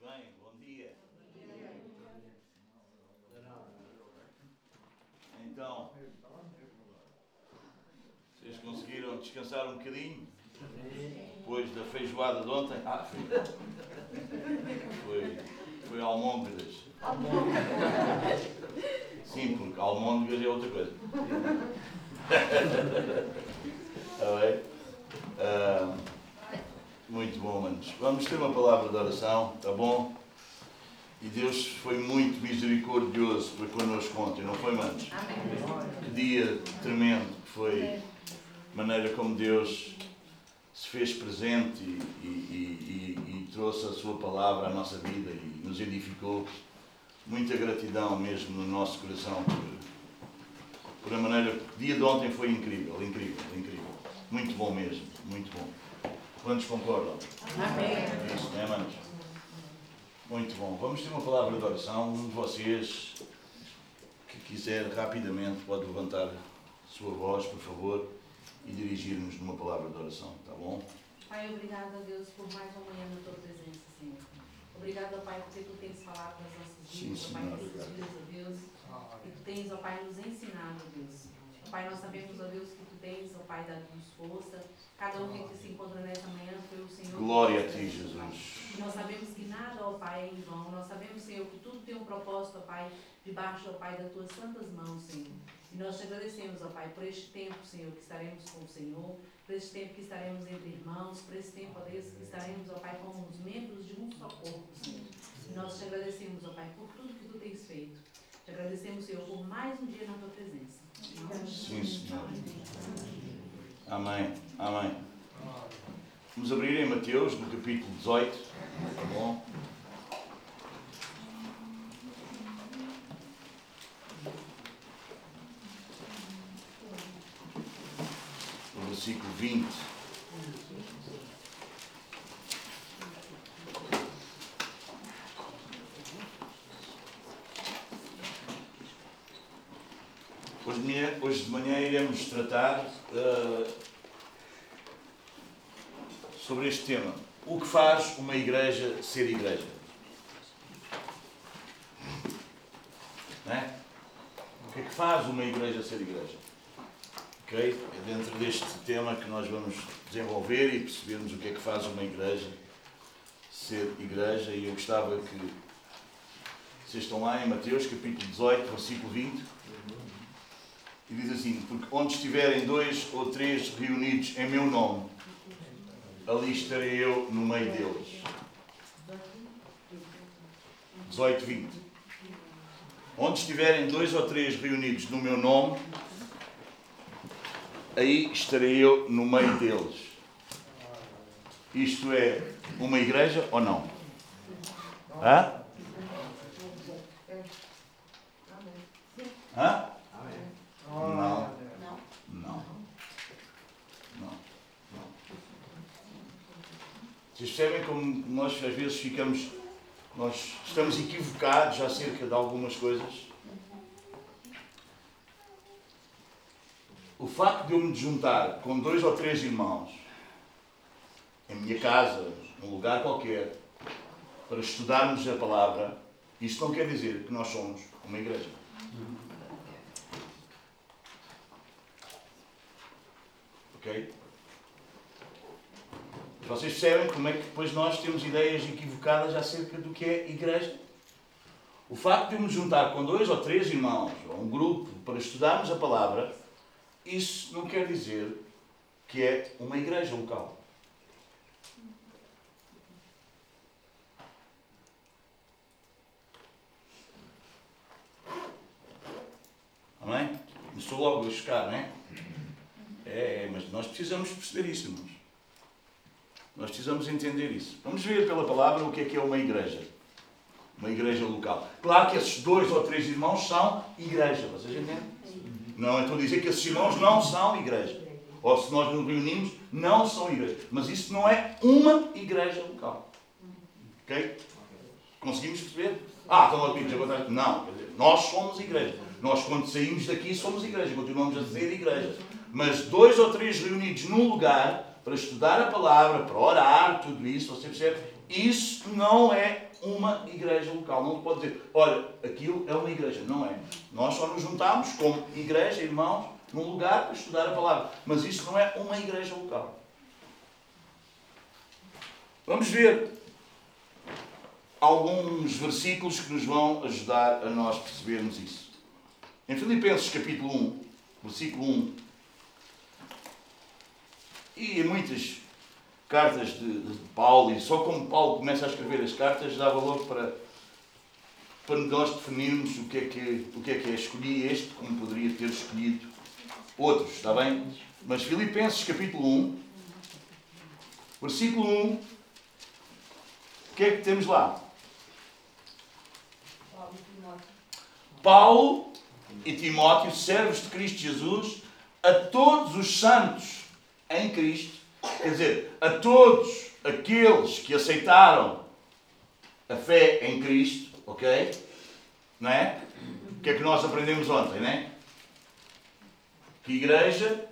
Muito bem, bom dia. Então, vocês conseguiram descansar um bocadinho? Depois da feijoada de ontem? Ah, foi. Foi, foi almôndegas. Sim, porque almôndegas é outra coisa. Está bem? Ah, muito bom, manos. Vamos ter uma palavra de oração, tá bom? E Deus foi muito misericordioso para connosco ontem, não foi, manos? Que dia tremendo que foi. A maneira como Deus se fez presente e, e- e- e- e trouxe a sua palavra à nossa vida e nos edificou. Muita gratidão mesmo no nosso coração por, por a maneira. O dia de ontem foi incrível, incrível, incrível. Muito bom mesmo, muito bom. Quantos concordam? É Isso, não é, manos? Muito bom. Vamos ter uma palavra de oração. Um de vocês que quiser rapidamente pode levantar sua voz, por favor, e dirigir-nos numa palavra de oração, tá bom? Pai, obrigado a Deus por mais uma manhã na tua presença, Senhor. Obrigado, Pai, porque tu tens falado nas nossas Sim, vidas, ó Pai, obrigado. dias, ó Deus. E tu tens, ó Pai, nos ensinado, ó Deus. Ó Pai, nós sabemos, ó Deus, que tens, ó Pai, dado-nos força. Cada um que se encontra nessa manhã foi o Senhor. Glória a ti. Jesus. Nós sabemos que nada, ó Pai, é em vão. Nós sabemos, Senhor, que tudo tem um propósito, ó Pai, debaixo, ó Pai, das tuas santas mãos, Senhor. E nós te agradecemos, ó Pai, por este tempo, Senhor, que estaremos com o Senhor, por este tempo que estaremos entre irmãos, por este tempo, ó Deus, que estaremos, ó Pai, como os membros de um só corpo, Senhor. E nós te agradecemos, ó Pai, por tudo que tu tens feito. Te agradecemos, Senhor, por mais um dia na tua presença. Sim. Senhor. Amém. Amém. Vamos abrir em Mateus, no capítulo 18. Tá bom? No versículo 20. Hoje de manhã, iremos tratar eh, sobre este tema. O que faz uma igreja ser igreja? É? O que é que faz uma igreja ser igreja? Ok? É dentro deste tema que nós vamos desenvolver e percebermos o que é que faz uma igreja ser igreja. E eu gostava que vocês estão lá em Mateus capítulo 18, versículo 20. E diz assim: Porque onde estiverem dois ou três reunidos em meu nome, ali estarei eu no meio deles. 18, 20. Onde estiverem dois ou três reunidos no meu nome, aí estarei eu no meio deles. Isto é uma igreja ou não? Hã? Hã? Não. Não. Não. Não. Não. Vocês percebem como nós às vezes ficamos. Nós estamos equivocados acerca de algumas coisas. O facto de eu me juntar com dois ou três irmãos em minha casa, num lugar qualquer, para estudarmos a palavra, isso não quer dizer que nós somos uma igreja. Vocês percebem como é que depois nós temos ideias equivocadas acerca do que é igreja? O facto de me juntar com dois ou três irmãos, ou um grupo, para estudarmos a palavra, isso não quer dizer que é uma igreja local. Amém? Começou logo a chocar, não é? É, mas nós precisamos perceber isso, irmãos. Nós precisamos entender isso. Vamos ver pela palavra o que é que é uma igreja. Uma igreja local. Claro que esses dois ou três irmãos são igreja, vocês entendem? Não é a dizer que esses irmãos não são igreja. Ou se nós nos reunimos, não são igreja. Mas isso não é uma igreja local. Ok? Conseguimos perceber? Ah, estão a pedir agora. Não, nós somos igreja. Nós, quando saímos daqui, somos igreja. Continuamos a ser igreja. Mas dois ou três reunidos num lugar para estudar a palavra, para orar, tudo isso, você percebe? Isso não é uma igreja local. Não pode dizer, olha, aquilo é uma igreja. Não é. Nós só nos juntamos como igreja, irmãos, num lugar para estudar a palavra. Mas isso não é uma igreja local. Vamos ver alguns versículos que nos vão ajudar a nós percebermos isso. Em Filipenses capítulo 1, versículo 1, e muitas cartas de, de, Paulo, e só como Paulo começa a escrever as cartas, dá valor para, para nós definirmos o que, é que, o que é que é. Escolhi este como poderia ter escolhido outros, está bem? Mas Filipenses capítulo 1, versículo 1, o que é que temos lá? Paulo e Timóteo, servos de Cristo Jesus, a todos os santos em Cristo, quer dizer, a todos aqueles que aceitaram a fé em Cristo, ok? Não é? O que é que nós aprendemos ontem, não é? Que igreja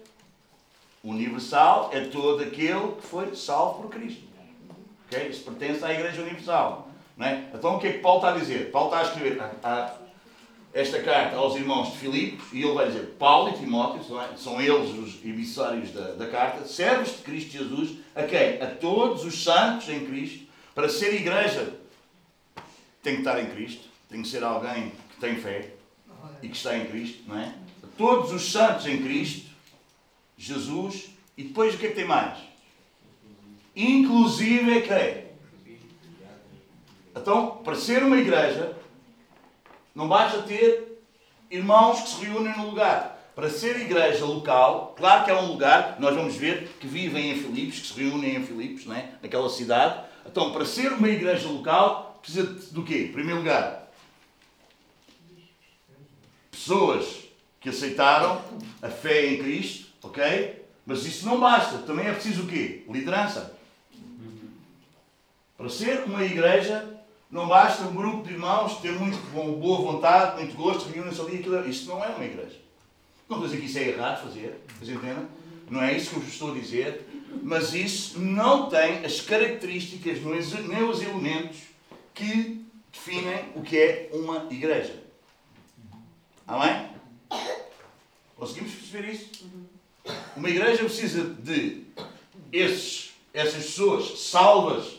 universal é todo aquele que foi salvo por Cristo. Ok? Isso pertence à igreja universal. Não é? Então o que é que Paulo está a dizer? Paulo está a escrever a, esta carta aos irmãos de Filipos e ele vai dizer: Paulo e Timóteo, são, é? são eles os emissários da, da carta, servos de Cristo Jesus, a quem? A todos os santos em Cristo. Para ser igreja, tem que estar em Cristo, tem que ser alguém que tem fé e que está em Cristo, não é? A todos os santos em Cristo, Jesus, e depois o que é que tem mais? Inclusive é quem? Então, para ser uma igreja, não basta ter irmãos que se reúnem no lugar. Para ser igreja local, claro que é um lugar, nós vamos ver que vivem em Filipos, que se reúnem em Filipos, não é? naquela cidade. Então, para ser uma igreja local, precisa do quê? Em primeiro lugar, pessoas que aceitaram a fé em Cristo, ok? Mas isso não basta, também é preciso o quê? Liderança. Para ser uma igreja, não basta um grupo de irmãos ter muito bom, boa vontade, muito gosto, reúnem-se ali. Aquilo, isso não é uma igreja. Não estou a dizer que isso é errado fazer, vocês entendem? Não é isso que eu vos estou a dizer. Mas isso não tem as características nem os elementos que definem o que é uma igreja. Amém? Conseguimos perceber isso? Uma igreja precisa de esses, essas pessoas salvas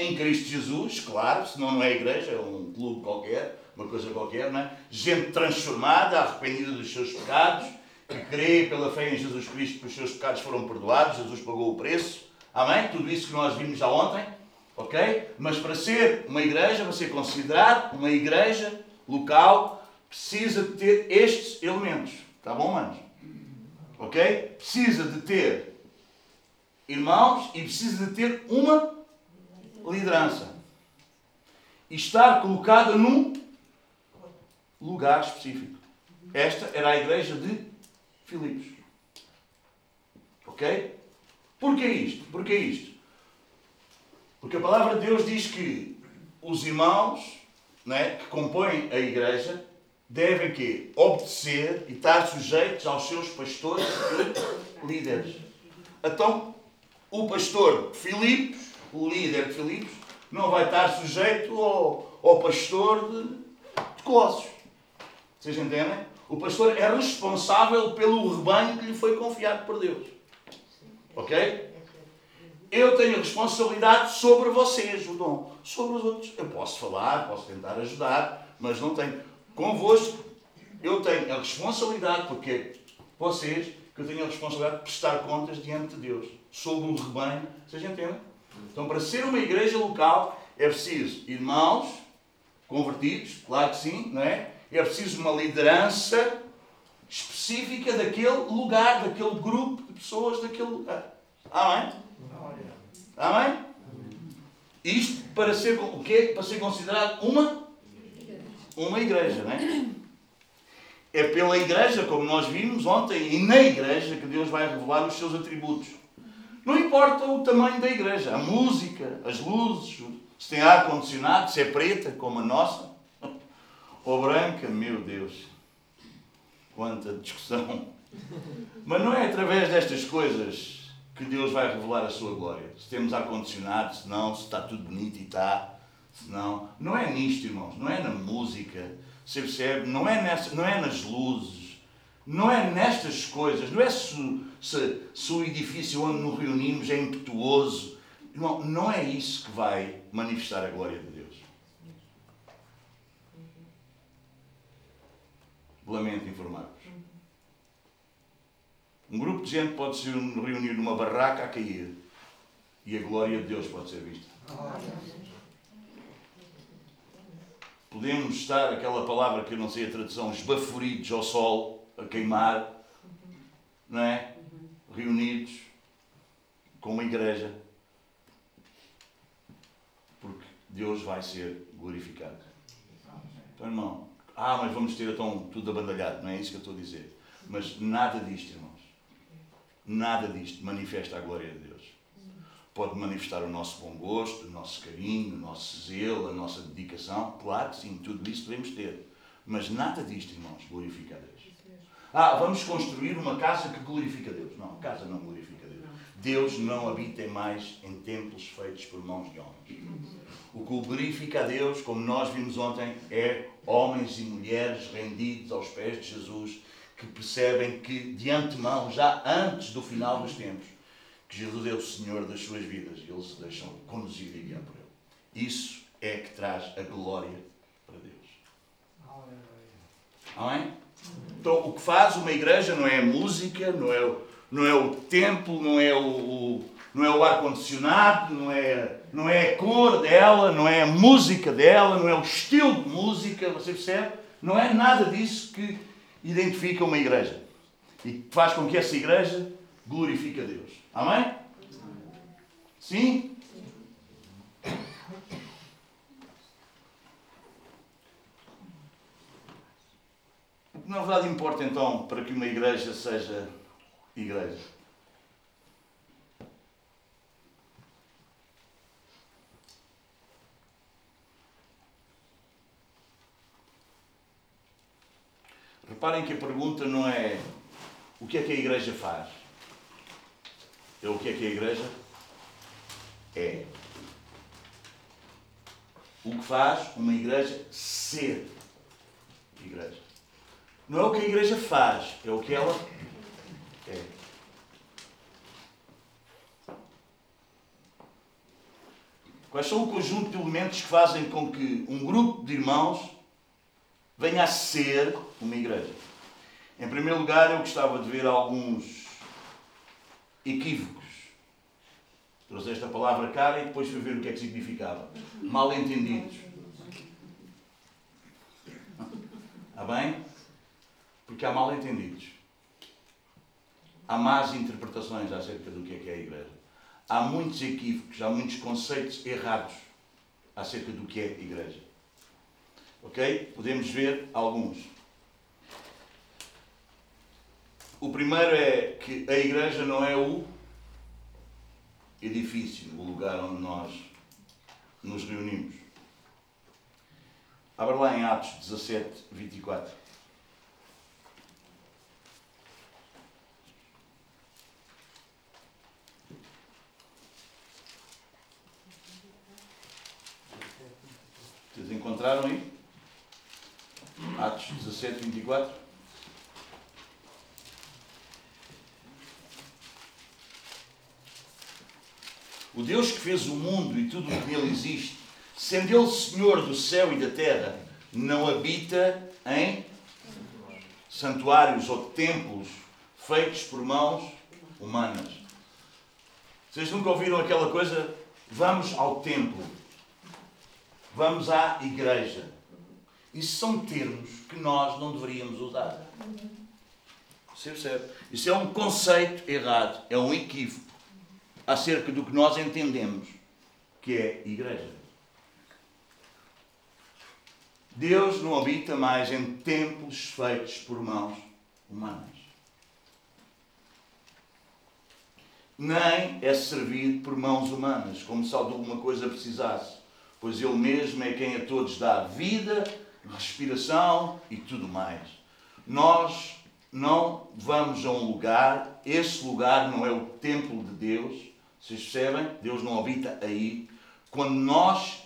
em Cristo Jesus, claro, senão não é igreja, é um clube qualquer, uma coisa qualquer, não é? Gente transformada, arrependida dos seus pecados, que crê pela fé em Jesus Cristo que os seus pecados foram perdoados, Jesus pagou o preço. Amém? Tudo isso que nós vimos já ontem, ok? Mas para ser uma igreja, para ser considerado uma igreja local, precisa de ter estes elementos. Tá bom, manos? Ok? Precisa de ter irmãos e precisa de ter uma liderança. E estar colocada num lugar específico. Esta era a igreja de Filipos. Ok? Porquê isto? Porquê isto? Porque a palavra de Deus diz que os irmãos né, que compõem a igreja devem que obedecer e estar sujeitos aos seus pastores e líderes. Então, o pastor Filipos o líder de Filipos, não vai estar sujeito ao, ao pastor de, de Colossos. Vocês entendem? O pastor é responsável pelo rebanho que lhe foi confiado por Deus. Ok? Eu tenho responsabilidade sobre vocês, o dom. Sobre os outros. Eu posso falar, posso tentar ajudar, mas não tenho. Convosco, eu tenho a responsabilidade, porque vocês, que eu tenho a responsabilidade de prestar contas diante de Deus. Sobre o rebanho. Vocês entendem? Então, para ser uma igreja local, é preciso irmãos convertidos, claro que sim, não é? É preciso uma liderança específica daquele lugar, daquele grupo de pessoas daquele lugar. Amém? Amém? Isto para ser o quê? Para ser considerado uma uma igreja, não é? É pela igreja, como nós vimos ontem, e na igreja que Deus vai revelar os seus atributos. Não importa o tamanho da igreja, a música, as luzes, se tem ar-condicionado, se é preta como a nossa, ou branca, meu Deus, quanta discussão. Mas não é através destas coisas que Deus vai revelar a sua glória. Se temos ar-condicionado, se não, se está tudo bonito e está, Não, não é nisto, irmãos, não é na música, você percebe? Não é, nessa, não é nas luzes, não é nestas coisas, não é se, se, se o edifício onde nos reunimos é impetuoso. Não é isso que vai manifestar a glória de Deus. Lamento informar-vos. Um grupo de gente pode se reunir numa barraca a cair e a glória de Deus pode ser vista. Podemos estar, aquela palavra que eu não sei a tradução, esbaforidos ao sol, a queimar, não é? Reunidos com uma igreja, porque Deus vai ser glorificado. Então, irmão, ah, mas vamos ter então tudo abandalhado, não é isso que eu estou a dizer. Mas nada disto, irmãos, nada disto manifesta a glória de Deus pode manifestar o nosso bom gosto, o nosso carinho, o nosso zelo, a nossa dedicação. Claro que sim, tudo isso devemos ter. Mas nada disto, irmãos, glorifica a Deus. Ah, vamos construir uma casa que glorifica Deus. Não, a casa não glorifica Deus. Deus não habita mais em templos feitos por mãos de homens. O que glorifica a Deus, como nós vimos ontem, é homens e mulheres rendidos aos pés de Jesus, que percebem que de antemão, já antes do final dos tempos, que Jesus é o Senhor das suas vidas e eles se deixam conduzir e guiar por Ele. Isso é que traz a glória para Deus. Amém? Então, o que faz uma igreja não é a música, não é não é o templo, não é o, o não é o ar-condicionado, não é, não é a cor dela, não é a música dela, não é o estilo de música, você percebe? Não é nada disso que identifica uma igreja e faz com que essa igreja glorifique a Deus. Amém? Sim? O que na verdade importa então para que uma igreja seja igreja? Reparem que a pergunta não é o que é que a igreja faz é o que é que a igreja é. O que faz uma igreja ser igreja. Não é o que a igreja faz, é o que ela é. Quais são o conjunto de elementos que fazem com que um grupo de irmãos venha a ser uma igreja? Em primeiro lugar, eu gostava de ver alguns equívocos. Trouxe esta palavra cara e depois fui ver o que é que significava. Mal entendidos. Está bem? Porque há mal entendidos. Há más interpretações acerca do que é que é a igreja. Há muitos equívocos, há muitos conceitos errados acerca do que é a igreja. Ok? Podemos ver alguns. O primeiro é que a igreja não é o edifício, o lugar onde nós nos reunimos. Abra lá em Atos 17, 24. Vocês encontraram aí? Atos 17, 24. O Deus que fez o mundo e tudo o que nele existe, sendo Ele Senhor do céu e da terra, não habita em santuários ou templos feitos por mãos humanas. Vocês nunca ouviram aquela coisa? Vamos ao templo. Vamos à igreja. Isso são termos que nós não deveríamos usar. Você percebe? Isso é um conceito errado, é um equívoco acerca do que nós entendemos que é igreja. Deus não habita mais em templos feitos por mãos humanas. Nem é servido por mãos humanas, como se alguma coisa precisasse, pois Ele mesmo é quem a todos dá vida, respiração e tudo mais. Nós não vamos a um lugar, esse lugar não é o templo de Deus, vocês percebem? Deus não habita aí. Quando nós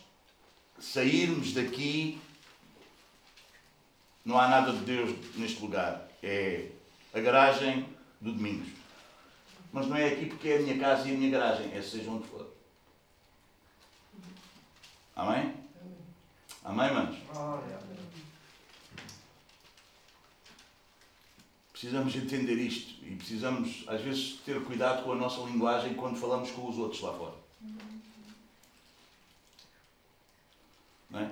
sairmos daqui, não há nada de Deus neste lugar. É a garagem do Domingos. Mas não é aqui porque é a minha casa e a minha garagem, é seja onde for. Amém? Amém, manos? Precisamos entender isto e precisamos, às vezes, ter cuidado com a nossa linguagem quando falamos com os outros lá fora. Não é?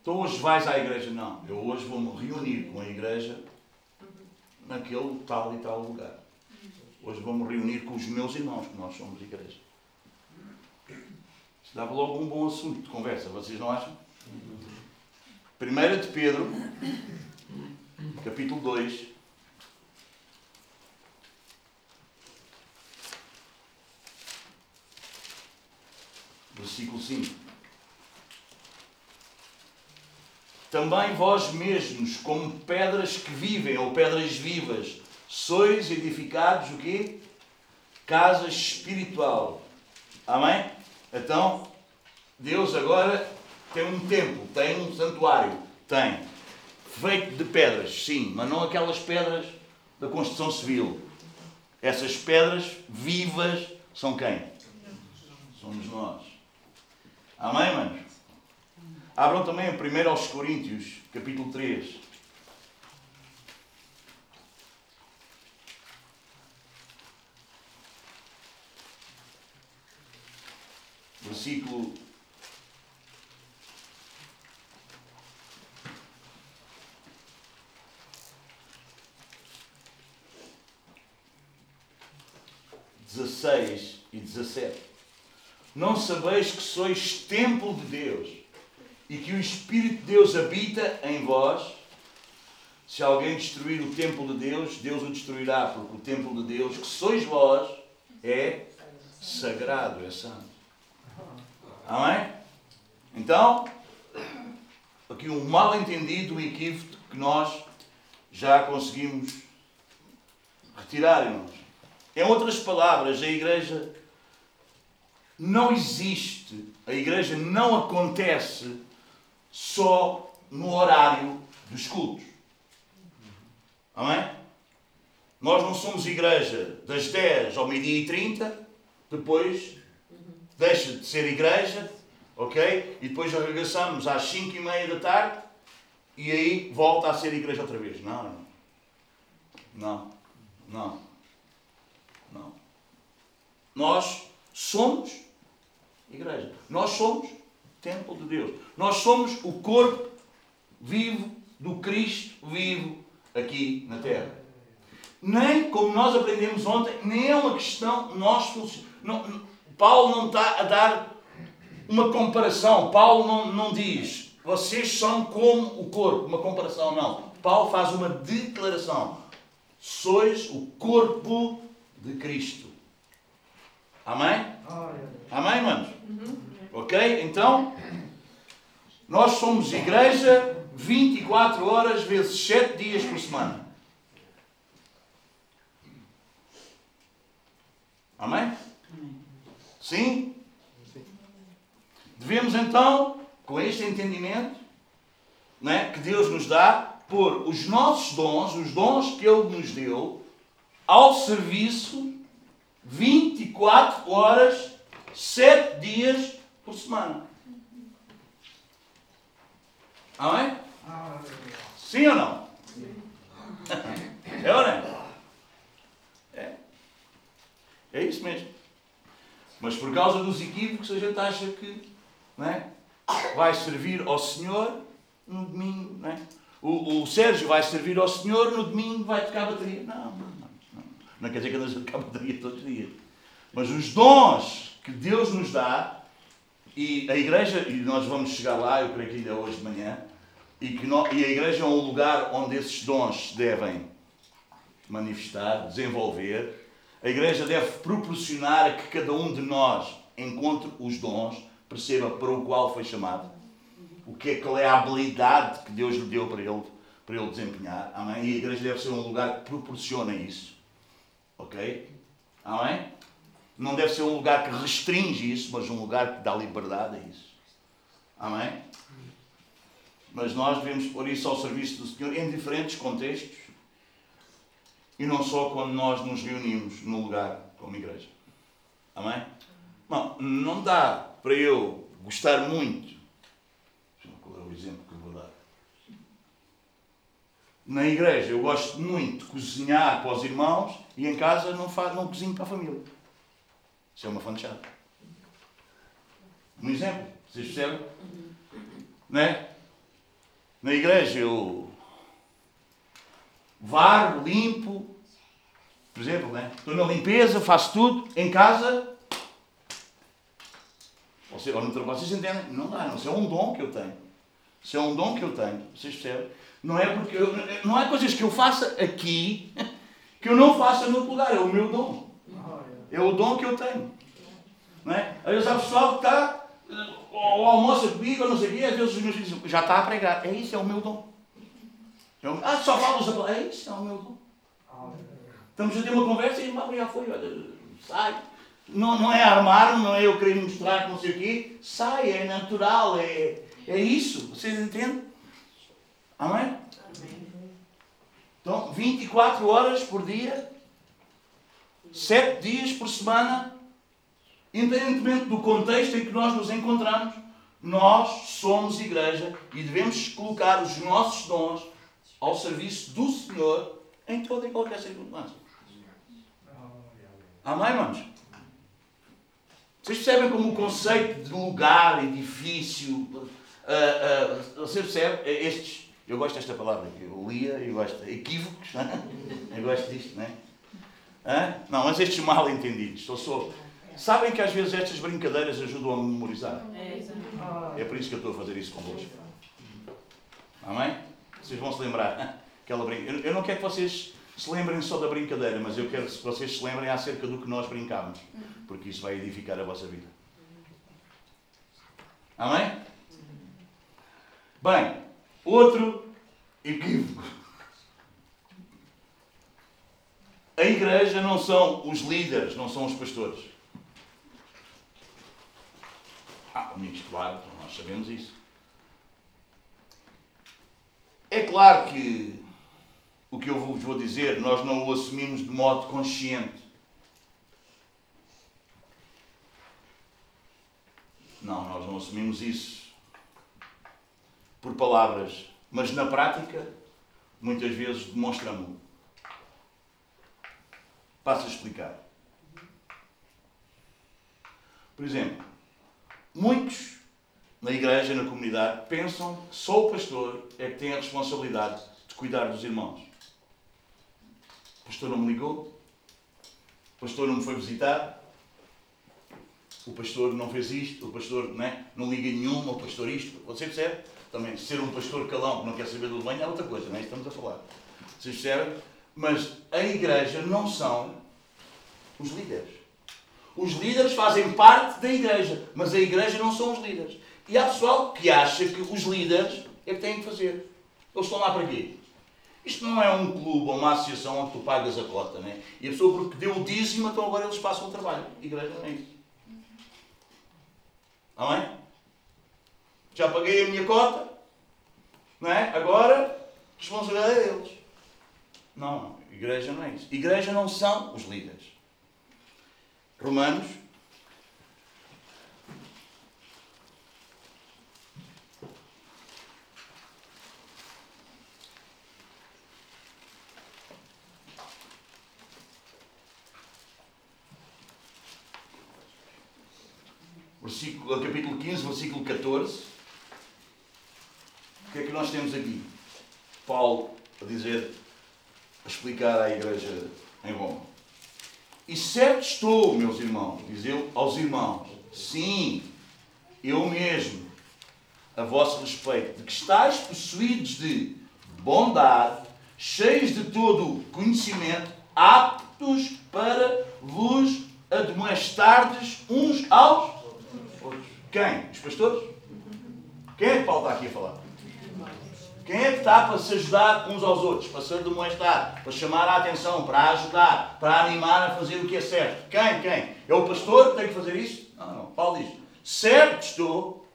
Então hoje vais à igreja? Não, eu hoje vou-me reunir com a igreja naquele tal e tal lugar. Hoje vou-me reunir com os meus irmãos, que nós somos igreja. Dava logo um bom assunto de conversa, vocês não acham? 1 de Pedro, capítulo 2. Versículo 5. Também vós mesmos, como pedras que vivem, ou pedras vivas, sois edificados o quê? Casa espiritual. Amém? Então, Deus agora tem um templo, tem um santuário, tem. Feito de pedras, sim, mas não aquelas pedras da construção civil. Essas pedras vivas são quem? Somos nós. Amém, manos? Abram também 1 aos Coríntios, capítulo 3. Versículo dezesseis e dezessete. Não sabeis que sois templo de Deus e que o Espírito de Deus habita em vós? Se alguém destruir o templo de Deus, Deus o destruirá, porque o templo de Deus, que sois vós, é sagrado, é santo. Amém? Então, aqui um mal entendido, um equívoco que nós já conseguimos retirar, irmãos. Em outras palavras, a igreja não existe, a igreja não acontece só no horário dos cultos. Amém? Nós não somos igreja das 10 ao meio-dia e 30, depois deixa de ser igreja, ok? E depois regressamos às 5 e meia da tarde e aí volta a ser igreja outra vez. Não, não, não, não. Nós somos igreja. Nós somos templo de Deus. Nós somos o corpo vivo do Cristo vivo aqui na terra. Nem, como nós aprendemos ontem, nem é uma questão, nós não, Paulo não está a dar uma comparação. Paulo não, não diz, vocês são como o corpo, uma comparação, não. Paulo faz uma declaração. Sois o corpo de Cristo. Amém? Amém, manos? Ok? Então, nós somos igreja 24 horas vezes 7 dias por semana. Amém? Sim? Devemos então, com este entendimento né, que Deus nos dá, pôr os nossos dons, os dons que Ele nos deu, ao serviço 24 horas, 7 dias por semana. Amém? Sim ou não? É ou não é? É. É isso mesmo. Mas por causa dos equívocos a gente acha que não é? vai servir ao Senhor no domingo. Não, é? o, o Sérgio vai servir ao Senhor no domingo vai tocar bateria. Não, não, não. Não, quer dizer que andas a tocar bateria todos os dias. Mas os dons que Deus nos dá, e a igreja, e nós vamos chegar lá, eu creio que ainda hoje de manhã, e, que e a igreja é um lugar onde esses dons devem manifestar, desenvolver. A igreja deve proporcionar que cada um de nós encontre os dons, perceba para o qual foi chamado, o que é que é a habilidade que Deus lhe deu para ele, para ele desempenhar. Amém? E a igreja deve ser um lugar que proporciona isso. Ok? Amém? Não deve ser um lugar que restringe isso, mas um lugar que dá liberdade a isso. Amém? Mas nós devemos pôr isso ao serviço do Senhor em diferentes contextos e não só quando nós nos reunimos no lugar como igreja. Amém? Bom, não dá para eu gostar muito. Qual é o exemplo que eu vou dar? Na igreja eu gosto muito de cozinhar para os irmãos e em casa não, faço, não cozinho para a família. Isso é uma fanchada. Um exemplo, vocês percebem? Não é? Na igreja eu varro, limpo, por exemplo, né? estou na limpeza, faço tudo, em casa. Vocês, vocês entendem? Não dá, não. Isso é um dom que eu tenho. Isso é um dom que eu tenho. Vocês percebem? Não é porque eu, não é coisas que eu faça aqui que eu não faça no outro lugar. É o meu dom. É o dom que eu tenho. Não é? Às vezes há pessoal que está ou almoça comigo, ou não sei o quê, às vezes os meus filhos dizem, já está a pregar. É isso, é o meu dom. É ah, só falas a palavra. É isso, é o meu dom. Estamos a ter uma conversa e irmão, já foi, olha, sai. Não, não é armar, não é eu querer mostrar não sei o quê. Sai, é natural, é, é isso. Vocês entendem? Amém? Então, 24 horas por dia, 7 dias por semana, independentemente do contexto em que nós nos encontramos, nós somos igreja e devemos colocar os nossos dons ao serviço do Senhor em toda e qualquer circunstância. Amém, irmãos? Vocês percebem como o conceito de lugar, edifício, uh, uh, você percebe? Estes, eu gosto desta palavra eu lia, eu gosto equívocos, eu gosto disto, não é? Não, mas estes mal entendidos. Eu sou, sabem que às vezes estas brincadeiras ajudam a memorizar? É por isso que eu estou a fazer isso convosco. Amém? Vocês vão se lembrar. Aquela brinca... Eu não quero que vocês se lembrem só da brincadeira, mas eu quero que vocês se lembrem acerca do que nós brincámos, porque isso vai edificar a vossa vida. Amém? Bem, outro equívoco. A igreja não são os líderes, não são os pastores. Ah, amigos, claro, nós sabemos isso. É claro que o que eu vos vou dizer, nós não o assumimos de modo consciente. Não, nós não assumimos isso por palavras, mas na prática, muitas vezes demonstramos. Passo a explicar. Por exemplo, muitos na igreja, na comunidade, pensam que só o pastor é que tem a responsabilidade de cuidar dos irmãos. Pastor não me ligou, o pastor não me foi visitar, o pastor não fez isto, o pastor não, é? não liga nenhuma, o pastor isto. Você percebe? Também ser um pastor calão que não quer saber do banho é outra coisa, não é? Estamos a falar. Vocês percebem? Mas a igreja não são os líderes. Os líderes fazem parte da igreja, mas a igreja não são os líderes. E há pessoal que acha que os líderes é que têm que fazer. Eles estão lá para quê? Isto não é um clube ou uma associação onde tu pagas a cota, né? E a pessoa porque deu o dízimo, então agora eles passam o trabalho. Igreja não é isso. Amém? Já paguei a minha cota, não é? Agora, responsabilidade é deles. Não. Igreja não é isso. Igreja não são os líderes. Romanos versículo, capítulo 15, versículo 14. O que é que nós temos aqui? Paulo a dizer, a explicar à igreja em Roma. E certo estou, meus irmãos, diz eu aos irmãos, sim, eu mesmo, a vosso respeito, de que estáis possuídos de bondade, cheios de todo conhecimento, aptos para vos admoestardes uns aos quem? Os pastores? Quem é que Paulo está aqui a falar? Quem é que está para se ajudar uns aos outros, para se demonstrar, para chamar a atenção, para ajudar, para animar a fazer o que é certo? Quem? Quem? É o pastor que tem que fazer isso? Não, não. Paulo diz: certo estou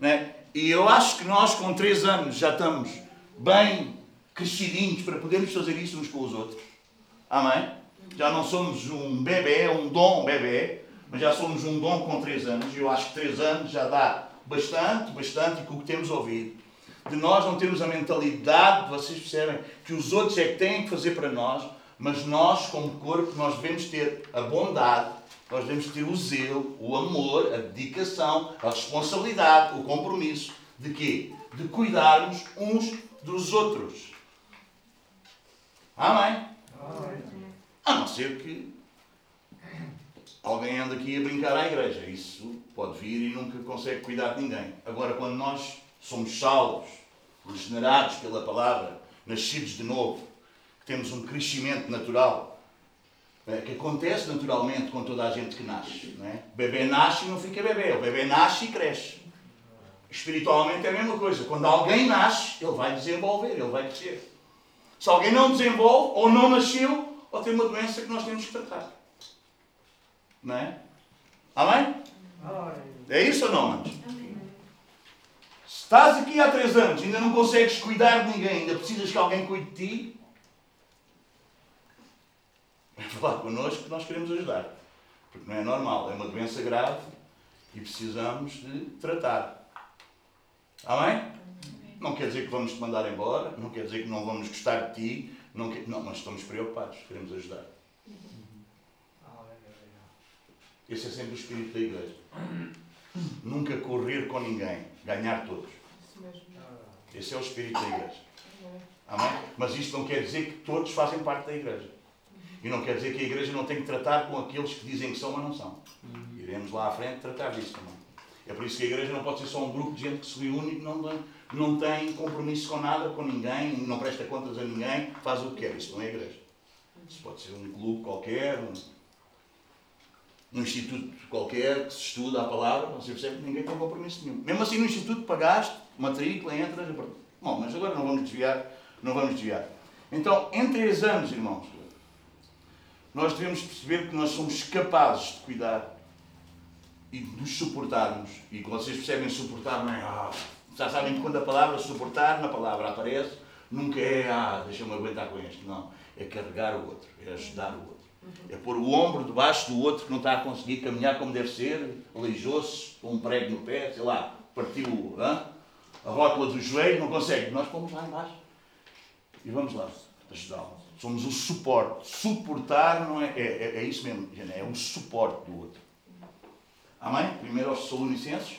Né? E eu acho que nós, com 3 anos, já estamos bem crescidinhos para podermos fazer isso uns com os outros. Amém? Já não somos um bebê, um dom bebê, mas já somos um dom com 3 anos. E eu acho que 3 anos já dá bastante, bastante, e com o que temos ouvido. De nós não termos a mentalidade, vocês percebem, que os outros é que têm que fazer para nós, mas nós, como corpo, nós devemos ter a bondade, nós devemos ter o zelo, o amor, a dedicação, a responsabilidade, o compromisso de quê? De cuidarmos uns dos outros. Amém? Amém. A não ser que alguém anda aqui a brincar à igreja. Isso pode vir e nunca consegue cuidar de ninguém. Agora, quando nós somos salvos, regenerados pela palavra, nascidos de novo, temos um crescimento natural, é, que acontece naturalmente com toda a gente que nasce. Não é? O bebê nasce e não fica bebê, o bebê nasce e cresce. Espiritualmente é a mesma coisa. Quando alguém nasce, ele vai desenvolver, ele vai crescer. Se alguém não desenvolve, ou não nasceu, ou tem uma doença que nós temos que tratar. Não é? Amém? É isso ou não? Se estás aqui há três anos e ainda não consegues cuidar de ninguém, ainda precisas que alguém cuide de ti, vem falar connosco que nós queremos ajudar. Porque não é normal, é uma doença grave e precisamos de tratar. Amém? Não quer dizer que vamos te mandar embora, não quer dizer que não vamos gostar de ti, não, quer, não mas estamos preocupados, queremos ajudar. Esse é sempre o espírito da igreja. Nunca correr com ninguém, ganhar todos. Esse é o espírito da igreja. Amém? Mas isto não quer dizer que todos fazem parte da igreja. E não quer dizer que a igreja não tem que tratar com aqueles que dizem que são, mas não são. Iremos lá à frente tratar disso também. É por isso que a igreja não pode ser só um grupo de gente que se reúne e não, não tem compromisso com nada, com ninguém, não presta contas a ninguém, faz o que quer. Isso não é igreja. Isso pode ser um clube qualquer, um, num instituto qualquer que se estuda a palavra, você percebe que ninguém tem compromisso nenhum. Mesmo assim, no instituto pagaste, matrícula, entras. Bom, mas agora não vamos desviar, não vamos desviar. Então, em três anos, irmãos, nós devemos perceber que nós somos capazes de cuidar e de nos suportarmos. E quando vocês percebem suportar, não é. Ah, já sabem que quando a palavra suportar na palavra aparece, nunca é ah, deixa-me aguentar com este. Não. É carregar o outro, é ajudar o outro. É pôr o ombro debaixo do outro que não está a conseguir caminhar como deve ser, aleijou-se, com um prego no pé, sei lá, partiu a rótula do joelho, não consegue. Nós pomos lá embaixo e vamos lá ajudá-lo. Somos o suporte. Suportar não é, é, é, é isso mesmo, é um suporte do outro. Amém? Primeiro aos Solonicenses.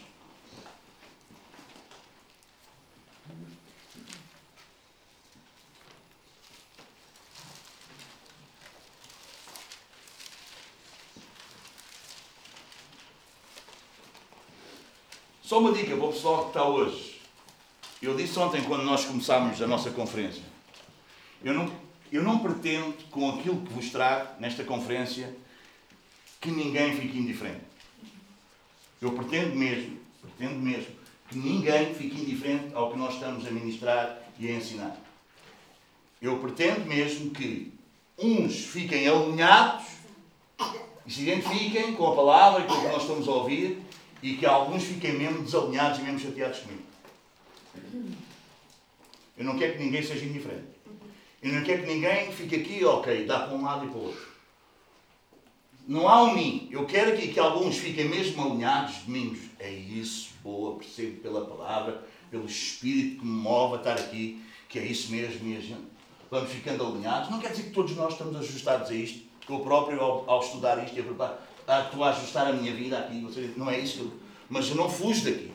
Só uma dica para o pessoal que está hoje. Eu disse ontem, quando nós começámos a nossa conferência, eu não, eu não pretendo, com aquilo que vos trago nesta conferência, que ninguém fique indiferente. Eu pretendo mesmo, pretendo mesmo, que ninguém fique indiferente ao que nós estamos a ministrar e a ensinar. Eu pretendo mesmo que uns fiquem alinhados e se identifiquem com a palavra e com o que nós estamos a ouvir e que alguns fiquem mesmo desalinhados e mesmo chateados comigo. Eu não quero que ninguém seja indiferente. Eu não quero que ninguém fique aqui, ok, dá para um lado e para o outro. Não há um mim. Eu quero aqui que alguns fiquem mesmo alinhados, domingos. É isso, boa, percebo pela palavra, pelo Espírito que me move a estar aqui, que é isso mesmo, minha gente. Vamos ficando alinhados. Não quer dizer que todos nós estamos ajustados a isto. Eu próprio, ao, ao estudar isto e a preparar, ah, estou a ajustar a minha vida aqui. Não é isso eu, Mas eu não fujo daqui.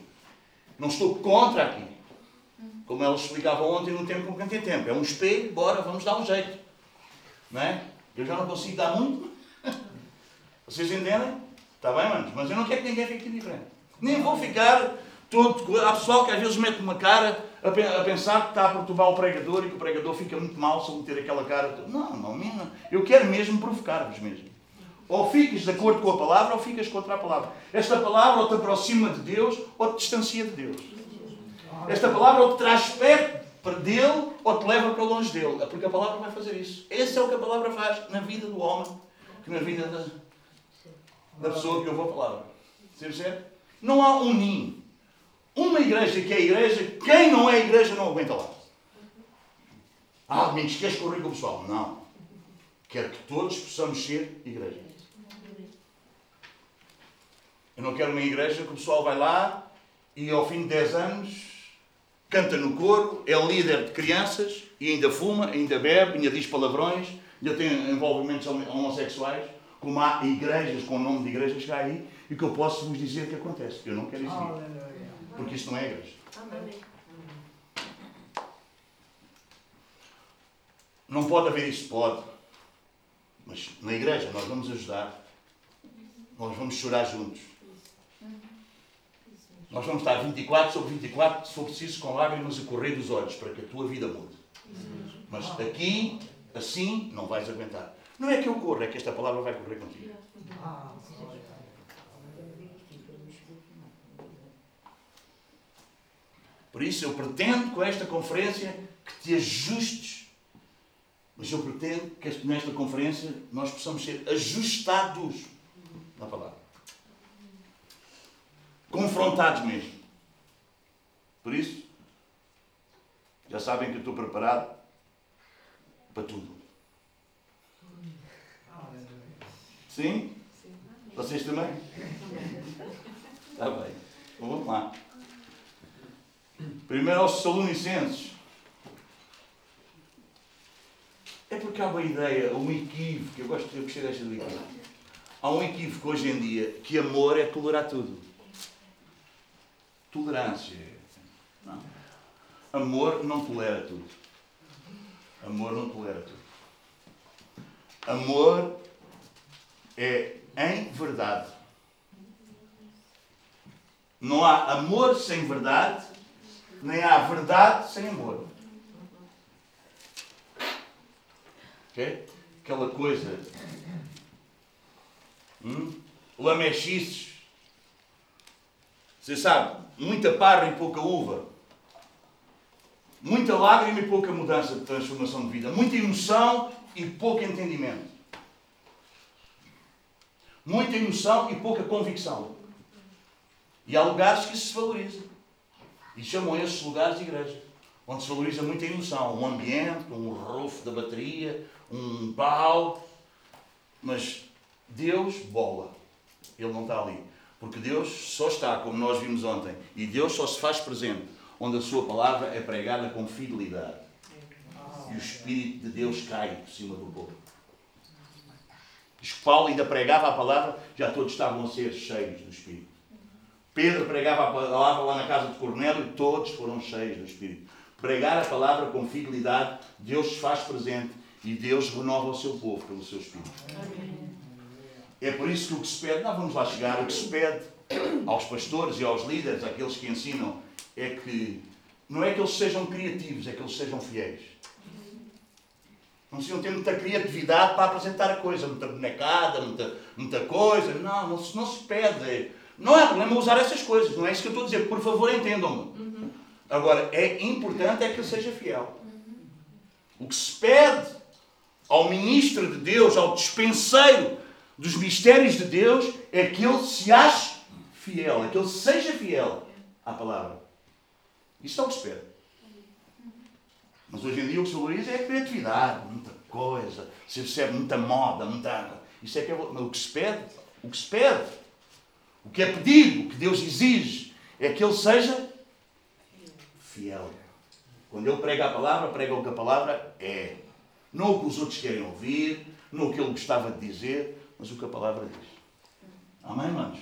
Não estou contra aqui. Como ela explicava ontem no tempo com quem tem tempo. É um espelho, bora, vamos dar um jeito. Não é? Eu já não consigo dar muito. Vocês entendem? Está bem, manos? Mas eu não quero que ninguém fique diferente. Nem vou ficar todo. Há pessoal que às vezes mete uma cara a pensar que está a perturbar o pregador e que o pregador fica muito mal se meter aquela cara. Não, não, não. Eu quero mesmo provocar-vos mesmo. Ou ficas de acordo com a palavra ou ficas contra a palavra. Esta palavra ou te aproxima de Deus ou te distancia de Deus. Esta palavra ou te traz perto dele ou te leva para longe dele. É porque a palavra vai fazer isso. Esse é o que a palavra faz na vida do homem, que na vida da, da pessoa que ouve a palavra. Não há um ninho. Uma igreja que é igreja, quem não é igreja não aguenta lá. Ah, Domingos, queres correr com o pessoal? Não. Quero que todos possamos ser igreja. Eu não quero uma igreja que o pessoal vai lá e ao fim de 10 anos canta no coro, é líder de crianças e ainda fuma, ainda bebe, ainda diz palavrões, ainda tem envolvimentos homossexuais, como há igrejas com o nome de igrejas que há aí e que eu posso vos dizer que acontece. Eu não quero isso. Porque isso não é igreja. Não pode haver isso? Pode. Mas na igreja nós vamos ajudar. Nós vamos chorar juntos. Nós vamos estar 24 sobre 24, se for preciso, com lágrimas a correr dos olhos, para que a tua vida mude. Mas aqui, assim, não vais aguentar. Não é que eu corro, é que esta palavra vai correr contigo. Por isso eu pretendo com esta conferência que te ajustes. Mas eu pretendo que nesta conferência nós possamos ser ajustados na palavra. Confrontados mesmo. Por isso, já sabem que eu estou preparado para tudo. Sim? Vocês também? Está bem. Então vamos lá. Primeiro aos Salonicenses. É porque há uma ideia, um equívoco, eu gosto de gostei desta equívoco. Há um equívoco hoje em dia que amor é tolerar tudo. Tolerância. Não. Amor não tolera tudo. Amor não tolera tudo. Amor é em verdade. Não há amor sem verdade, nem há verdade sem amor. Ok? Aquela coisa. Hum? Lamechices. Você sabe, muita parra e pouca uva. Muita lágrima e pouca mudança de transformação de vida. Muita emoção e pouco entendimento. Muita emoção e pouca convicção. E há lugares que se valoriza. E chamam esses lugares de igreja. Onde se valoriza muita emoção. Um ambiente, um rufo da bateria, um pau. Mas Deus bola. Ele não está ali. Porque Deus só está, como nós vimos ontem, e Deus só se faz presente onde a sua palavra é pregada com fidelidade. E o Espírito de Deus cai por cima do povo. Diz que Paulo ainda pregava a palavra, já todos estavam a ser cheios do Espírito. Pedro pregava a palavra lá na casa de Cornélio e todos foram cheios do Espírito. Pregar a palavra com fidelidade, Deus se faz presente e Deus renova o seu povo pelo seu Espírito. É por isso que o que se pede, não vamos lá chegar, o que se pede aos pastores e aos líderes, àqueles que ensinam, é que não é que eles sejam criativos, é que eles sejam fiéis. Não precisam ter muita criatividade para apresentar a coisa, muita bonecada, muita, muita coisa. Não, não se, não se pede. Não é problema usar essas coisas, não é isso que eu estou a dizer. Por favor, entendam-me. Agora, é importante é que ele seja fiel. O que se pede ao ministro de Deus, ao dispenseiro dos mistérios de Deus, é que ele se ache fiel, é que ele seja fiel à palavra. Isso é o que pede. Mas hoje em dia o que se valoriza é a criatividade, muita coisa, se percebe muita moda, muita. Isso é que é o que se pede. O que se pede. O que é pedido, o que Deus exige, é que ele seja fiel. Quando ele prega a palavra, prega o que a palavra é. Não o que os outros querem ouvir, não o que ele gostava de dizer, mas o que a palavra diz. Amém, irmãos?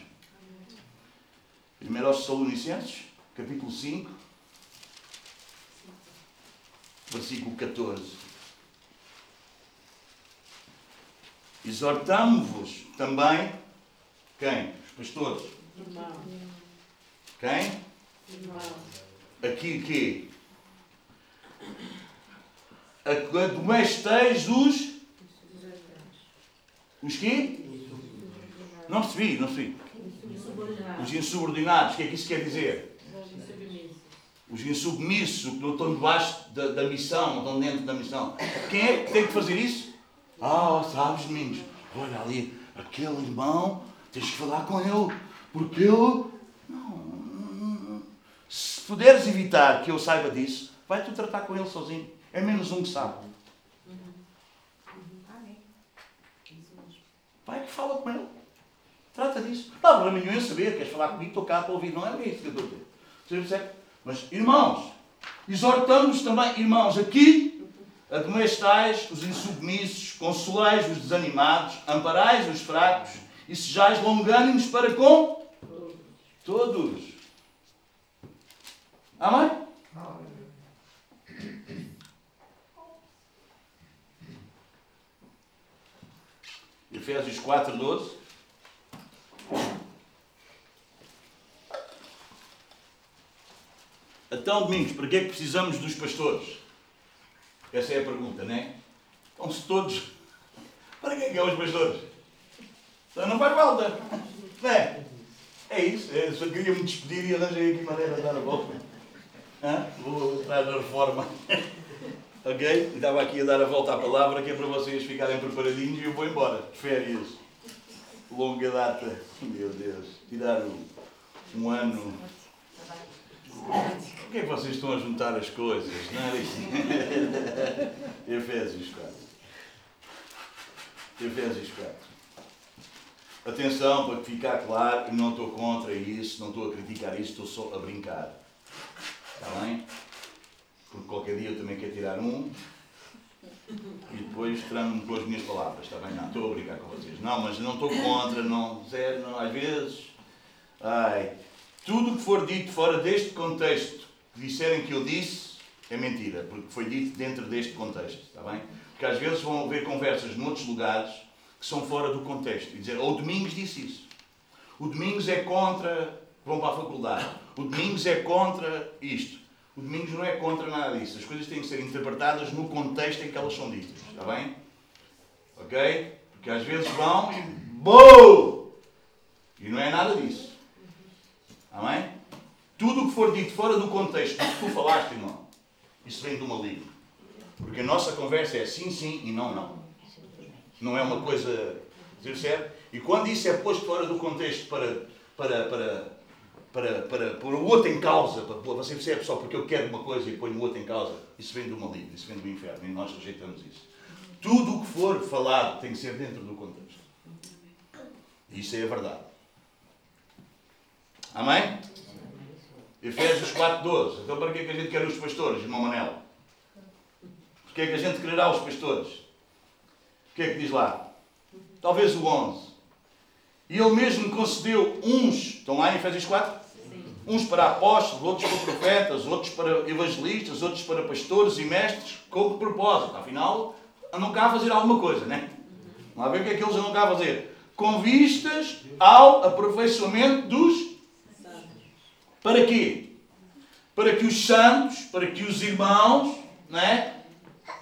Primeiro aos Tessalonicenses, capítulo 5, versículo 14. Exortamo-vos também, quem? Os pastores. Irmão. Quem? Irmão. Aqui que a que admoesteis os. Os quê? Não percebi, não percebi. Os insubordinados, o que é que isso quer dizer? Os insubmissos, que não estão debaixo da, da missão, não estão dentro da missão. Quem é que tem que fazer isso? Ah, sabes, meninos, olha ali, aquele irmão, tens que falar com ele, porque ele. Não, não. puderes evitar que eu saiba disso, vai tu tratar com ele sozinho. É menos um que sabe. Amém. Isso mesmo. Vai que fala com ele. Trata disso. Não há problema nenhum em saber. Queres falar comigo? Estou cá para ouvir. Não é isso que eu estou a dizer. Mas, irmãos, exortamos também, irmãos, aqui, admoestais os insubmissos, consolais os desanimados, amparais os fracos e sejais longânimos para com todos. Amém? Efésios 4, 12. Então, Domingos, para que é que precisamos dos pastores? Essa é a pergunta, não é? Então, se todos. Para que é que é os pastores? Então não faz falta. Não é? É isso. Eu só queria me despedir e arranjei aqui maneira de dar a volta. Hã? Vou atrás da reforma. Ok? E estava aqui a dar a volta à palavra que é para vocês ficarem preparadinhos e eu vou embora. Férias. Longa data. Meu Deus. Tirar um, ano. Por que é que vocês estão a juntar as coisas? Não é? Efésios 4. Efésios 4. Atenção, para que ficar claro, não estou contra isso, não estou a criticar isso, estou só a brincar. Está bem? Porque qualquer dia eu também quero tirar um e depois tramo-me com as minhas palavras, está bem? Não, estou a brincar com vocês. Não, mas não estou contra, não, zero, não, às vezes. Ai, tudo o que for dito fora deste contexto que disserem que eu disse é mentira, porque foi dito dentro deste contexto, está bem? Porque às vezes vão haver conversas noutros lugares que são fora do contexto e dizer, oh, o Domingos disse isso. O Domingos é contra, vão para a faculdade. O Domingos é contra isto. O Domingos não é contra nada disso. As coisas têm que ser interpretadas no contexto em que elas são ditas, está bem? Ok? Porque às vezes vão e. BOU! E não é nada disso. Amém? Tudo o que for dito fora do contexto do que tu falaste, irmão, isso vem do maligno. Porque a nossa conversa é sim, sim e não, não. Não é uma coisa. Certo? E quando isso é posto fora do contexto para, para, para, para, para pôr o outro em causa, para, você percebe só porque eu quero uma coisa e ponho o outro em causa, isso vem do maligno, isso vem do inferno e nós rejeitamos isso. Tudo o que for falado tem que ser dentro do contexto. Isso é a verdade. Amém? Efésios 4.12. Então para que é que a gente quer os pastores, irmão Manel? Porquê é que a gente quererá os pastores? O que é que diz lá? Talvez o 11. E ele mesmo concedeu uns, estão lá em Efésios 4? Uns para apóstolos, outros para profetas, outros para evangelistas, outros para pastores e mestres, com que propósito? Afinal, andam cá a fazer alguma coisa, né? Vamos ver o que é que eles andam cá a fazer. Com vistas ao aperfeiçoamento dos para quê? Para que os santos, para que os irmãos, né,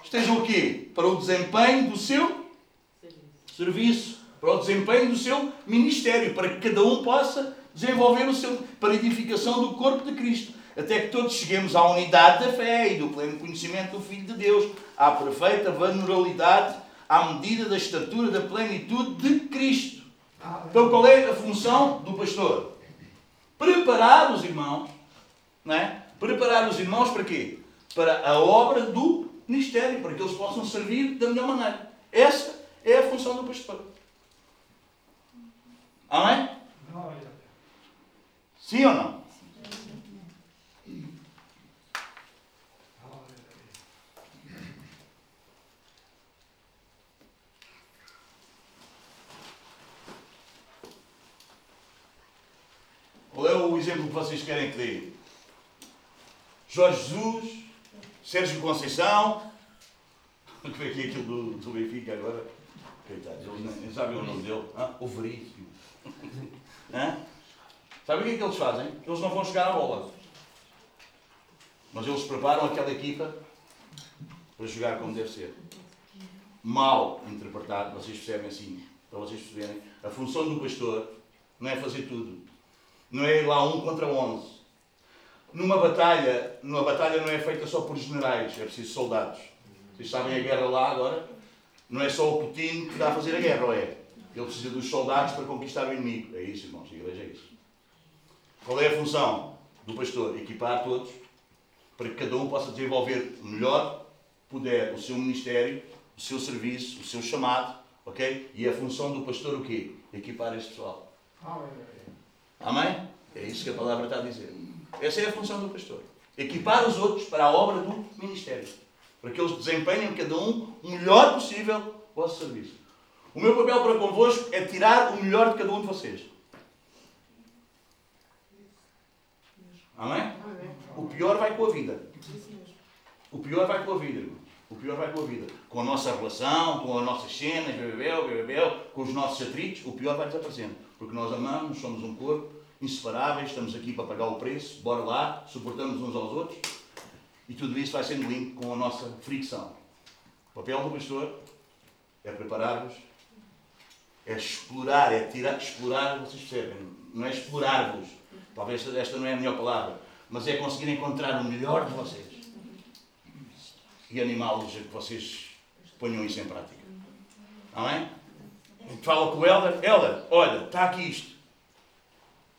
estejam o quê? Para o desempenho do seu serviço, para o desempenho do seu ministério, para que cada um possa desenvolver o seu, para edificação do corpo de Cristo, até que todos cheguemos à unidade da fé e do pleno conhecimento do Filho de Deus, à perfeita vulnerabilidade, à medida da estatura da plenitude de Cristo. Então, qual é a função do pastor? preparar os irmãos, não é? Preparar os irmãos para quê? Para a obra do ministério, para que eles possam servir da melhor maneira. Essa é a função do pastor. Amém? Sim ou não? Qual é o exemplo que vocês querem que dê? Jorge Jesus, Sérgio Conceição, que é aqui aquilo do, do Benfica agora. Coitados, eles nem sabem o nome dele. Ah, o Veríssimo. Sabe o que é que eles fazem? Eles não vão chegar à bola. Mas eles preparam aquela equipa para jogar como deve ser. Mal interpretado, vocês percebem assim, para vocês perceberem. A função do pastor não é fazer tudo. Não é ir lá um contra onze. Numa batalha, numa batalha não é feita só por generais, é preciso soldados. Vocês sabem a guerra lá agora? Não é só o Putin que dá a fazer a guerra, ou é? Ele precisa dos soldados para conquistar o inimigo. É isso, irmãos, a igreja é isso. Qual é a função? do pastor equipar todos para que cada um possa desenvolver melhor puder o seu ministério, o seu serviço, o seu chamado, ok? E a função do pastor o quê? Equipar este pessoal. Amém? É isso que a palavra está a dizer. Essa é a função do pastor. Equipar os outros para a obra do ministério. Para que eles desempenhem cada um o melhor possível o vosso serviço. O meu papel para convosco é tirar o melhor de cada um de vocês. Amém? O pior vai com a vida. O pior vai com a vida, irmão. O pior vai com a vida. Com a nossa relação, com as nossas cenas, bebel, bebel, com os nossos atritos, o pior vai desaparecendo. Porque nós amamos, somos um corpo, inseparáveis, estamos aqui para pagar o preço, bora lá, suportamos uns aos outros. E tudo isso vai sendo limpo com a nossa fricção. O papel do pastor é preparar-vos, é explorar, é tirar, explorar, vocês percebem, não é explorar-vos. Talvez esta não é a melhor palavra, mas é conseguir encontrar o melhor de vocês e animá-los a que vocês ponham isso em prática. Amém? Fala com o Helder, Helder, olha, está aqui isto.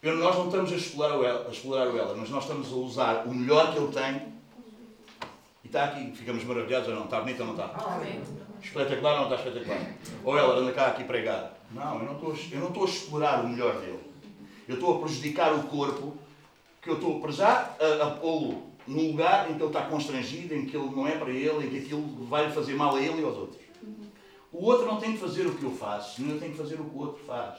Eu, nós não estamos a explorar, o Helder, a explorar o Helder, mas nós estamos a usar o melhor que ele tem e está aqui. Ficamos maravilhados ou não? Está bonito ou não está? Amém. Espetacular ou não está espetacular? Ou ela anda cá aqui pregar. Não, eu não, estou, eu não estou a explorar o melhor dele. Eu estou a prejudicar o corpo, que eu estou, para já, a, a pô-lo num lugar em que ele está constrangido, em que ele não é para ele, em que aquilo vai fazer mal a ele e aos outros. O outro não tem que fazer o que eu faço, senão eu tenho que fazer o que o outro faz.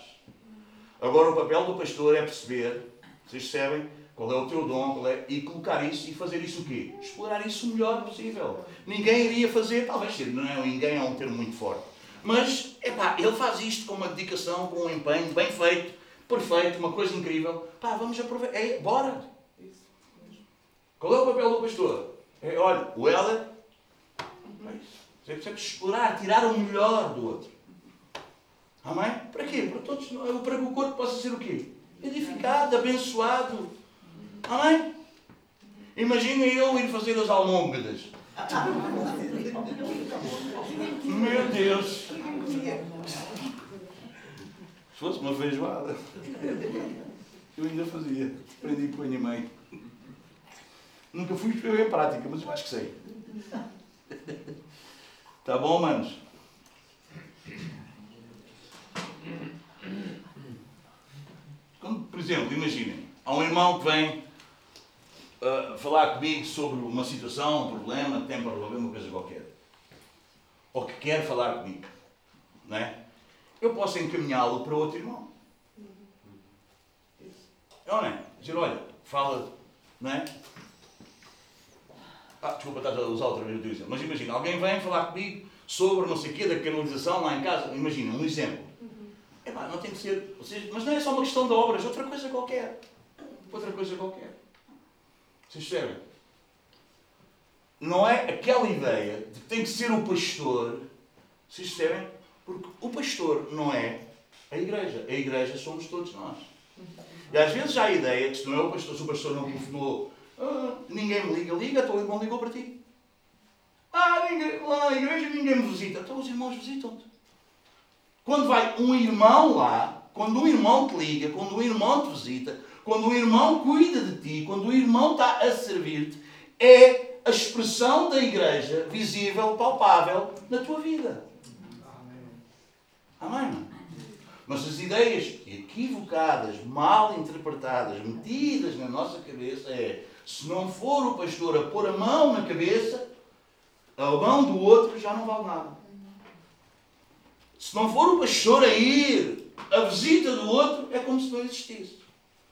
Agora, o papel do pastor é perceber, vocês percebem, qual é o teu dom, é, e colocar isso e fazer isso o quê? Explorar isso o melhor possível. Ninguém iria fazer, talvez não é ninguém é um termo muito forte, mas, epá, ele faz isto com uma dedicação, com um empenho bem feito, perfeito, uma coisa incrível. Pá, vamos aproveitar. É, bora! Qual é o papel do pastor? É, olha, o Heller você precisa explorar, tirar o melhor do outro. Amém? Para quê? Para, todos, para que o corpo possa ser o quê? Edificado, abençoado. Amém? Imagina eu ir fazer as almôndegas. Meu Deus! Se fosse uma feijoada, eu ainda fazia. Aprendi com a minha mãe. Nunca fui escrever em prática, mas eu acho que sei. Tá bom, manos? Quando, por exemplo, imaginem, há um irmão que vem uh, falar comigo sobre uma situação, um problema, tem para resolver uma coisa qualquer. Ou que quer falar comigo. Não é? Eu posso encaminhá-lo para outro irmão. Não é? Dizer, olha, fala, não é? Ah, desculpa, estás a usar outra vez o exemplo. Mas imagina, alguém vem falar comigo sobre não sei o quê da canalização lá em casa. Imagina, um exemplo. É pá, não tem que ser. Mas não é só uma questão de obras, outra coisa qualquer. Outra coisa qualquer. Vocês percebem? Não é aquela ideia de que tem que ser o pastor. Vocês percebem? Porque o pastor não é a igreja. A igreja somos todos nós. E às vezes há a ideia que se não é o pastor, se o pastor não telefonou ah, ninguém me liga, liga, então o irmão ligou para ti. Ah, ninguém, lá na igreja ninguém me visita. Então os irmãos visitam-te. Quando vai um irmão lá, quando um irmão te liga, quando um irmão te visita, quando um irmão cuida de ti, quando o um irmão está a servir-te, é a expressão da igreja visível, palpável na tua vida. Amém? Amém? Mas as ideias equivocadas, mal interpretadas, metidas na nossa cabeça é se não for o pastor a pôr a mão na cabeça, a mão do outro já não vale nada. Se não for o pastor a ir à visita do outro, é como se não existisse.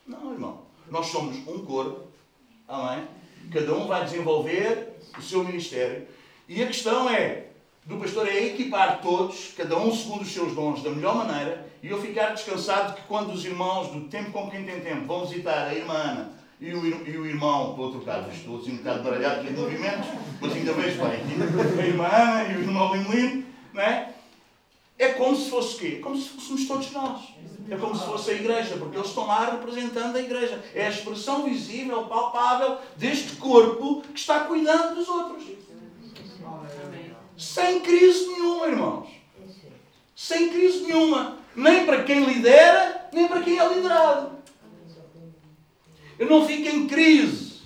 Não, irmão. Nós somos um corpo. Amém? Cada um vai desenvolver o seu ministério. E a questão é, do pastor é equipar todos, cada um segundo os seus dons, da melhor maneira, e eu ficar descansado que quando os irmãos, do tempo com quem tem tempo, vão visitar a irmã Ana, e o, e o irmão, estou estou assim um bocado baralhado de movimentos, mas ainda vejo bem. A irmã Ana e o irmão Lino, não é? É como se fosse o quê? Como se fôssemos todos nós. É como se fosse a igreja, porque eles estão lá representando a igreja. É a expressão visível, palpável deste corpo que está cuidando dos outros. Sem crise nenhuma, irmãos. Sem crise nenhuma. Nem para quem lidera, nem para quem é liderado. Eu não fico em crise.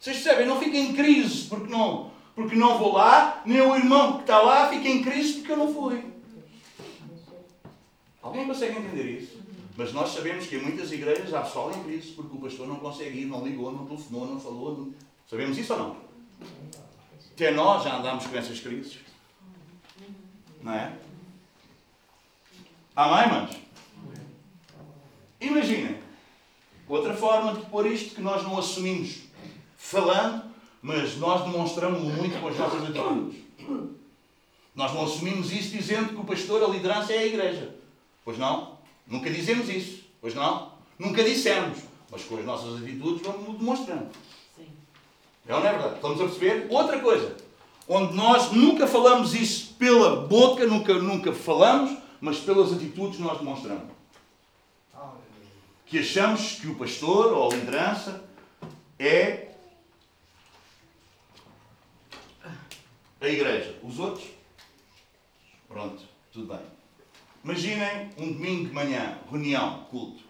Vocês percebem? Eu não fico em crise porque não, porque não vou lá, nem o irmão que está lá fica em crise porque eu não fui. Alguém consegue entender isso? Mas nós sabemos que em muitas igrejas há pessoal em crise porque o pastor não consegue ir, não ligou, não telefonou, não falou. Sabemos isso ou não? Até nós já andamos com essas crises. Não é? Amém, manos? Imaginem. Outra forma de pôr isto que nós não assumimos falando, mas nós demonstramos muito com as nossas atitudes. Nós não assumimos isso dizendo que o pastor, a liderança é a igreja. Pois não? Nunca dizemos isso. Pois não? Nunca dissemos. Mas com as nossas atitudes vamos demonstrando. É ou não é verdade? Estamos a perceber? Outra coisa. Onde nós nunca falamos isso pela boca, nunca, nunca falamos, mas pelas atitudes nós demonstramos. Que achamos que o pastor ou a liderança é a igreja. Os outros? Pronto, tudo bem. Imaginem um domingo de manhã, reunião, culto.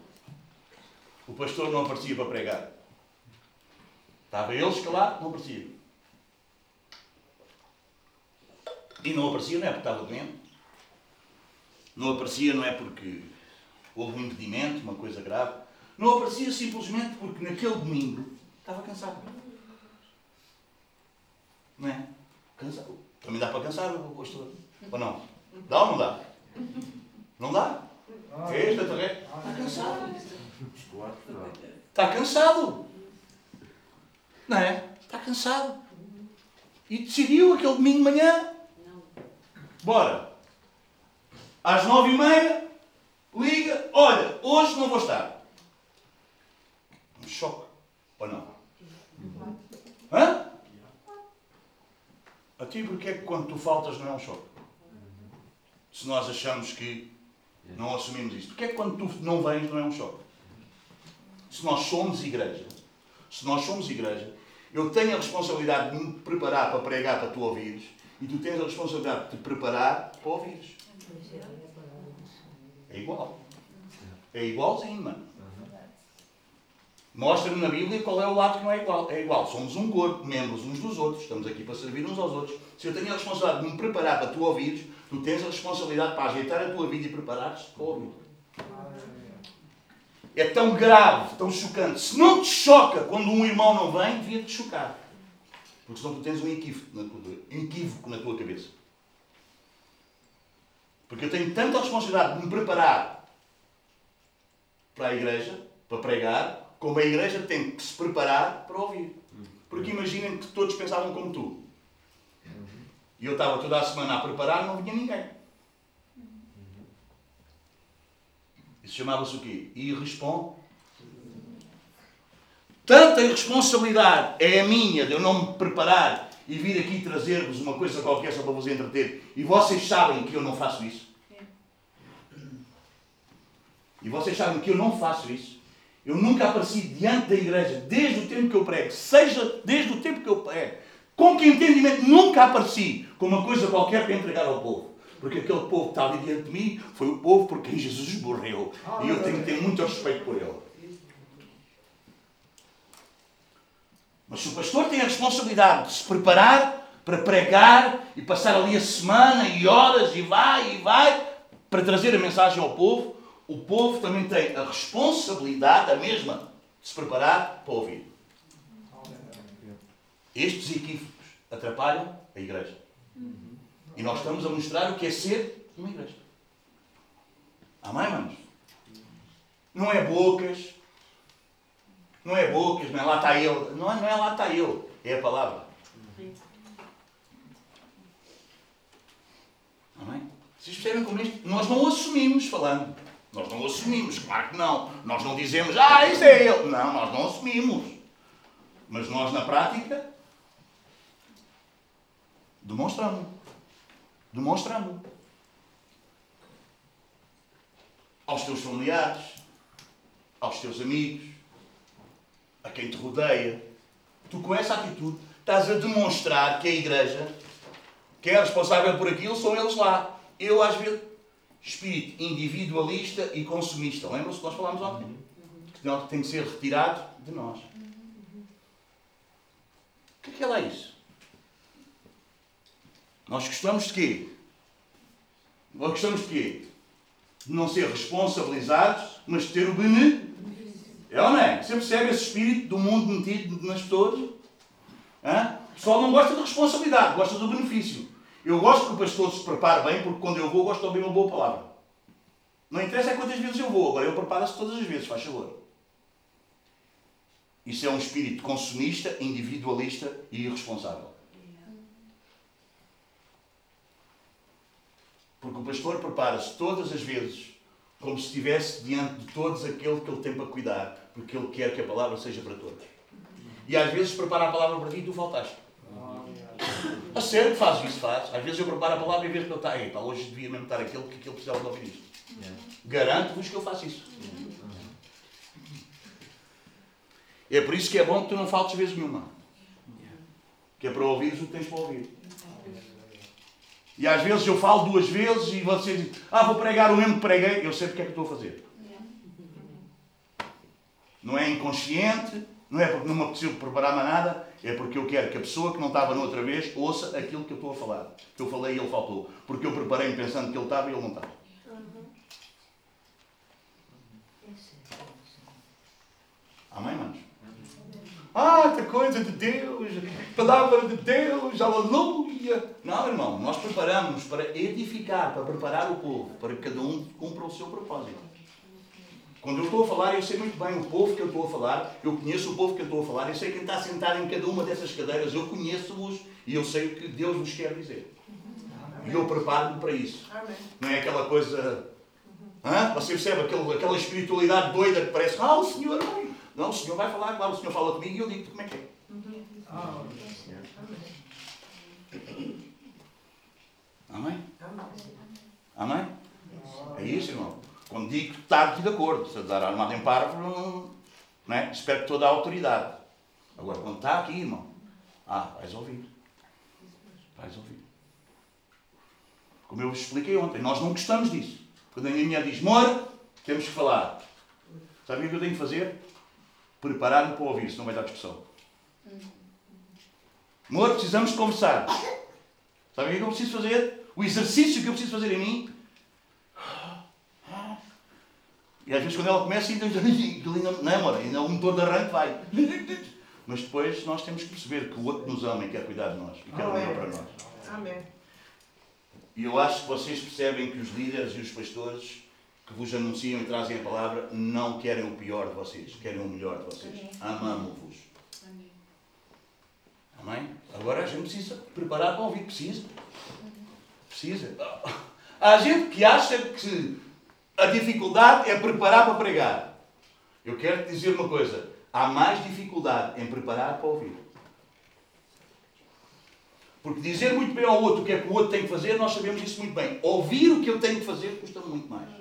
O pastor não aparecia para pregar. Estava ele escalado, não aparecia. E não aparecia não é porque estava doente. Não aparecia não é porque houve um impedimento, uma coisa grave. Não aparecia simplesmente porque naquele domingo estava cansado. Não é? Cansado. Também dá para cansar o pastor. Ou não? Dá ou não dá? Não dá? Esta também. Está cansado. Está cansado. Não é? Está cansado. E decidiu aquele domingo de manhã. Bora. Às nove e meia, liga. Olha, hoje não vou estar. Um choque. Ou não? Hã? A ti, porque é que quando tu faltas não é um choque? Se nós achamos que não assumimos isto. Porque é que quando tu não vens não é um choque? Se nós somos igreja, se nós somos igreja, eu tenho a responsabilidade de me preparar para pregar para tu ouvires e tu tens a responsabilidade de te preparar para ouvires. É igual. É igualzinho, mano. Mostra-me na Bíblia qual é o lado que não é igual. É igual. Somos um corpo, membros uns dos outros. Estamos aqui para servir uns aos outros. Se eu tenho a responsabilidade de me preparar para tu ouvires, Tu tens a responsabilidade para ajeitar a tua vida e preparar-te para ouvir. É tão grave, tão chocante. Se não te choca quando um irmão não vem, devia te chocar. Porque senão tu tens um equívoco na tua, equívoco na tua cabeça. Porque eu tenho tanta responsabilidade de me preparar para a igreja, para pregar, como a igreja tem que se preparar para ouvir. Porque imaginem que todos pensavam como tu. E eu estava toda a semana a preparar e não vinha ninguém. Isso chamava-se o quê? Irrespon. Tanta irresponsabilidade é a minha de eu não me preparar e vir aqui trazer-vos uma coisa qualquer só para vos entreter. E vocês sabem que eu não faço isso. E vocês sabem que eu não faço isso. Eu nunca apareci diante da igreja desde o tempo que eu prego, seja desde o tempo que eu prego, com que entendimento nunca apareci com uma coisa qualquer para entregar ao povo. Porque aquele povo que está ali diante de mim foi o povo por quem Jesus morreu. E eu tenho que ter muito respeito por ele. Mas se o pastor tem a responsabilidade de se preparar para pregar e passar ali a semana e horas e vai e vai para trazer a mensagem ao povo, o povo também tem a responsabilidade, a mesma, de se preparar para ouvir. Estes equívocos atrapalham a igreja. E nós estamos a mostrar o que é ser uma igreja. Amém, manos? Não é bocas. Não é bocas, não é lá está ele. Não é, não é lá está ele. É a palavra. Amém? Vocês percebem como isto? Nós não assumimos falando. Nós não assumimos, claro que não. Nós não dizemos, ah, isso é ele. Não, nós não assumimos. Mas nós, na prática, demonstramos. Demonstrando. Aos teus familiares, aos teus amigos, a quem te rodeia. Tu, com essa atitude, estás a demonstrar que a igreja, quem é responsável por aquilo, são eles lá. Eu, às vezes, espírito individualista e consumista. Lembram-se que nós falámos ontem? que tem que ser retirado de nós. O que é que é lá isso? Nós gostamos de quê? Nós gostamos de quê? De não ser responsabilizados, mas de ter o benefício. É ou não é? Você percebe esse espírito do mundo metido nas pessoas? Hã? O pessoal não gosta de responsabilidade, gosta do benefício. Eu gosto que o pastor se prepare bem, porque quando eu vou, gosto de ouvir uma boa palavra. Não interessa quantas vezes eu vou, agora eu preparo-se todas as vezes, faz favor. Isso é um espírito consumista, individualista e irresponsável. Porque o pastor prepara-se todas as vezes como se estivesse diante de todos aquele que ele tem para cuidar, porque ele quer que a palavra seja para todos. E às vezes prepara a palavra para ti e tu faltaste. A sério que faz isso, faz. Às vezes eu preparo a palavra e vejo que ele está aí. hoje devia mesmo estar aquele, porque aquele precisava de ouvir isto. Garanto-vos que eu faço isso. É por isso que é bom que tu não faltes vezes nenhuma. Que é para ouvires o que tens para ouvir. E às vezes eu falo duas vezes e vocês dizem, ah, vou pregar o mesmo que preguei. Eu sei porque é que estou a fazer. Não é inconsciente, não é porque não me apeteceu preparar mais nada, é porque eu quero que a pessoa que não estava noutra vez ouça aquilo que eu estou a falar. Que eu falei e ele faltou. Porque eu preparei-me pensando que ele estava e ele não estava. Amém, manos? Ah, que coisa de Deus, palavra de Deus, aleluia. Não, irmão, nós preparamos para edificar, para preparar o povo, para que cada um cumpra o seu propósito. Quando eu estou a falar, eu sei muito bem o povo que eu estou a falar, eu conheço o povo que eu estou a falar, eu sei quem está sentado em cada uma dessas cadeiras, eu conheço-vos e eu sei o que Deus vos quer dizer. E eu preparo-me para isso. Não é aquela coisa. Hã? Você percebe aquela, aquela espiritualidade doida que parece, ah, o Senhor, não, o Senhor vai falar, claro, o Senhor fala comigo e eu digo como é que é. Amém? Amém? É isso, irmão. Quando digo está aqui de acordo, se dar armado em párvore, não é? espero toda a autoridade. Agora, quando está aqui, irmão, ah, vais ouvir. Vais ouvir. Como eu vos expliquei ontem, nós não gostamos disso. Quando a minha mulher diz, mora, temos que falar. Sabe o que eu tenho que fazer? Preparar-me para ouvir, senão vai dar discussão. Amor, precisamos conversar. Sabe o que eu preciso fazer? O exercício que eu preciso fazer em mim. E às vezes quando ela começa, ainda, não, amor, ainda o motor de arranque vai. Mas depois nós temos que perceber que o outro nos ama e quer cuidar de nós e quer o melhor para nós. Amém. E eu acho que vocês percebem que os líderes e os pastores que vos anunciam e trazem a palavra não querem o pior de vocês, querem o melhor de vocês. Amamos-vos. Amém. Amém? Agora a gente precisa preparar para ouvir. Precisa. Precisa. Há gente que acha que a dificuldade é preparar para pregar. Eu quero te dizer uma coisa. Há mais dificuldade em preparar para ouvir. Porque dizer muito bem ao outro o que é que o outro tem que fazer, nós sabemos isso muito bem. Ouvir o que eu tenho que fazer custa muito mais.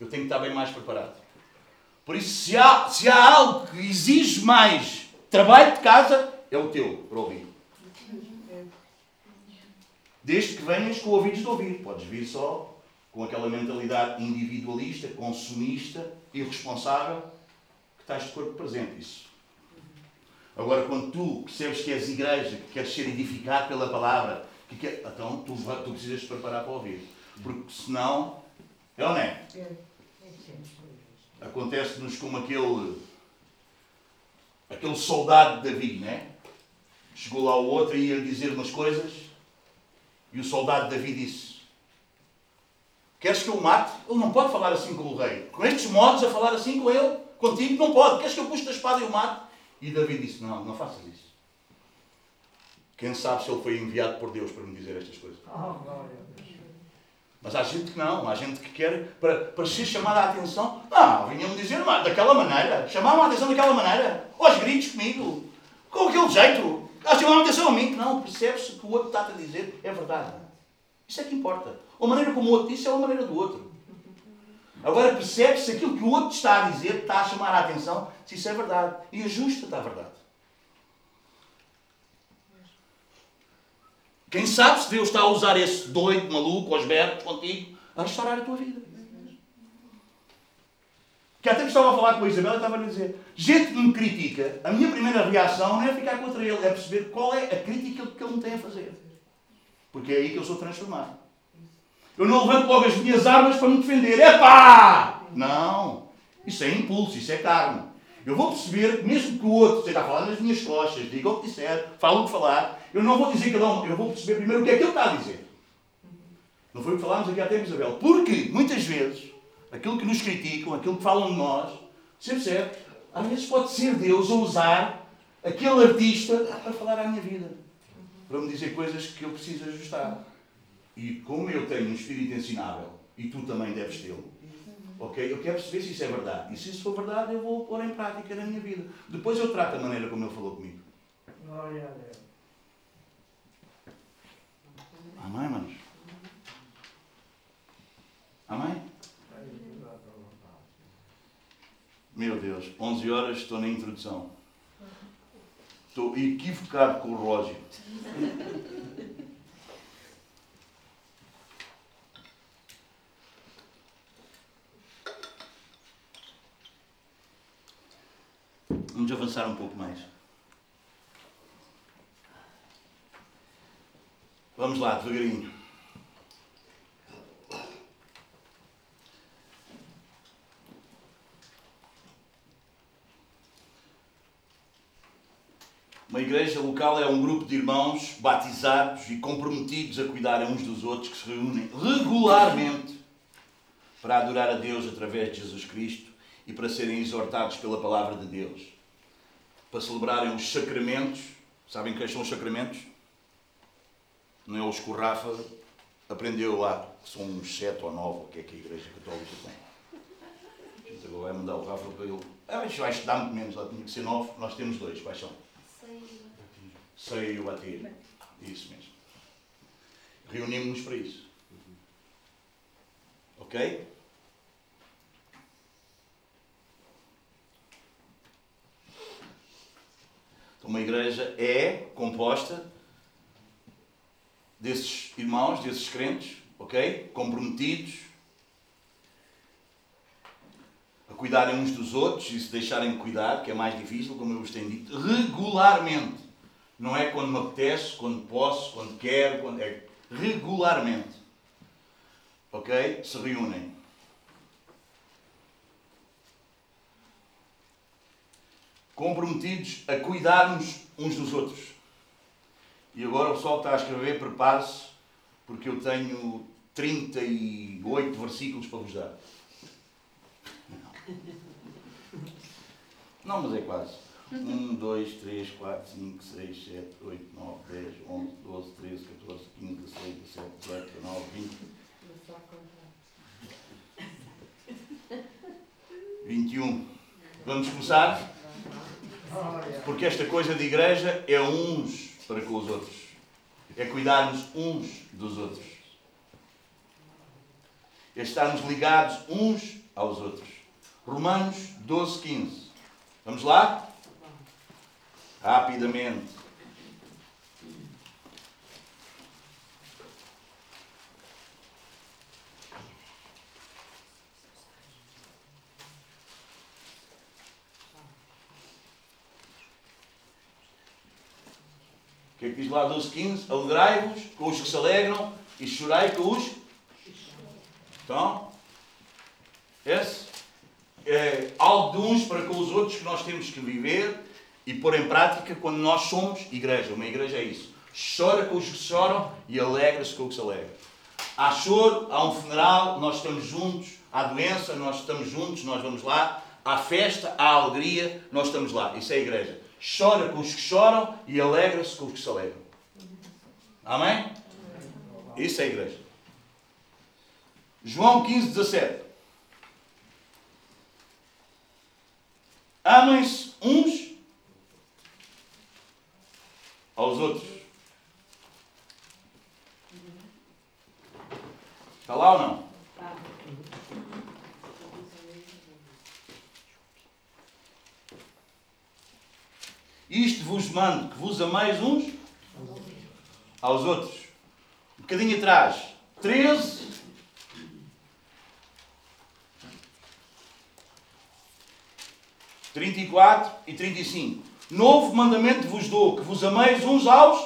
Eu tenho que estar bem mais preparado. Por isso, se há, se há algo que exige mais trabalho de casa, é o teu, para ouvir. Desde que venhas com ouvidos de ouvir. Podes vir só com aquela mentalidade individualista, consumista, irresponsável, que estás de corpo presente. Isso. Agora, quando tu percebes que és igreja, que queres ser edificado pela palavra, que quer... então tu, tu precisas te preparar para ouvir. Porque senão, é ou não é? é. Acontece-nos como aquele, aquele soldado de Davi, né? Chegou lá o outro e ia dizer umas coisas e o soldado Davi disse: Queres que eu o mate? Ele não pode falar assim com o rei. Com estes modos, a falar assim com ele, contigo, não pode. Queres que eu puxe a espada e o mate? E Davi disse: Não, não faças isso. Quem sabe se ele foi enviado por Deus para me dizer estas coisas. Oh, mas há gente que não, há gente que quer, para, para ser chamada a atenção, não, vinham-me dizer mas, daquela maneira, chamavam a atenção daquela maneira, aos gritos comigo, com aquele jeito, chamavam a atenção a mim, não, percebe-se que o outro está a dizer é verdade. Isso é que importa. A maneira como o outro disse é a maneira do outro. Agora percebe-se aquilo que o outro está a dizer, está a chamar a atenção, se isso é verdade. E ajusta-te à verdade. Quem sabe se Deus está a usar esse doido, maluco, aos contigo, a restaurar a tua vida. Que até estava a falar com a Isabel e estava a dizer: gente que me critica, a minha primeira reação não é ficar contra ele, é perceber qual é a crítica que ele me tem a fazer. Porque é aí que eu sou transformado. Eu não levanto logo as minhas armas para me defender. Epá! Não! Isso é impulso, isso é carne. Eu vou perceber, mesmo que o outro esteja a falar nas minhas costas, diga o que disser, fala o que falar, eu não vou dizer cada um, eu vou perceber primeiro o que é que ele está a dizer. Não foi o que falámos aqui há tempo, Isabel. Porque, muitas vezes, aquilo que nos criticam, aquilo que falam de nós, você percebe? Às vezes pode ser Deus a usar aquele artista para falar à minha vida. Para me dizer coisas que eu preciso ajustar. E como eu tenho um espírito ensinável, e tu também deves tê-lo, ok? Eu quero perceber se isso é verdade. E se isso for verdade, eu vou pôr em prática na minha vida. Depois eu trato a maneira como ele falou comigo. Glória a Deus. Amém, manos? Amém? Meu Deus, 11 horas estou na introdução. Estou equivocado com o relógio. Vamos avançar um pouco mais. Vamos lá, devagarinho. Uma igreja local é um grupo de irmãos batizados e comprometidos a cuidar uns dos outros que se reúnem regularmente para adorar a Deus através de Jesus Cristo e para serem exortados pela palavra de Deus. Para celebrarem os sacramentos. Sabem quais são os sacramentos? Não é o Rafa aprendeu lá, que são uns sete ou nove, o que é que a Igreja Católica tem. Gente agora vai mandar o Rafa para ele. Ah, mas vai estudar muito menos, lá tinha que ser nove, nós temos dois, quais são? Sei e o bater. Isso mesmo. Reunimos-nos para isso. Ok? Então, uma igreja é composta desses irmãos, desses crentes, ok? Comprometidos a cuidarem uns dos outros e se deixarem de cuidar, que é mais difícil, como eu vos tenho dito, regularmente. Não é quando me apetece, quando posso, quando quero, quando é regularmente. Ok? Se reúnem. Comprometidos a cuidarmos uns dos outros. E agora o pessoal está a escrever, prepare-se, porque eu tenho 38 versículos para vos dar. Não, mas é quase. 1, 2, 3, 4, 5, 6, 7, 8, 9, 10, 11, 12, 13, 14, 15, 16, 17, 18, 19, 20. 21. Vamos começar? Porque esta coisa de igreja é uns para com os outros. É cuidarmos uns dos outros. É estarmos ligados uns aos outros. Romanos 12, 15. Vamos lá? Rapidamente. Que é que diz lá 12, 15? Alegrai-vos com os que se alegram e chorai com os. Então, esse é algo de uns para com os outros que nós temos que viver e pôr em prática quando nós somos igreja. Uma igreja é isso. Chora com os que choram e alegra-se com os que se alegram. Há choro, há um funeral, nós estamos juntos. Há doença, nós estamos juntos, nós vamos lá. Há festa, há alegria, nós estamos lá. Isso é a igreja. Chora com os que choram e alegra-se com os que se alegram. Amém? Isso é a igreja. João 15, 17. Amem-se uns aos outros. Está lá ou não? Isto vos mando, que vos ameis uns aos outros. Um bocadinho atrás, 13. 34 e 35. Novo mandamento vos dou, que vos ameis uns aos,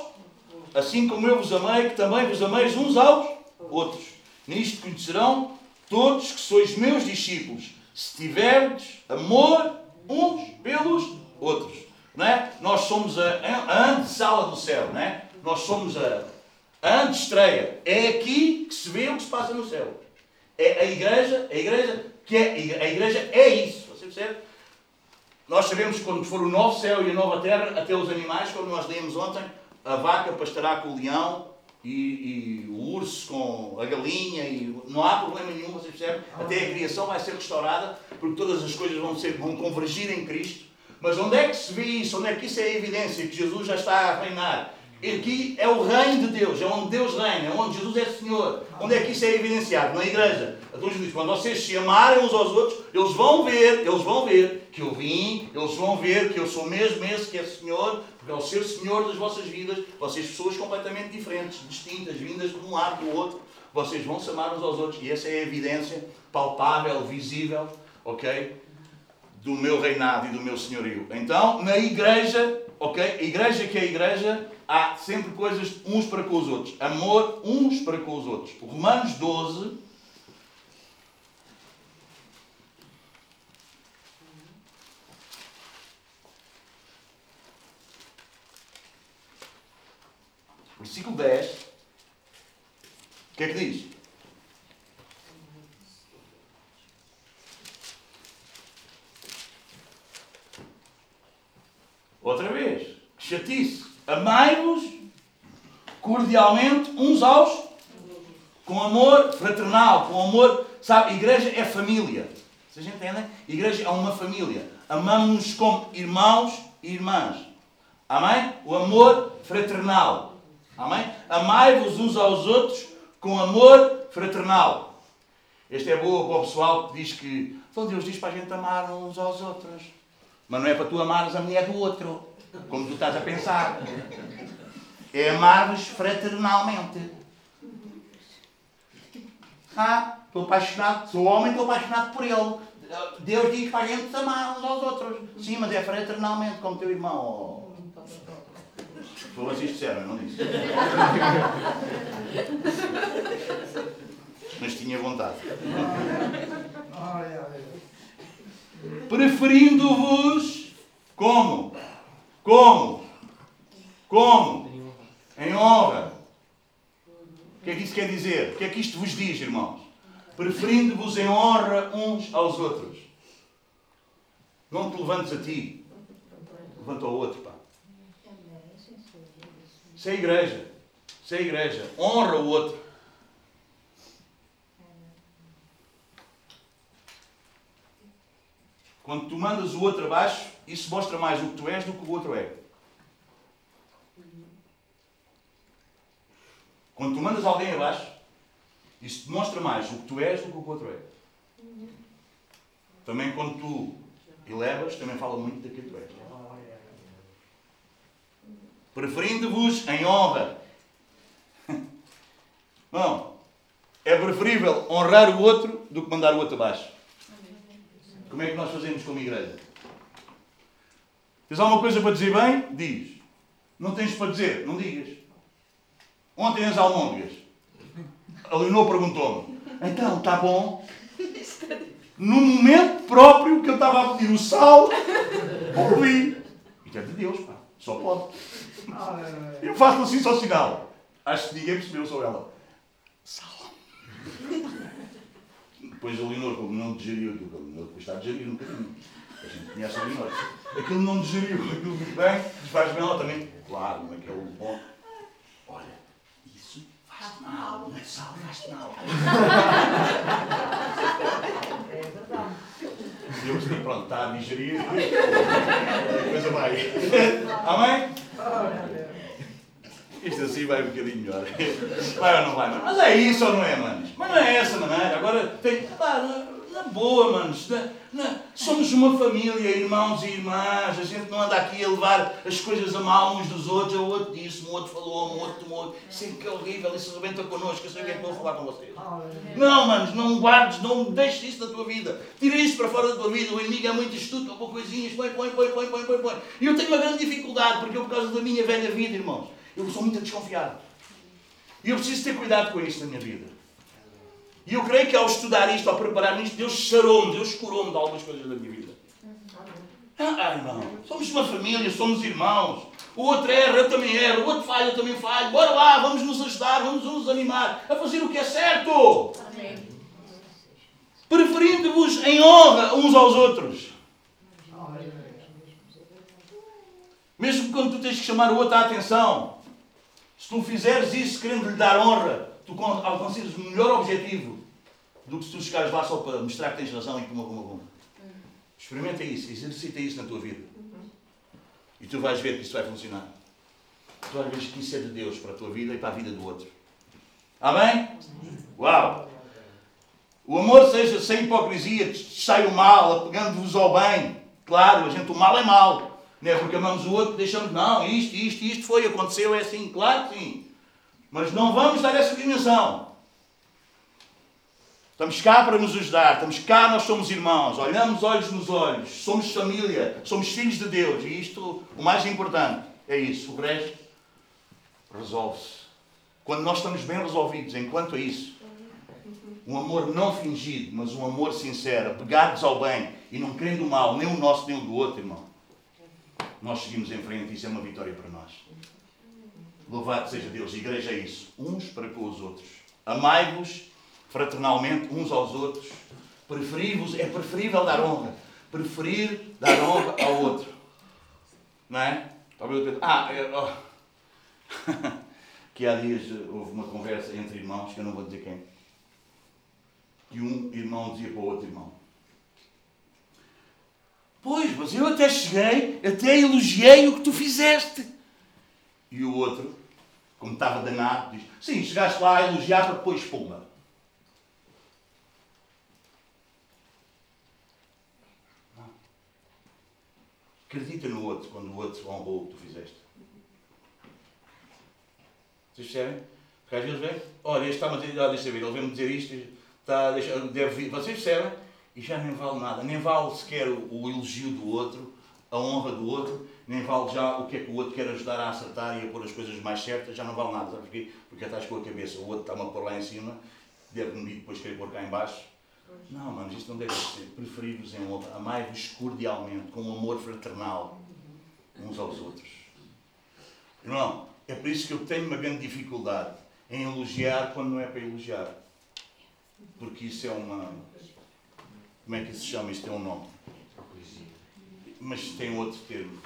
assim como eu vos amei, que também vos ameis uns aos outros. Nisto conhecerão todos que sois meus discípulos, se tiverdes amor uns pelos outros. Não é? Nós somos a, a antessala do céu, não é? Nós somos a, a antestreia. É aqui que se vê o que se passa no céu. É a igreja, a igreja que é, a igreja é isso. Você percebe? Nós sabemos que quando for o novo céu e a nova terra, até os animais, como nós lemos ontem, a vaca pastará com o leão e, e, o urso com a galinha e não há problema nenhum, você percebe? Até a criação vai ser restaurada porque todas as coisas vão, ser, vão convergir em Cristo. Mas onde é que se vê isso? Onde é que isso é a evidência que Jesus já está a reinar? Aqui é o reino de Deus, é onde Deus reina, é onde Jesus é Senhor. Onde é que isso é evidenciado? Na igreja. Então Jesus diz, quando vocês se amarem uns aos outros, eles vão ver, eles vão ver que eu vim, eles vão ver que eu sou mesmo esse que é Senhor, porque ao ser Senhor das vossas vidas, vocês pessoas completamente diferentes, distintas, vindas de um lado do outro, vocês vão se amar uns aos outros. E essa é a evidência palpável, visível, ok? Do meu reinado e do meu senhorio. Então, na igreja, ok? A igreja que é a igreja, há sempre coisas uns para com os outros. Amor uns para com os outros. Romanos 12. Versículo 10. O que é que diz? Outra vez. Que chatice. Amai-vos cordialmente uns aos com amor fraternal, com amor, sabe, igreja é família. Vocês entendem? Igreja é uma família. Amamos-nos como irmãos e irmãs. Amém? O amor fraternal. Amém? Amai-vos uns aos outros com amor fraternal. Este é boa para o pessoal que diz que então Deus diz para a gente amar uns aos outros. Mas não é para tu amares a mulher do outro, como tu estás a pensar. É amar-vos fraternalmente. Ah, estou apaixonado, sou homem, estou apaixonado por ele. Deus diz para a gente amar uns aos outros. Sim, mas é fraternalmente, como teu irmão. Foi vocês disseram, não disse. Mas tinha vontade. Preferindo-vos como? Como? Como? Em honra. O que é que isso quer dizer? O que é que isto vos diz, irmãos? Preferindo-vos em honra uns aos outros. Não te levantes a ti. Levanta ao outro, pá. Isso é igreja. Isso é igreja. Honra o outro. Quando tu mandas o outro abaixo, isso mostra mais o que tu és do que o outro é. Quando tu mandas alguém abaixo, isso demonstra mais o que tu és do que o outro é. Também quando tu elevas, também fala muito daquilo que tu és. Preferindo-vos em honra. Não. É preferível honrar o outro do que mandar o outro abaixo. Como é que nós fazemos como igreja? Tens alguma coisa para dizer bem? Diz. Não tens para dizer? Não digas. Ontem as almôndegas. A Leonor perguntou-me: então, está bom? No momento próprio que eu estava a pedir o sal, ouvi. Isto é de Deus, pá. Só pode. Eu faço assim só sinal. Acho que ninguém percebeu, sou ela. Sal. Depois a Leonor, como não digeriu aquilo, a Leonor depois está a digerir um bocadinho. A gente conhece a Leonor. Aquilo não digeriu aquilo muito bem, desfaz bem ela também. Claro, naquele é bom. Olha, isso faz mal, não é sal, faz mal. É verdade. E eu pronto, está a digerir, a coisa vai. Amém? Isto assim vai um bocadinho melhor. Vai ou não vai, Mas é isso ou não é, manos? Mas não é essa maneira. Agora tem. Pá, na boa, manos. Na, na, somos uma família, irmãos e irmãs. A gente não anda aqui a levar as coisas a mal uns dos outros. O outro disse, o outro falou, o outro tomou. Sempre que é horrível, isso rebenta connosco. Eu sei o que é que vou falar com vocês. Não, manos, não guardes, não deixes isso da tua vida. Tira isso para fora da tua vida. O inimigo é muito estúpido, com coisinhas, põe, põe, põe, põe, põe, põe. E eu tenho uma grande dificuldade, porque eu, por causa da minha velha vida, irmãos, eu sou muito desconfiado. E eu preciso ter cuidado com isso na minha vida. E eu creio que ao estudar isto, ao preparar isto, Deus sarou-me, Deus curou-me de algumas coisas da minha vida. Ah, irmão, somos uma família, somos irmãos. O outro erra, eu também erro. O outro falha, eu também falho. Bora lá, vamos nos ajudar, vamos nos animar a fazer o que é certo. Preferindo-vos em honra uns aos outros. Mesmo quando tu tens que chamar o outro à atenção, se tu fizeres isso querendo lhe dar honra, tu alcanças o melhor objetivo do que se tu chegares lá só para mostrar que tens razão e que uma uma uma. Experimenta isso, exercita isso na tua vida. E tu vais ver que isso vai funcionar. Tu vais ver que isso é de Deus para a tua vida e para a vida do outro. Amém? Uau! O amor seja sem hipocrisia, sai o mal, apegando-vos ao bem. Claro, a gente, o mal é mal. Não é porque amamos o outro, deixamos, não, isto, isto, isto foi, aconteceu, é assim. Claro que sim. Mas não vamos dar essa dimensão. Estamos cá para nos ajudar, estamos cá, nós somos irmãos, olhamos olhos nos olhos, somos família, somos filhos de Deus. E isto, o mais importante, é isso. O resto resolve-se. Quando nós estamos bem resolvidos, enquanto é isso, um amor não fingido, mas um amor sincero, apegados ao bem e não querendo o mal, nem o nosso nem o do outro, irmão, nós seguimos em frente e isso é uma vitória para nós. Louvado seja Deus. Igreja é isso. Uns para com os outros. Amai-vos fraternalmente uns aos outros. Preferi-vos. É preferível dar honra. Preferir dar honra ao outro. Não é? Ah, é, oh. que há dias houve uma conversa entre irmãos, que eu não vou dizer quem. E um irmão dizia para o outro irmão: Pois, mas eu até cheguei, até elogiei o que tu fizeste. E o outro, como estava danado, diz: Sim, chegaste lá a elogiar para depois pumba. Acredita no outro quando o outro honrou o que tu fizeste. Vocês percebem? Porque às vezes vem, olha, este está-me a dizer, deixa ver, ele vem-me dizer isto, está, deixa, deve vir. Vocês percebem? E já nem vale nada, nem vale sequer o, elogio do outro, a honra do outro, nem vale já o que é que o outro quer ajudar a acertar e a pôr as coisas mais certas, já não vale nada. Sabe porquê? Porque estás com a cabeça, o outro está-me a pôr lá em cima, deve-me depois querer pôr cá em baixo. Não, mano, isto não deve ser. Preferir-vos em honra, amai-vos cordialmente, com um amor fraternal, uns aos outros. Irmão, é por isso que eu tenho uma grande dificuldade em elogiar quando não é para elogiar. Porque isso é uma. Como é que isso se chama? Isto tem um nome. Mas tem outro termo.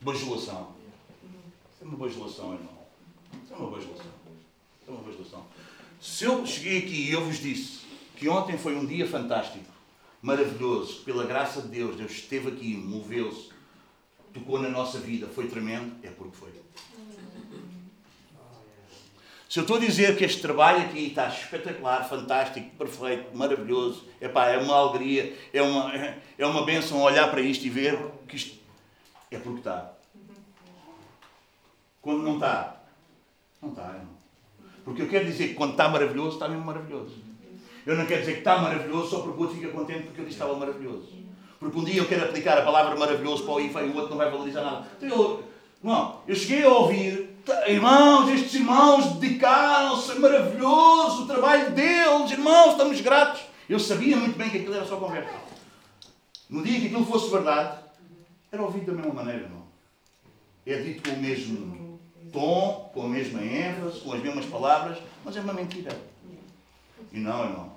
Bajulação. Isso é uma bajulação, irmão. Isso é uma bajulação. É uma bajulação. Se eu cheguei aqui e eu vos disse que ontem foi um dia fantástico, maravilhoso, pela graça de Deus, Deus esteve aqui, moveu-se, tocou na nossa vida, foi tremendo, é porque foi. Se eu estou a dizer que este trabalho aqui está espetacular, fantástico, perfeito, maravilhoso, epá, é uma alegria, é uma, é uma benção olhar para isto e ver que isto é porque está. Quando não está, não está, irmão. Porque eu quero dizer que quando está maravilhoso, está mesmo maravilhoso. Eu não quero dizer que está maravilhoso só porque o outro fica contente porque que estava maravilhoso. Porque um dia eu quero aplicar a palavra maravilhoso para o IFA e o outro não vai valorizar nada. Então eu, não, eu cheguei a ouvir Irmãos, estes irmãos dedicaram-se, é maravilhoso o trabalho deles, irmãos, estamos gratos. Eu sabia muito bem que aquilo era só conversa. No dia que aquilo fosse verdade, era ouvido da mesma maneira, irmão. É dito com o mesmo tom, com a mesma ênfase, com as mesmas palavras, mas é uma mentira. E não, irmão.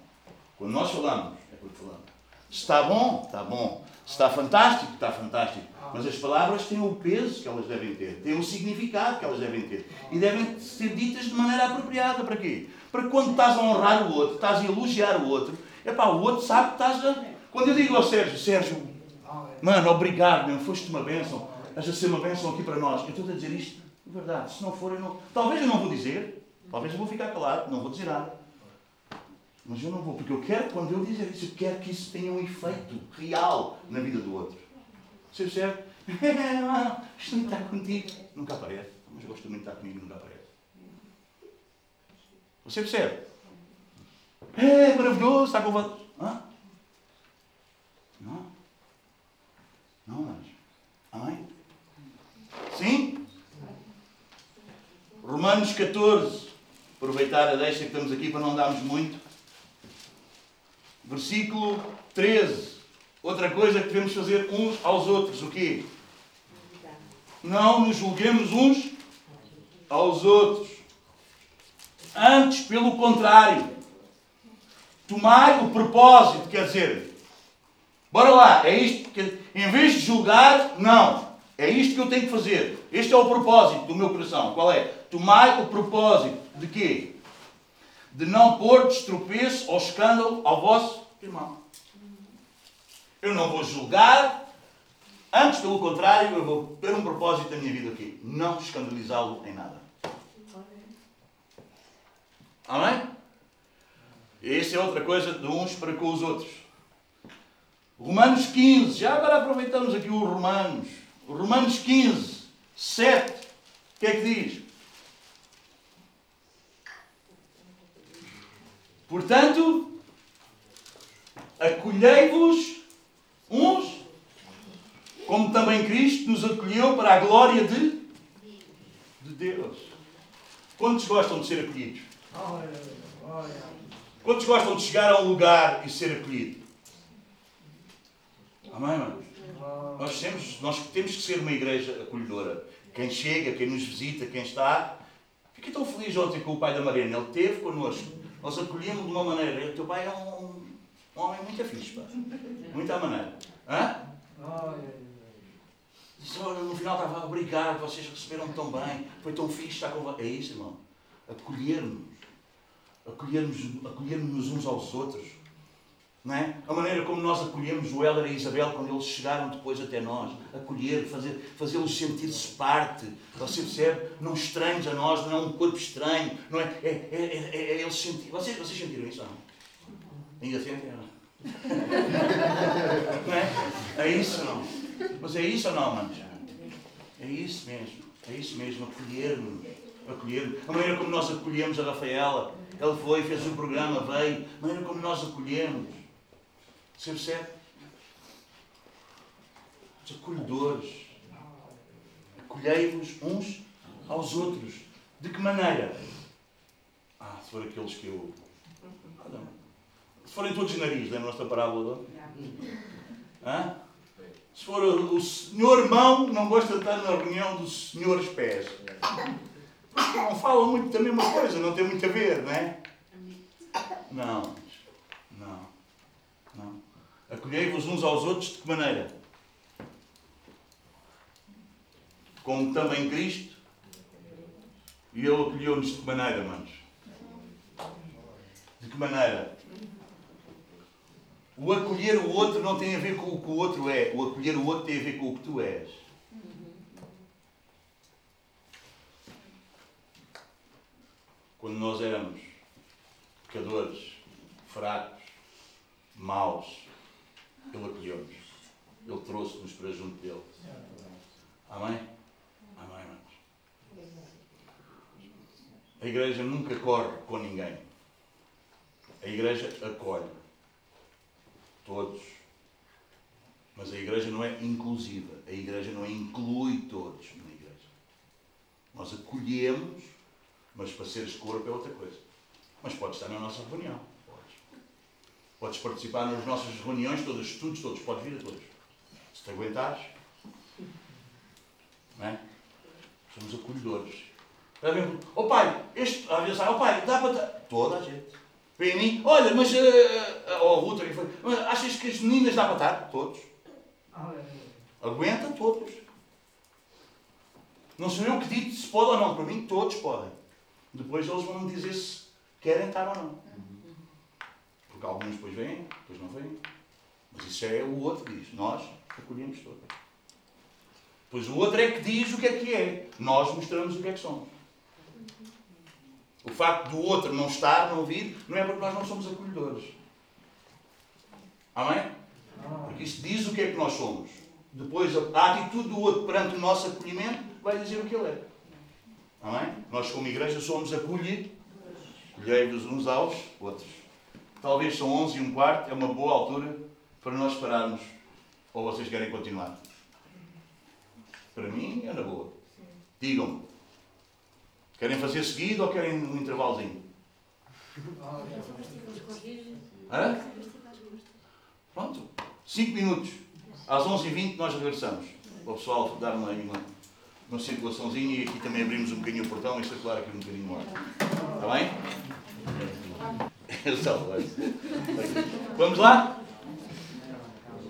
Quando nós falamos, é porque falamos. Se está bom, está bom. Está fantástico, está fantástico. Mas as palavras têm o peso que elas devem ter, têm o significado que elas devem ter. E devem ser ditas de maneira apropriada. Para quê? Para que quando estás a honrar o outro, estás a elogiar o outro, é pá, o outro sabe que estás a. Quando eu digo ao Sérgio, Sérgio, mano, obrigado, meu, foste uma bênção, estás a ser uma bênção aqui para nós. Eu estou a dizer isto de verdade. Se não for, eu não. Talvez eu não vou dizer, talvez eu vou ficar calado, não vou dizer nada. Mas eu não vou, porque eu quero, quando eu dizer isso, eu quero que isso tenha um efeito real na vida do outro. Você percebe? Gosto muito de estar contigo. Nunca aparece. Mas gosto muito de estar comigo nunca aparece. Você percebe? É maravilhoso, está com. Hã? Não. Não, mas. Amém? Sim? Romanos 14. Aproveitar a deixa que estamos aqui para não darmos muito. Versículo 13. Outra coisa que devemos fazer uns aos outros. O quê? Não nos julguemos uns aos outros. Antes, pelo contrário, tomai o propósito, quer dizer, bora lá, é isto que, em vez de julgar, não, é isto que eu tenho que fazer. Este é o propósito do meu coração. Qual é? Tomai o propósito de quê? De não pôr destropeço ou escândalo ao vosso irmão. Eu não vou julgar, antes, pelo contrário, eu vou ter um propósito da minha vida aqui: não escandalizá-lo em nada. Amém? Essa é outra coisa de uns para com os outros. Romanos 15, já agora aproveitamos aqui o Romanos. Romanos 15, 7, o que é que diz? Portanto, acolhei-vos uns, como também Cristo nos acolheu para a glória de, de Deus. Quantos gostam de ser acolhidos? Quantos gostam de chegar a um lugar e ser acolhido? Amém, mano? Nós temos, nós temos que ser uma igreja acolhedora. Quem chega, quem nos visita, quem está. Fiquei tão feliz ontem com o pai da Mariana. Ele esteve connosco. Nós acolhemos de uma maneira. O teu pai é um, um homem muito fixe, pá. Muita maneira. Hã? Disse, olha, no final estava obrigado, vocês receberam tão bem, foi tão fixe estar com. É isso, irmão. Acolher-nos. Acolhermos-nos acolhermos uns aos outros. Não é? A maneira como nós acolhemos o Heller e a Isabel quando eles chegaram depois até nós. Acolher, fazer, fazê-los sentir-se parte. Você percebe? Não estranhos a nós, não é um corpo estranho. Não é? É, é, é, é eles sentir. Vocês, vocês sentiram isso não? Ainda sentem não? não é? É isso não? Mas é isso ou não, manos? É isso mesmo. É isso mesmo. Acolher-nos. Acolher a maneira como nós acolhemos a Rafaela. Ele foi, fez o um programa, veio. A maneira como nós acolhemos. Você percebe? Os acolhedores. Acolhei-vos uns aos outros. De que maneira? Ah, se for aqueles que eu. Se forem todos nariz, lembram-se da parábola? Hã? Se for o senhor mão, não gosta de estar na reunião dos senhores pés. Porque não falam muito da mesma coisa, não tem muito a ver, não é? Não. Acolhei-vos uns aos outros de que maneira? Como também Cristo. E Ele acolheu-nos de que maneira, manos? De que maneira? O acolher o outro não tem a ver com o que o outro é. O acolher o outro tem a ver com o que tu és. Quando nós éramos pecadores, fracos, maus, ele acolheu-nos. Ele trouxe-nos para junto dele. Amém? Amém, irmãos. A igreja nunca corre com ninguém. A igreja acolhe todos. Mas a igreja não é inclusiva. A igreja não inclui todos na igreja. Nós acolhemos, mas para seres corpo é outra coisa. Mas pode estar na nossa reunião. Podes participar nas nossas reuniões, todos os estudos, todos, podes vir a todos. Se te aguentares. Não é? Somos acolhedores. Está vendo? Oh pai, este, às vezes, oh pai, dá para. Toda a gente. Vem a mim, olha, mas. Uh, oh, Ruta, que foi. Mas achas que as meninas dá para estar? Todos. Aguenta todos. Não sou eu que digo se pode ou não. Para mim, todos podem. Depois eles vão dizer se querem estar ou não. Porque alguns depois vêm, depois não vêm. Mas isso é o outro que diz. Nós acolhemos todos. Pois o outro é que diz o que é que é. Nós mostramos o que é que somos. O facto do outro não estar, não vir, não é porque nós não somos acolhedores. Amém? Porque isso diz o que é que nós somos. Depois, a atitude do outro perante o nosso acolhimento vai dizer o que ele é. Amém? Nós, como igreja, somos acolhidos, colhei-vos uns aos outros. Talvez são 11 e um quarto, é uma boa altura para nós pararmos. Ou vocês querem continuar? Para mim, é na boa. Digam-me. Querem fazer seguido ou querem um intervalozinho? Hã? Pronto. 5 minutos. Às 11h20 nós regressamos. O pessoal dar uma, uma, uma circulaçãozinha e aqui também abrimos um bocadinho o portão e circular aqui um bocadinho o ar. Está bem? Vamos lá?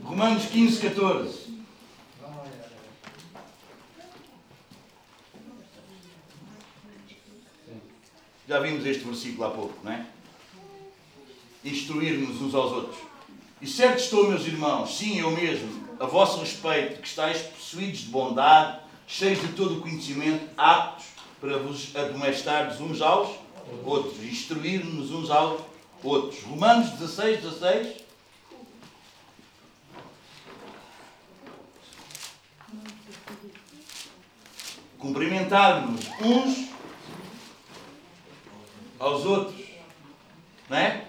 Romanos 15, 14. Já vimos este versículo há pouco, não é? Instruir-nos uns aos outros. E certo estou, meus irmãos, sim, eu mesmo, a vosso respeito, que estáis possuídos de bondade, cheios de todo o conhecimento, aptos para vos admoestardes uns aos outros, instruir-nos uns aos outros. Romanos 16, 16. Cumprimentar-nos uns aos outros. Não é?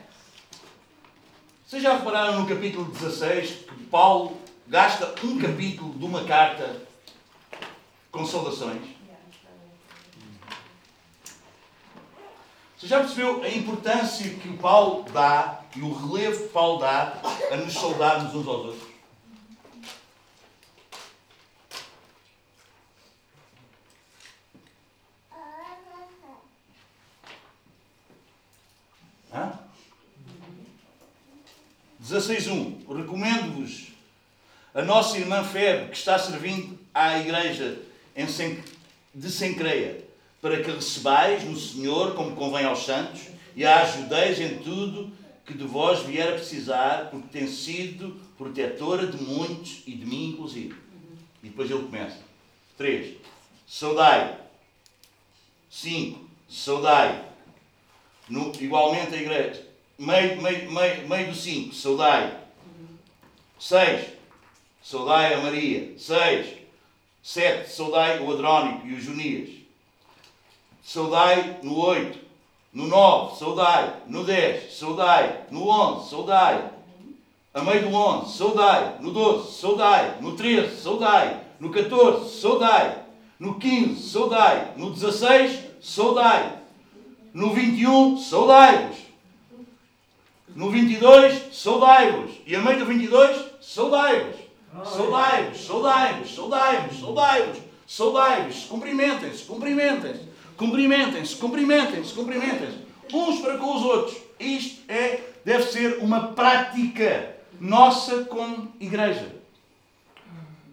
Vocês já repararam no capítulo 16 que Paulo gasta um capítulo de uma carta com saudações? Você já percebeu a importância que o Paulo dá e o relevo que Paulo dá a nos saudarmos uns aos outros? Hã? 16.1. Recomendo-vos a nossa irmã Febe, que está servindo à igreja de Sencreia, para que recebais no Senhor como convém aos santos e a ajudeis em tudo que de vós vier a precisar, porque tem sido protetora de muitos e de mim inclusive. E depois ele começa. 3. Saudai. 5. Saudai no, igualmente a igreja. Meio, meio, meio, meio do 5, saudai. 6, saudai a Maria. 6, 7, saudai o Adrónico e o Junias. Saudai no 8, no 9, saudai. No 10, saudai. No 11, saudai. A meio do 11, saudai. No 12, saudai. No 13, saudai. No 14, saudai. No 15, saudai. No 16, saudai. No 21, saudai-vos. No 22, saudai-vos. E a meio do 22, saudai-vos. Saudai-vos, saudai-vos, saudai-vos, saudai-vos, saudai-vos. Cumprimentem-se, cumprimentem-se, cumprimentem-se, cumprimentem-se, cumprimentem-se. Uns para com os outros. Isto é, deve ser uma prática nossa como igreja.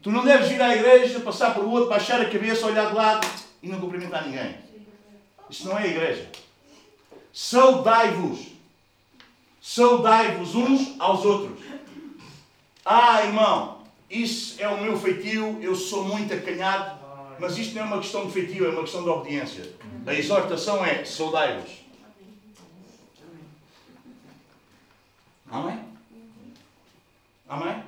Tu não deves ir à igreja, passar por outro, baixar a cabeça, olhar de lado e não cumprimentar ninguém. Isto não é igreja. Saudai-vos. Saudai-vos uns aos outros. Ah, irmão, isso é o meu feitio, eu sou muito acanhado, mas isto não é uma questão de feitio, é uma questão de obediência. A exortação é saudai-vos. Amém? Amém?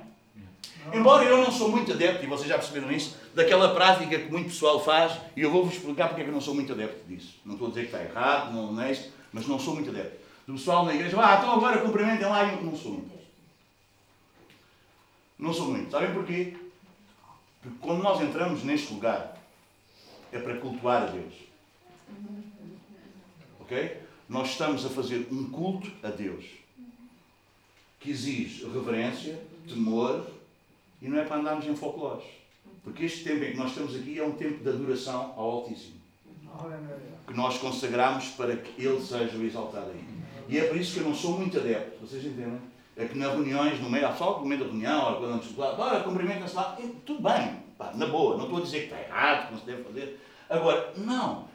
Embora eu não sou muito adepto, e vocês já perceberam isso, daquela prática que muito pessoal faz, e eu vou-vos explicar porque é que eu não sou muito adepto disso. Não estou a dizer que está errado, não é honesto, mas não sou muito adepto. Do pessoal na igreja, ah, então agora cumprimentem lá e eu não sou muito. Não sou muito. Sabem porquê? Porque quando nós entramos neste lugar, é para cultuar a Deus. Ok? Nós estamos a fazer um culto a Deus que exige reverência, temor e não é para andarmos em folclores. Porque este tempo em que nós estamos aqui é um tempo de adoração ao Altíssimo que nós consagramos para que Ele seja o exaltado aí. E é por isso que eu não sou muito adepto, vocês entendem? É que nas reuniões, no meio, só no meio da reunião, quando vamos lá, bora, cumprimentem-se lá, tudo bem, pá, na boa, não estou a dizer que está errado, que não se deve fazer. Agora, não.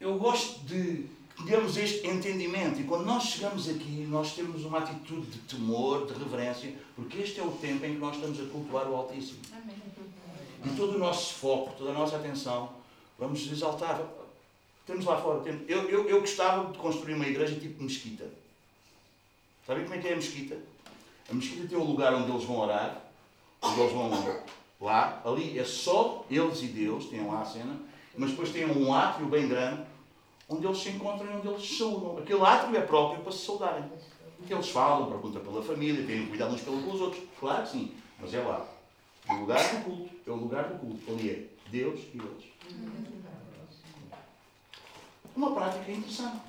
Eu gosto de termos este entendimento e quando nós chegamos aqui, nós temos uma atitude de temor, de reverência, porque este é o tempo em que nós estamos a cultuar o Altíssimo. Amém. E todo o nosso foco, toda a nossa atenção Vamos exaltar. Temos lá fora. Temos, eu, eu, eu gostava de construir uma igreja tipo mesquita. Sabem como é que é a mesquita? A mesquita tem um lugar onde eles vão orar, onde eles vão lá, ali é só eles e Deus, tem lá a cena, mas depois tem um átrio bem grande onde eles se encontram e onde eles se saudam. Aquele átrio é próprio para se saudarem. Eles falam, perguntam pela família, têm cuidado uns pelos outros. Claro que sim, mas é lá. O lugar do culto é o lugar do culto. Ali é Deus e eles. Uma prática interessante.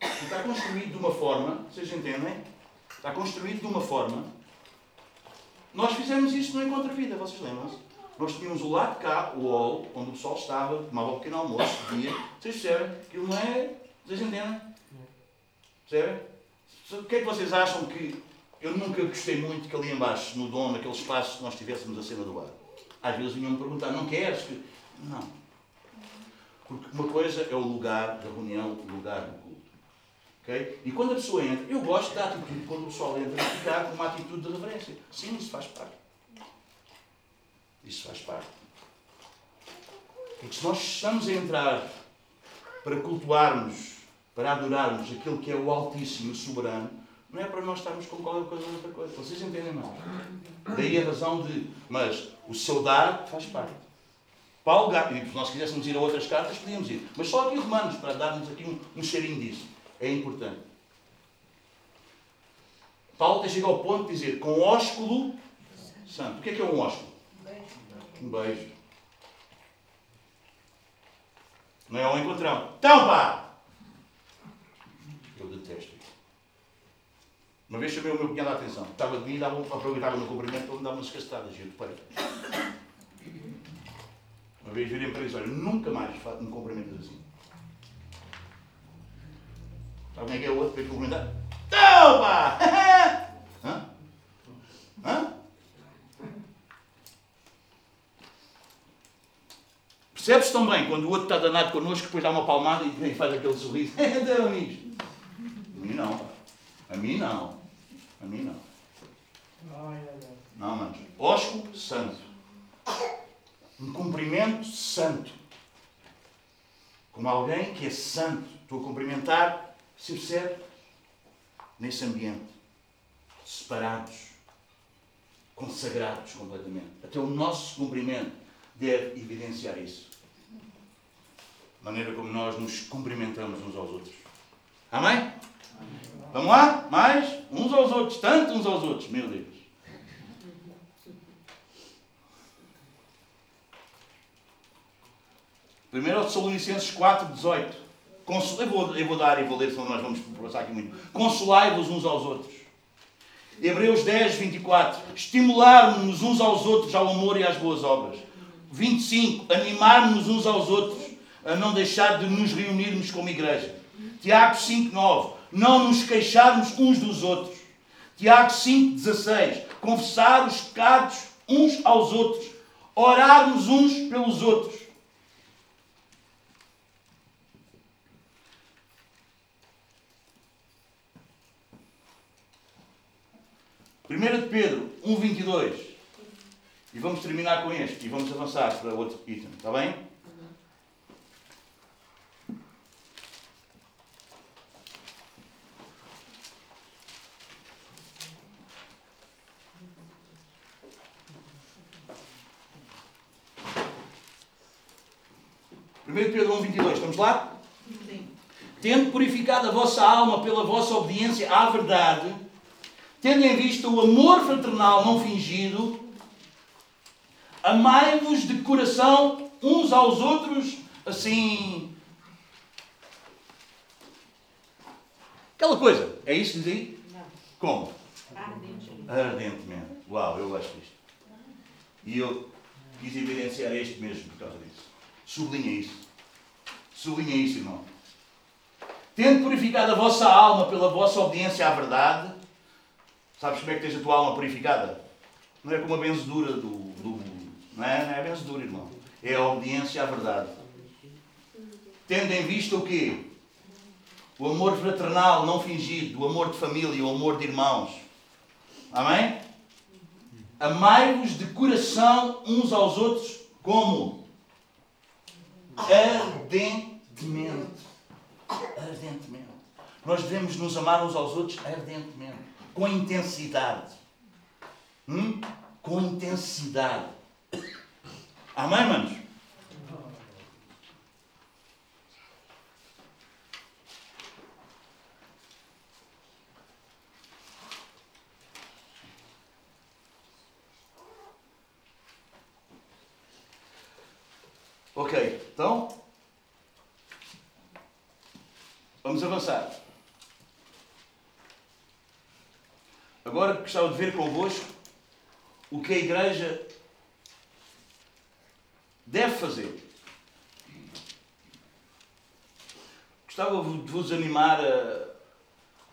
E está construído de uma forma, vocês entendem? Está construído de uma forma. Nós fizemos isto no Encontro Vida, vocês lembram-se? Nós tínhamos o lado de cá, o hall, onde o pessoal estava, tomava um pequeno almoço, dia. Vocês percebem? Aquilo não é. Vocês entendem? Percebem? O que é que vocês acham que. Eu nunca gostei muito que ali embaixo, no dom, naquele espaço, nós tivéssemos a cena do bar. Às vezes vinham-me perguntar, não queres? Que... Não. Porque uma coisa é o lugar da reunião, o lugar do. Okay? E quando a pessoa entra, eu gosto da atitude, quando o pessoal entra, ficar com uma atitude de reverência. Sim, isso faz parte. Isso faz parte. Porque se nós estamos a entrar para cultuarmos, para adorarmos aquele que é o Altíssimo, o Soberano, não é para nós estarmos com qualquer coisa ou outra coisa. Vocês entendem mais? Daí a razão de. Mas o seu dar faz parte. Paulo, e se nós quiséssemos ir a outras cartas, podíamos ir. Mas só aqui Romanos, para darmos aqui um, um cheirinho disso. É importante. Paulo tem chegado ao ponto de dizer com ósculo santo. O que é que é um ósculo? Um beijo. Não é um encontrão. Então pá! Eu detesto isso. Uma vez chamei o meu cunhado a atenção. Estava de mim e aproveitava no cumprimento para me dar umas castadas. E. Uma vez virei para eles, olha, nunca mais me cumprimentas assim. Quem é que é o outro para cumprimentar? Toma! Hã? Hã? Percebes também quando o outro está danado connosco, depois dá uma palmada e faz aquele sorriso. então, amigos. A mim não. A mim não. A mim não. Não, manos. Ósculo santo um cumprimento santo. Como alguém que é santo. Estou a cumprimentar, se percebe? Nesse ambiente. Separados. Consagrados completamente. Até o nosso cumprimento deve evidenciar isso. Maneira como nós nos cumprimentamos uns aos outros. Amém? Amém. Vamos lá? Mais? Uns aos outros. Tanto uns aos outros. Meu Deus. 1 Tessalonicenses 4, 18. Eu vou, eu vou dar e vou ler, senão nós vamos passar aqui muito. Consolai-vos uns aos outros. Hebreus 10, 24. Estimularmos-nos uns aos outros ao amor e às boas obras. 25. Animarmos-nos uns aos outros a não deixar de nos reunirmos como igreja. Tiago 5, 9. Não nos queixarmos uns dos outros. Tiago 5, 16. Confessar os pecados uns aos outros. Orarmos uns pelos outros 1 de Pedro 1,22. E vamos terminar com este. E vamos avançar para outro item. Está bem? Primeiro Pedro 1, 22, estamos lá? Sim. Tendo purificado a vossa alma pela vossa obediência à verdade, tendo em vista o amor fraternal não fingido, amai-vos de coração uns aos outros, assim. Aquela coisa, é isso que diz aí? Não. Como? Ardentemente. Ardentemente. Uau, eu gosto disto. E eu quis evidenciar este mesmo por causa disso. Sublinha isso. Sublinha isso, irmão. Tendo purificado a vossa alma pela vossa obediência à verdade, Sabes como é que tens a tua alma purificada? Não é como a benzedura do. do não, é, não é a benzedura, irmão. É a obediência à verdade. Tendo em vista o quê? O amor fraternal não fingido, o amor de família, o amor de irmãos. Amém? Amai-vos de coração uns aos outros como? Ardentemente. ardentemente. Ardentemente. Nós devemos nos amar uns aos outros ardentemente, com intensidade. Hum? Com intensidade. Amém, manos? Ok, então vamos avançar. Agora gostava de ver convosco o que a igreja deve fazer. Gostava de vos animar a,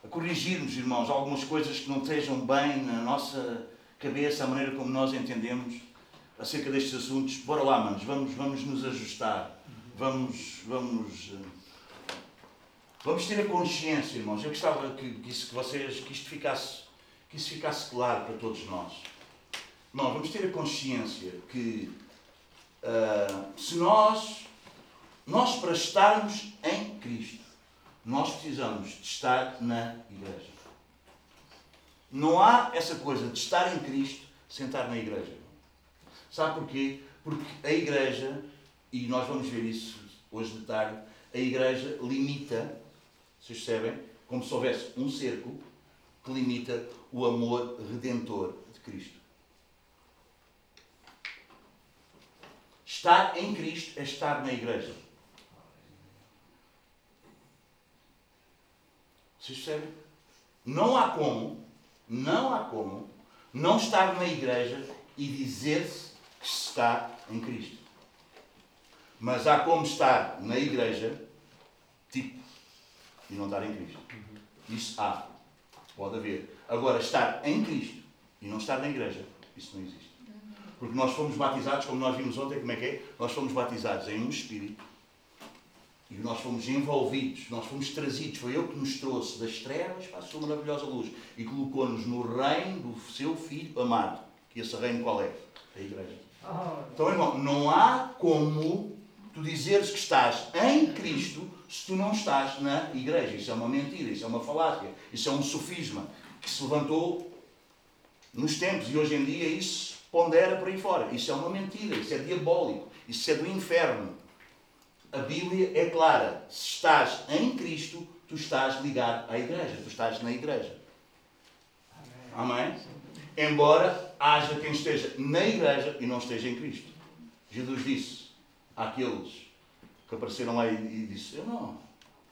a corrigirmos, irmãos, algumas coisas que não estejam bem na nossa cabeça, a maneira como nós entendemos acerca destes assuntos. Bora lá, manos, vamos, vamos nos ajustar. Vamos, vamos, eh, vamos ter a consciência, irmãos. Eu gostava que, que, isso, que vocês, que isto ficasse, que isso ficasse claro para todos nós. Irmãos, vamos ter a consciência que uh, se nós, nós para estarmos em Cristo, nós precisamos de estar na igreja. Não há essa coisa de estar em Cristo sem estar na igreja. Sabe porquê? Porque a igreja, e nós vamos ver isso hoje de tarde, a igreja limita, vocês percebem, como se houvesse um cerco que limita o amor redentor de Cristo. Estar em Cristo é estar na igreja. Vocês percebem? Não há como, não há como não estar na igreja e dizer-se que está em Cristo. Mas há como estar na igreja, tipo, e não estar em Cristo. Isso há. Pode haver. Agora, estar em Cristo e não estar na igreja, isso não existe. Porque nós fomos batizados, como nós vimos ontem, como é que é? Nós fomos batizados em um Espírito e nós fomos envolvidos, nós fomos trazidos. Foi Ele que nos trouxe das trevas para a sua maravilhosa luz e colocou-nos no reino do seu Filho amado. Que esse reino qual é? A Igreja. Então, irmão, não há como tu dizeres que estás em Cristo se tu não estás na igreja. Isso é uma mentira, isso é uma falácia, isso é um sofisma que se levantou nos tempos e hoje em dia isso pondera por aí fora. Isso é uma mentira, isso é diabólico, isso é do inferno. A Bíblia é clara. Se estás em Cristo, tu estás ligado à igreja, tu estás na igreja. Amém? Amém? embora haja quem esteja na igreja e não esteja em Cristo. Jesus disse àqueles que apareceram lá e, disse: Eu não,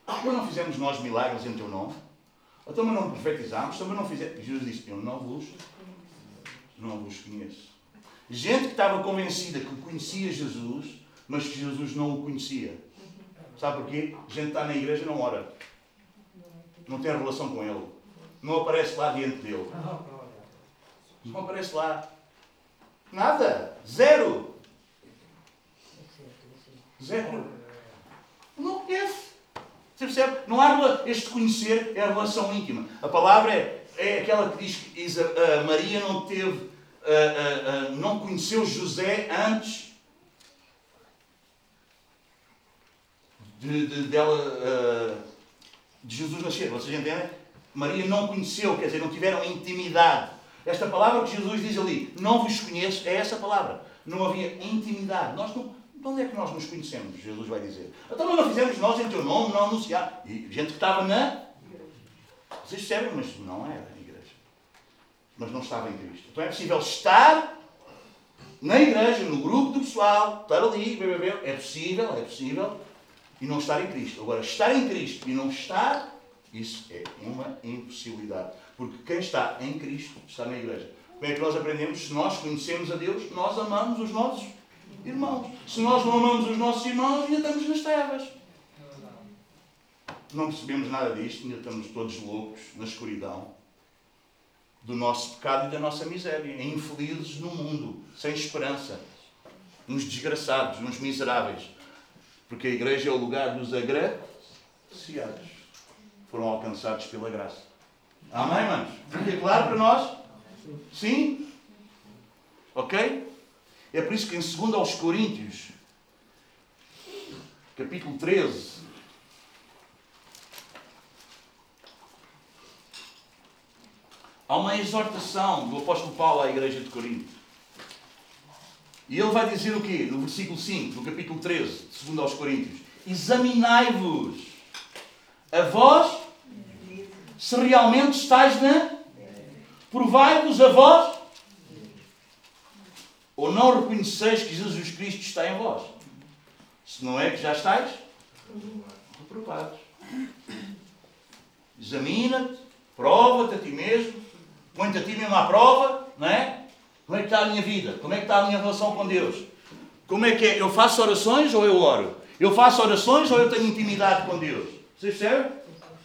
eu não fizemos nós milagres em teu nome? Então, mas não profetizámos, também não fizemos. Jesus disse: Eu não vos, não vos conheço. Gente que estava convencida que conhecia Jesus, mas que Jesus não o conhecia. Sabe porquê? Gente está na igreja não ora. Não tem relação com ele. Não aparece lá diante dele. Não aparece lá. Nada. Zero. Zero. Não conhece. Você percebe? Não há este conhecer, é a relação íntima. A palavra é, é aquela que diz que Maria não teve, não conheceu José antes de, de, dela, de Jesus nascer. Vocês entendem? Maria não conheceu, quer dizer, não tiveram intimidade. Esta palavra que Jesus diz ali, não vos conheço, é essa palavra. Não havia intimidade. Nós não, de onde é que nós nos conhecemos? Jesus vai dizer. Então não fizemos nós em teu nome, não anunciar. E gente que estava na. Vocês percebem, mas não era a igreja. Mas não estava em Cristo. Então é possível estar na igreja, no grupo do pessoal, estar ali, é possível, é possível, e não estar em Cristo. Agora, estar em Cristo e não estar, isso é uma impossibilidade. Porque quem está em Cristo está na igreja. Como é que nós aprendemos? Se nós conhecemos a Deus, nós amamos os nossos irmãos. Se nós não amamos os nossos irmãos, ainda estamos nas trevas. Não percebemos nada disto, ainda estamos todos loucos na escuridão do nosso pecado e da nossa miséria. Infelizes no mundo, sem esperança. Uns desgraçados, uns miseráveis. Porque a igreja é o lugar dos agraciados. Foram alcançados pela graça. Amém, manos? Fica claro para nós? Sim? Ok? É por isso que em 2 aos Coríntios, capítulo 13, há uma exortação do apóstolo Paulo à igreja de Corinto. E ele vai dizer o quê? No versículo 5, no capítulo 13, de 2 aos Coríntios: Examinai-vos a vós se realmente estáis na. Provai-vos a vós ou não reconheceis que Jesus Cristo está em vós? Se não é que já estáis reprovados. Examina-te, prova-te a ti mesmo, põe-te a ti mesmo à prova, não é? Como é que está a minha vida? Como é que está a minha relação com Deus? Como é que é? Eu faço orações ou eu oro? Eu faço orações ou eu tenho intimidade com Deus? Vocês percebem?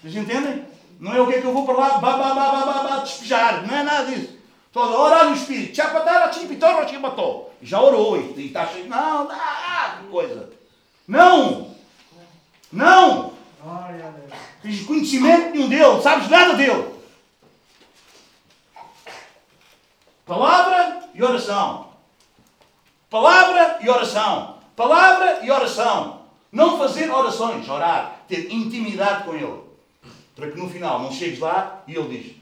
Vocês entendem? Não é o que é que eu vou para lá, ba, ba, ba, ba, ba, ba, despejar. Não é nada disso. Toda hora olha o Espírito. Já orou e está cheio. Não, não, que coisa. Não! Não! Tens conhecimento nenhum dele, sabes nada dele. Palavra e oração. Palavra e oração. Palavra e oração. Não fazer orações, orar, ter intimidade com ele. Para que no final não chegues lá e ele diz: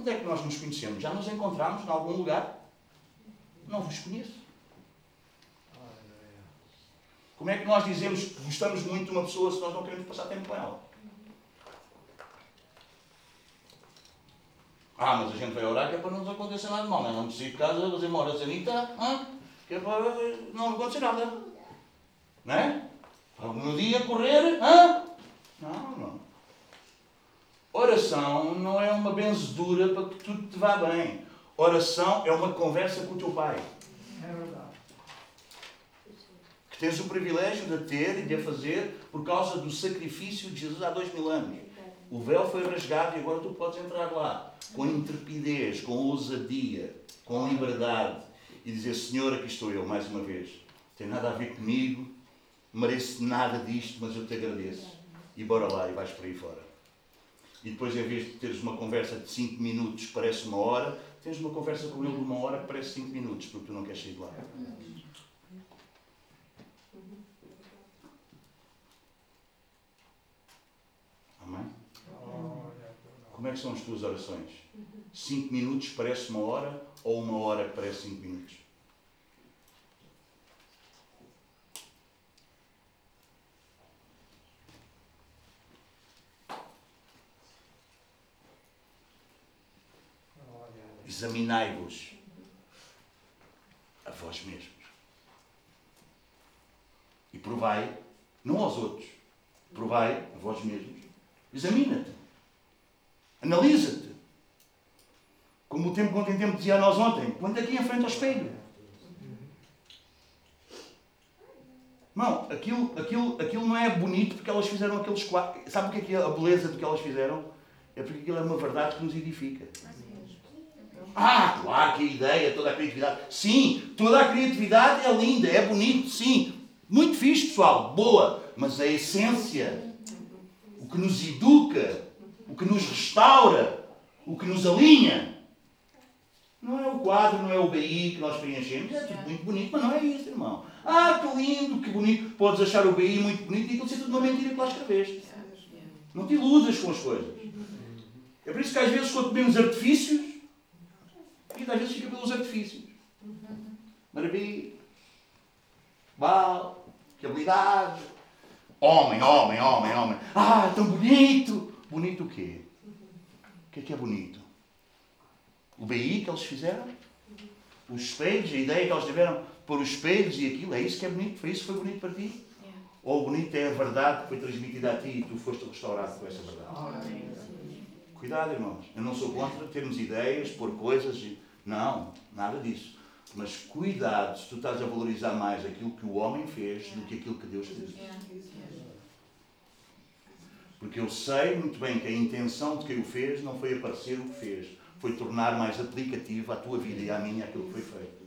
Onde é que nós nos conhecemos? Já nos encontramos em algum lugar? Não vos conheço. Como é que nós dizemos que gostamos muito de uma pessoa se nós não queremos passar tempo com ela? Ah, mas a gente vai orar que é para não nos acontecer nada de mal. Não, é? não preciso de casa fazer uma oraçãoita, que é para não acontecer nada. Não é? Para no dia correr, hã? Não, não. Oração não é uma benzedura para que tudo te vá bem. Oração é uma conversa com o teu pai. É verdade tens o privilégio de ter e de fazer por causa do sacrifício de Jesus há dois mil anos. O véu foi rasgado e agora tu podes entrar lá com intrepidez, com ousadia, com liberdade e dizer: Senhor, aqui estou eu mais uma vez. Tem nada a ver comigo, mereço nada disto, mas eu te agradeço. E bora lá e vais por aí fora. E depois, em vez de teres uma conversa de 5 minutos, parece uma hora, tens uma conversa com ele de uma hora que parece 5 minutos, porque tu não queres sair de lá. Como é que são as tuas orações? Cinco minutos parece uma hora ou uma hora que parece cinco minutos? Examinai-vos a vós mesmos. E provai, não aos outros, provai a vós mesmos. Examina-te. Analisa-te. Como o tempo quanto em tempo dizia a nós ontem, põe aqui em frente ao espelho. Não, aquilo, aquilo, aquilo não é bonito porque elas fizeram aqueles quadros. Sabe o que é, que é a beleza do que elas fizeram? É porque aquilo é uma verdade que nos edifica. Ah, claro que a ideia, toda a criatividade. Sim, toda a criatividade é linda, é bonito, sim. Muito fixe, pessoal, boa. Mas a essência, o que nos educa, o que nos restaura, o que nos alinha. Não é o quadro, não é o BI que nós preenchemos. É tudo muito bonito, mas não é isso, irmão. Ah, que lindo, que bonito. Podes achar o BI muito bonito e aquilo ser tudo uma mentira que lá escreveste. Não te iludas com as coisas. É por isso que às vezes quando vemos artifícios, e às vezes fica pelos artifícios. Maravilha. Uau, que habilidade. Homem, homem, homem, homem. Ah, tão bonito. Bonito o quê? O que é que é bonito? O BI que eles fizeram? Os espelhos, a ideia que eles tiveram por os espelhos e aquilo, é isso que é bonito? Foi isso que foi bonito para ti? Yeah. Ou bonito é a verdade que foi transmitida a ti e tu foste restaurado com essa verdade? Cuidado, irmãos. Eu não sou contra termos ideias, pôr coisas. E... Não, nada disso. Mas cuidado se tu estás a valorizar mais aquilo que o homem fez do que aquilo que Deus fez. Porque eu sei muito bem que a intenção de quem o fez não foi aparecer o que fez, foi tornar mais aplicativo à tua vida e à minha aquilo que foi feito.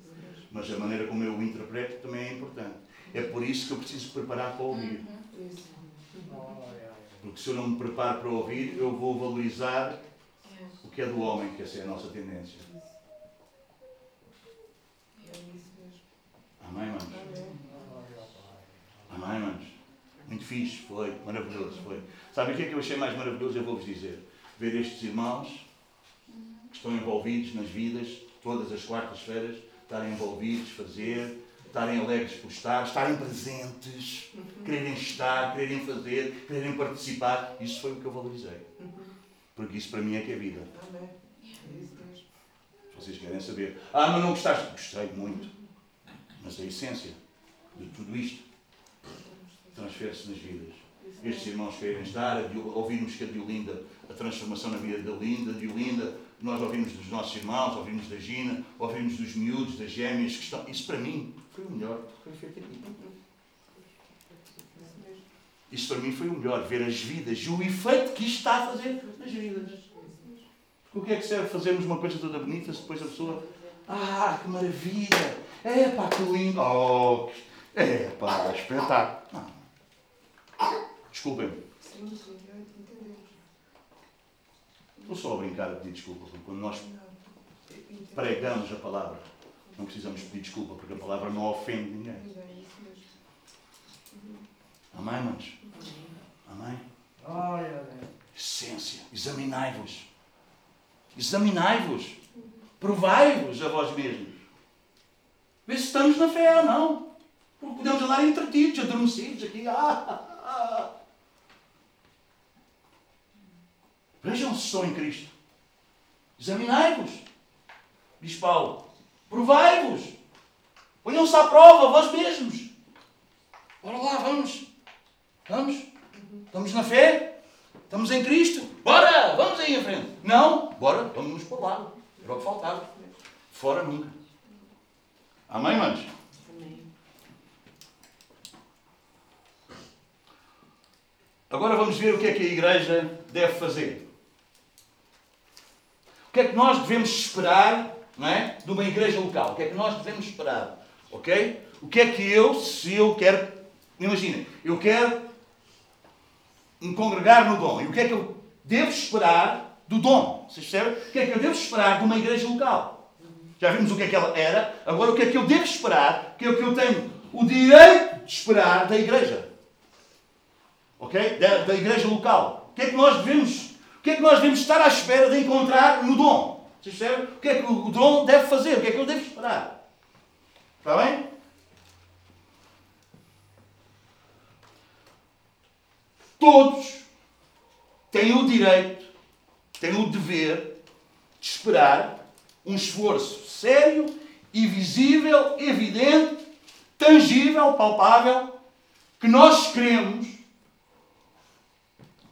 Mas a maneira como eu o interpreto também é importante. É por isso que eu preciso preparar para ouvir. Porque se eu não me preparo para ouvir, eu vou valorizar o que é do homem, que essa é a nossa tendência. Amém, manos? Amém, manos? Muito fixe, foi, maravilhoso, foi. Sabe o que é que eu achei mais maravilhoso? Eu vou-vos dizer. Ver estes irmãos que estão envolvidos nas vidas, todas as quartas-feiras, estarem envolvidos, fazer, estarem alegres por estar, estarem presentes, quererem estar, quererem fazer, quererem participar. Isso foi o que eu valorizei. Porque isso para mim é que é vida. Amém. Vocês querem saber. Ah, mas não gostaste? Gostei muito. Mas a essência de tudo isto transfere-se nas vidas. Estes irmãos querem estar, ouvimos que a Diolinda, a transformação na vida da Linda, Diolinda, nós ouvimos dos nossos irmãos, ouvimos da Gina, ouvimos dos miúdos, das gêmeas que estão. Isso para mim foi o melhor que foi feito aqui. Isso para mim foi o melhor, ver as vidas e o efeito que isto está a fazer nas vidas. Porque o que é que serve fazermos uma coisa toda bonita se depois a pessoa. Ah, que maravilha! É pá, que lindo! Oh, é pá, espetáculo! Desculpem-me, estou só a brincar a pedir desculpa, porque quando nós pregamos a palavra, não precisamos pedir desculpa, porque a palavra não ofende ninguém. Amém, manos? Amém? Essência. Examinai-vos. Examinai-vos. Provai-vos a vós mesmos. Vê se estamos na fé ou não. Porque podemos andar entretidos, adormecidos aqui. Ah, ah, ah. Vejam se estão em Cristo. Examinai-vos. Diz Paulo. Provai-vos. Ponham-se à prova, vós mesmos. Bora lá, vamos. Vamos. Estamos na fé? Estamos em Cristo? Bora! Vamos aí em frente. Não? Bora, vamos por lado. Era o que faltava. Fora nunca. Amém, manos? Amém. Agora vamos ver o que é que a igreja deve fazer. O que é que nós devemos esperar não é, de uma igreja local? O que é que nós devemos esperar? Ok? O que é que eu, se eu quero. Imaginem, eu quero me congregar no dom. E o que é que eu devo esperar do dom? Vocês percebem? O que é que eu devo esperar de uma igreja local? Já vimos o que é que ela era, agora o que é que eu devo esperar, o que é que eu tenho o direito de esperar da igreja. Ok? Da, da igreja local. O que é que nós devemos, o que é que nós devemos estar à espera de encontrar no dom? Vocês percebem? O que é que o dom deve fazer? O que é que eu devo esperar? Está bem? Todos têm o direito, têm o dever de esperar um esforço sério e visível, evidente, tangível, palpável, que nós queremos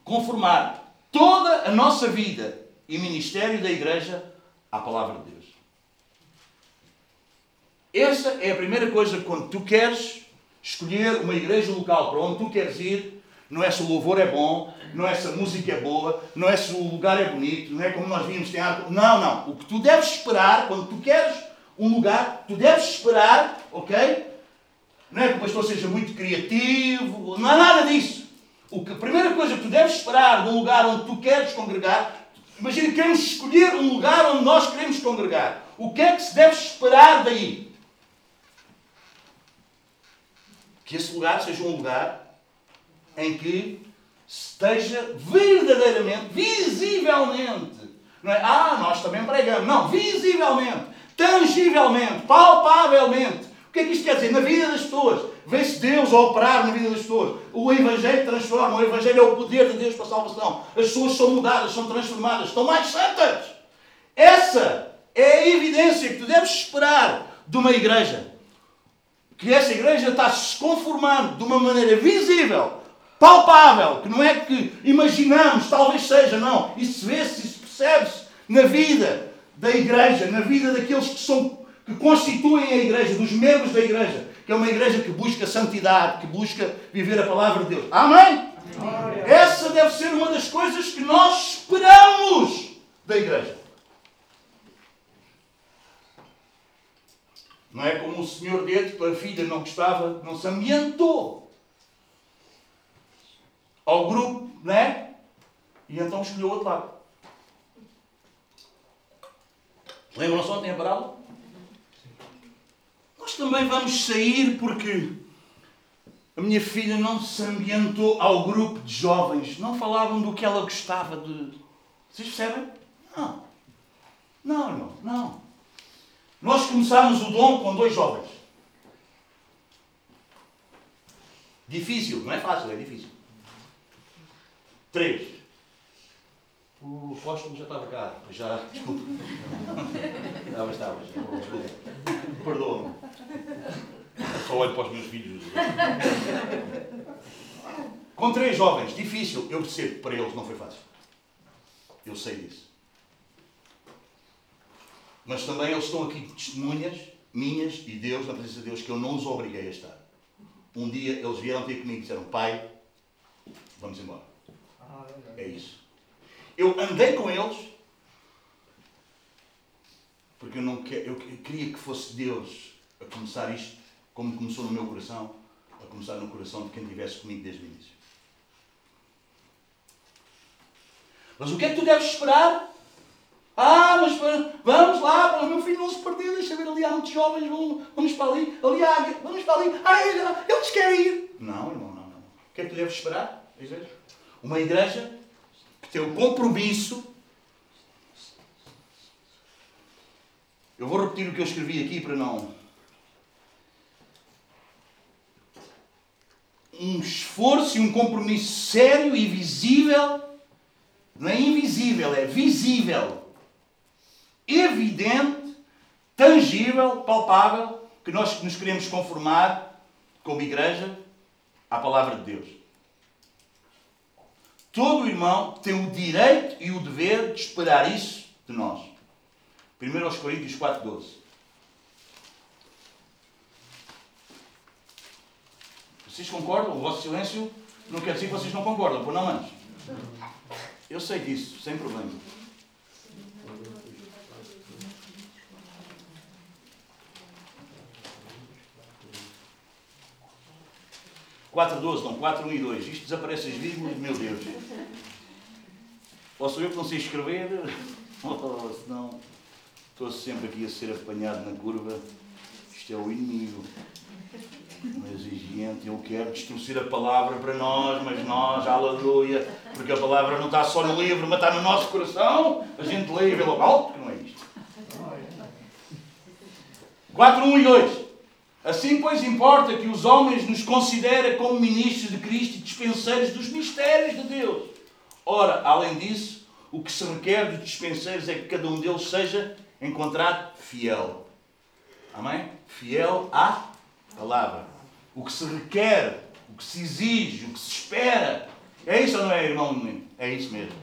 conformar toda a nossa vida e ministério da Igreja à Palavra de Deus. Essa é a primeira coisa quando tu queres escolher uma igreja local para onde tu queres ir, não é se o louvor é bom, não é se a música é boa, não é se o lugar é bonito, não é como nós vimos, tem ar... Não, não. O que tu deves esperar, quando tu queres um lugar, tu deves esperar, ok? Não é que o pastor seja muito criativo, não há nada disso. O que, a primeira coisa que tu deves esperar de um lugar onde tu queres congregar, imagina que queremos escolher um lugar onde nós queremos congregar. O que é que se deve esperar daí? Que esse lugar seja um lugar em que esteja verdadeiramente, visivelmente. Não é? Ah, nós também pregamos. Não, visivelmente, tangivelmente, palpavelmente. O que é que isto quer dizer? Na vida das pessoas. Vê-se Deus operar na vida das pessoas. O Evangelho transforma. O Evangelho é o poder de Deus para a salvação. As pessoas são mudadas, são transformadas, estão mais santas. Essa é a evidência que tu deves esperar de uma igreja. Que essa igreja está se conformando de uma maneira visível, palpável, que não é que imaginamos, talvez seja, não. Isso vê-se, isso percebe-se na vida da igreja, na vida daqueles que são que constituem a igreja, dos membros da igreja, que é uma igreja que busca santidade, que busca viver a palavra de Deus. Amém? Essa deve ser uma das coisas que nós esperamos da igreja. Não é como o senhor dele, que a filha não gostava, não se ambientou ao grupo, não é? E então escolheu outro lado. Lembram-se ontem a parábola? Nós também vamos sair porque a minha filha não se ambientou ao grupo de jovens. Não falavam do que ela gostava de. Vocês percebem? Não. Não, irmão, não. Nós começámos o dom com dois jovens. Difícil, não é fácil, é difícil. Três. O apóstolo já estava cá. Já, desculpa. Estava, estava. Desculpa. Perdoa-me. Só olho para os meus filhos. Com três jovens, difícil. Eu percebo, para eles não foi fácil. Eu sei disso. Mas também eles estão aqui testemunhas minhas e Deus, na presença de Deus, que eu não os obriguei a estar. Um dia eles vieram ter comigo e disseram: Pai, vamos embora. É isso. Eu andei com eles porque eu, não eu queria que fosse Deus a começar isto, como começou no meu coração, a começar no coração de quem estivesse comigo desde o início. Mas o que é que tu deves esperar? Ah, mas vamos lá, o meu filho não se perdeu, deixa ver ali, há muitos jovens, vamos, vamos para ali, ali há, vamos para ali, ah, eles querem ir. Não, irmão, não, não. O que é que tu deves esperar? Uma igreja que tem o compromisso. Eu vou repetir o que eu escrevi aqui para não. Um esforço e um compromisso sério e visível. Não é invisível, é visível. Evidente, tangível, palpável, que nós nos queremos conformar como igreja à palavra de Deus. Todo irmão tem o direito e o dever de esperar isso de nós. 1 Coríntios 4, 12. Vocês concordam? O vosso silêncio não quer dizer que vocês não concordam, por não, manos? Eu sei disso, sem problema. 4.12, não, 4, 1 e 2. Isto desaparece as vírgulas, meu Deus. Ou sou eu que não sei escrever, ou senão estou sempre aqui a ser apanhado na curva. Isto é o inimigo. Mas, gente, eu quero distorcer a palavra para nós, mas nós, aleluia, porque a palavra não está só no livro, mas está no nosso coração. A gente lê e vê logo alto, que não é isto. 4, 1 e 2. Assim, pois, importa que os homens nos considerem como ministros de Cristo e dispenseiros dos mistérios de Deus. Ora, além disso, o que se requer dos dispenseiros é que cada um deles seja encontrado fiel. Amém? Fiel à palavra. O que se requer, o que se exige, o que se espera. É isso ou não é, irmão? É isso mesmo.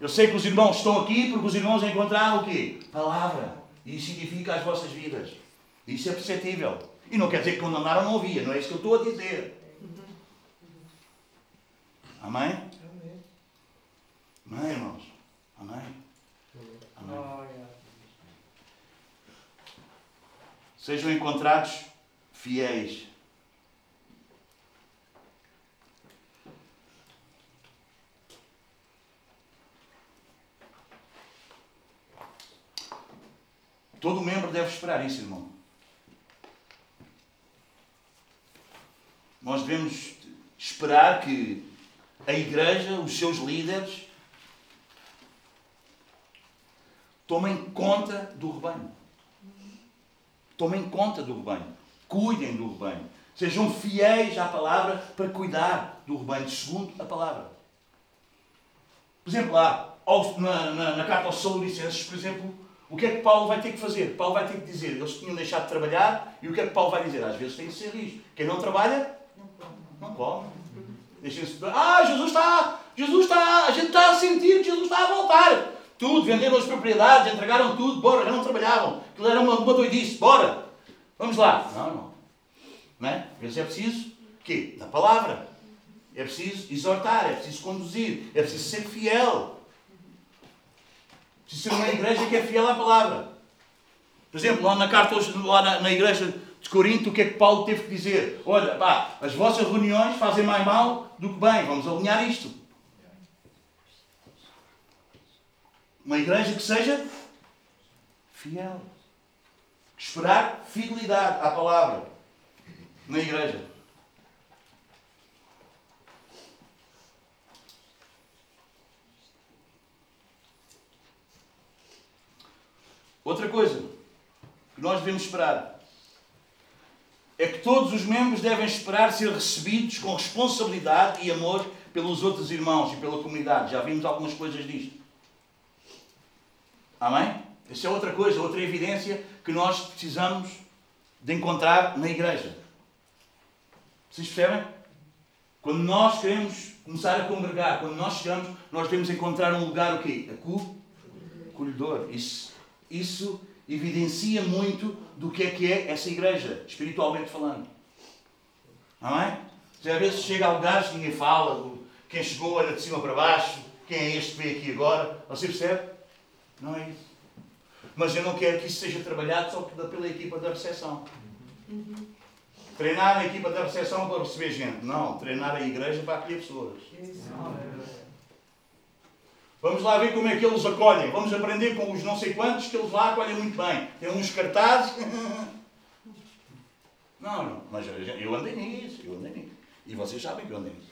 Eu sei que os irmãos estão aqui porque os irmãos encontraram o quê? Palavra. E isso significa as vossas vidas. Isso é perceptível. E não quer dizer que quando andaram não ouvia, não é isso que eu estou a dizer. Amém? Amém. Amém, irmãos? Amém? Amém. Sejam encontrados fiéis. Todo membro deve esperar isso, irmão. Nós devemos esperar que a igreja, os seus líderes, tomem conta do rebanho. Tomem conta do rebanho. Cuidem do rebanho. Sejam fiéis à palavra para cuidar do rebanho, segundo a palavra. Por exemplo, lá, na, na, na carta aos Salonicenses, por exemplo, o que é que Paulo vai ter que fazer? Paulo vai ter que dizer, eles tinham deixado de trabalhar, e o que é que Paulo vai dizer? Às vezes tem que ser isto. Quem não trabalha, não come. Deixem-se. Ah, Jesus está. Jesus está. A gente está a sentir que Jesus está a voltar. Tudo, venderam as propriedades, entregaram tudo, bora, já não trabalhavam. Aquilo era uma, uma doidice, bora. Vamos lá. Não, não. Não é? Às vezes é preciso quê? Da palavra. É preciso exortar, é preciso conduzir, é preciso ser fiel. É preciso ser uma igreja que é fiel à palavra. Por exemplo, lá na carta, lá na, na igreja de Corinto, o que é que Paulo teve que dizer? Olha, pá, as vossas reuniões fazem mais mal do que bem, vamos alinhar isto. Uma igreja que seja fiel. Esperar fidelidade à palavra na igreja. Outra coisa que nós devemos esperar é que todos os membros devem esperar ser recebidos com responsabilidade e amor pelos outros irmãos e pela comunidade. Já vimos algumas coisas disto. Amém? Essa é outra coisa, outra evidência que nós precisamos de encontrar na igreja. Vocês percebem? Quando nós queremos começar a congregar, quando nós chegamos, nós devemos encontrar um lugar o quê? Acolhedor. Isso, isso evidencia muito do que é que é essa igreja, espiritualmente falando. Amém? Já às vezes chega a lugares que ninguém fala, quem chegou olha de cima para baixo, quem é este que veio aqui agora. Você percebe? Não é isso. Mas eu não quero que isso seja trabalhado só pela equipa da recepção. Treinar a equipa da recepção para receber gente. Não, treinar a igreja para acolher pessoas. Vamos lá ver como é que eles acolhem. Vamos aprender com os não sei quantos que eles lá acolhem muito bem. Tem uns cartazes. Não, não, mas eu andei nisso, eu andei nisso. E vocês sabem que eu andei nisso.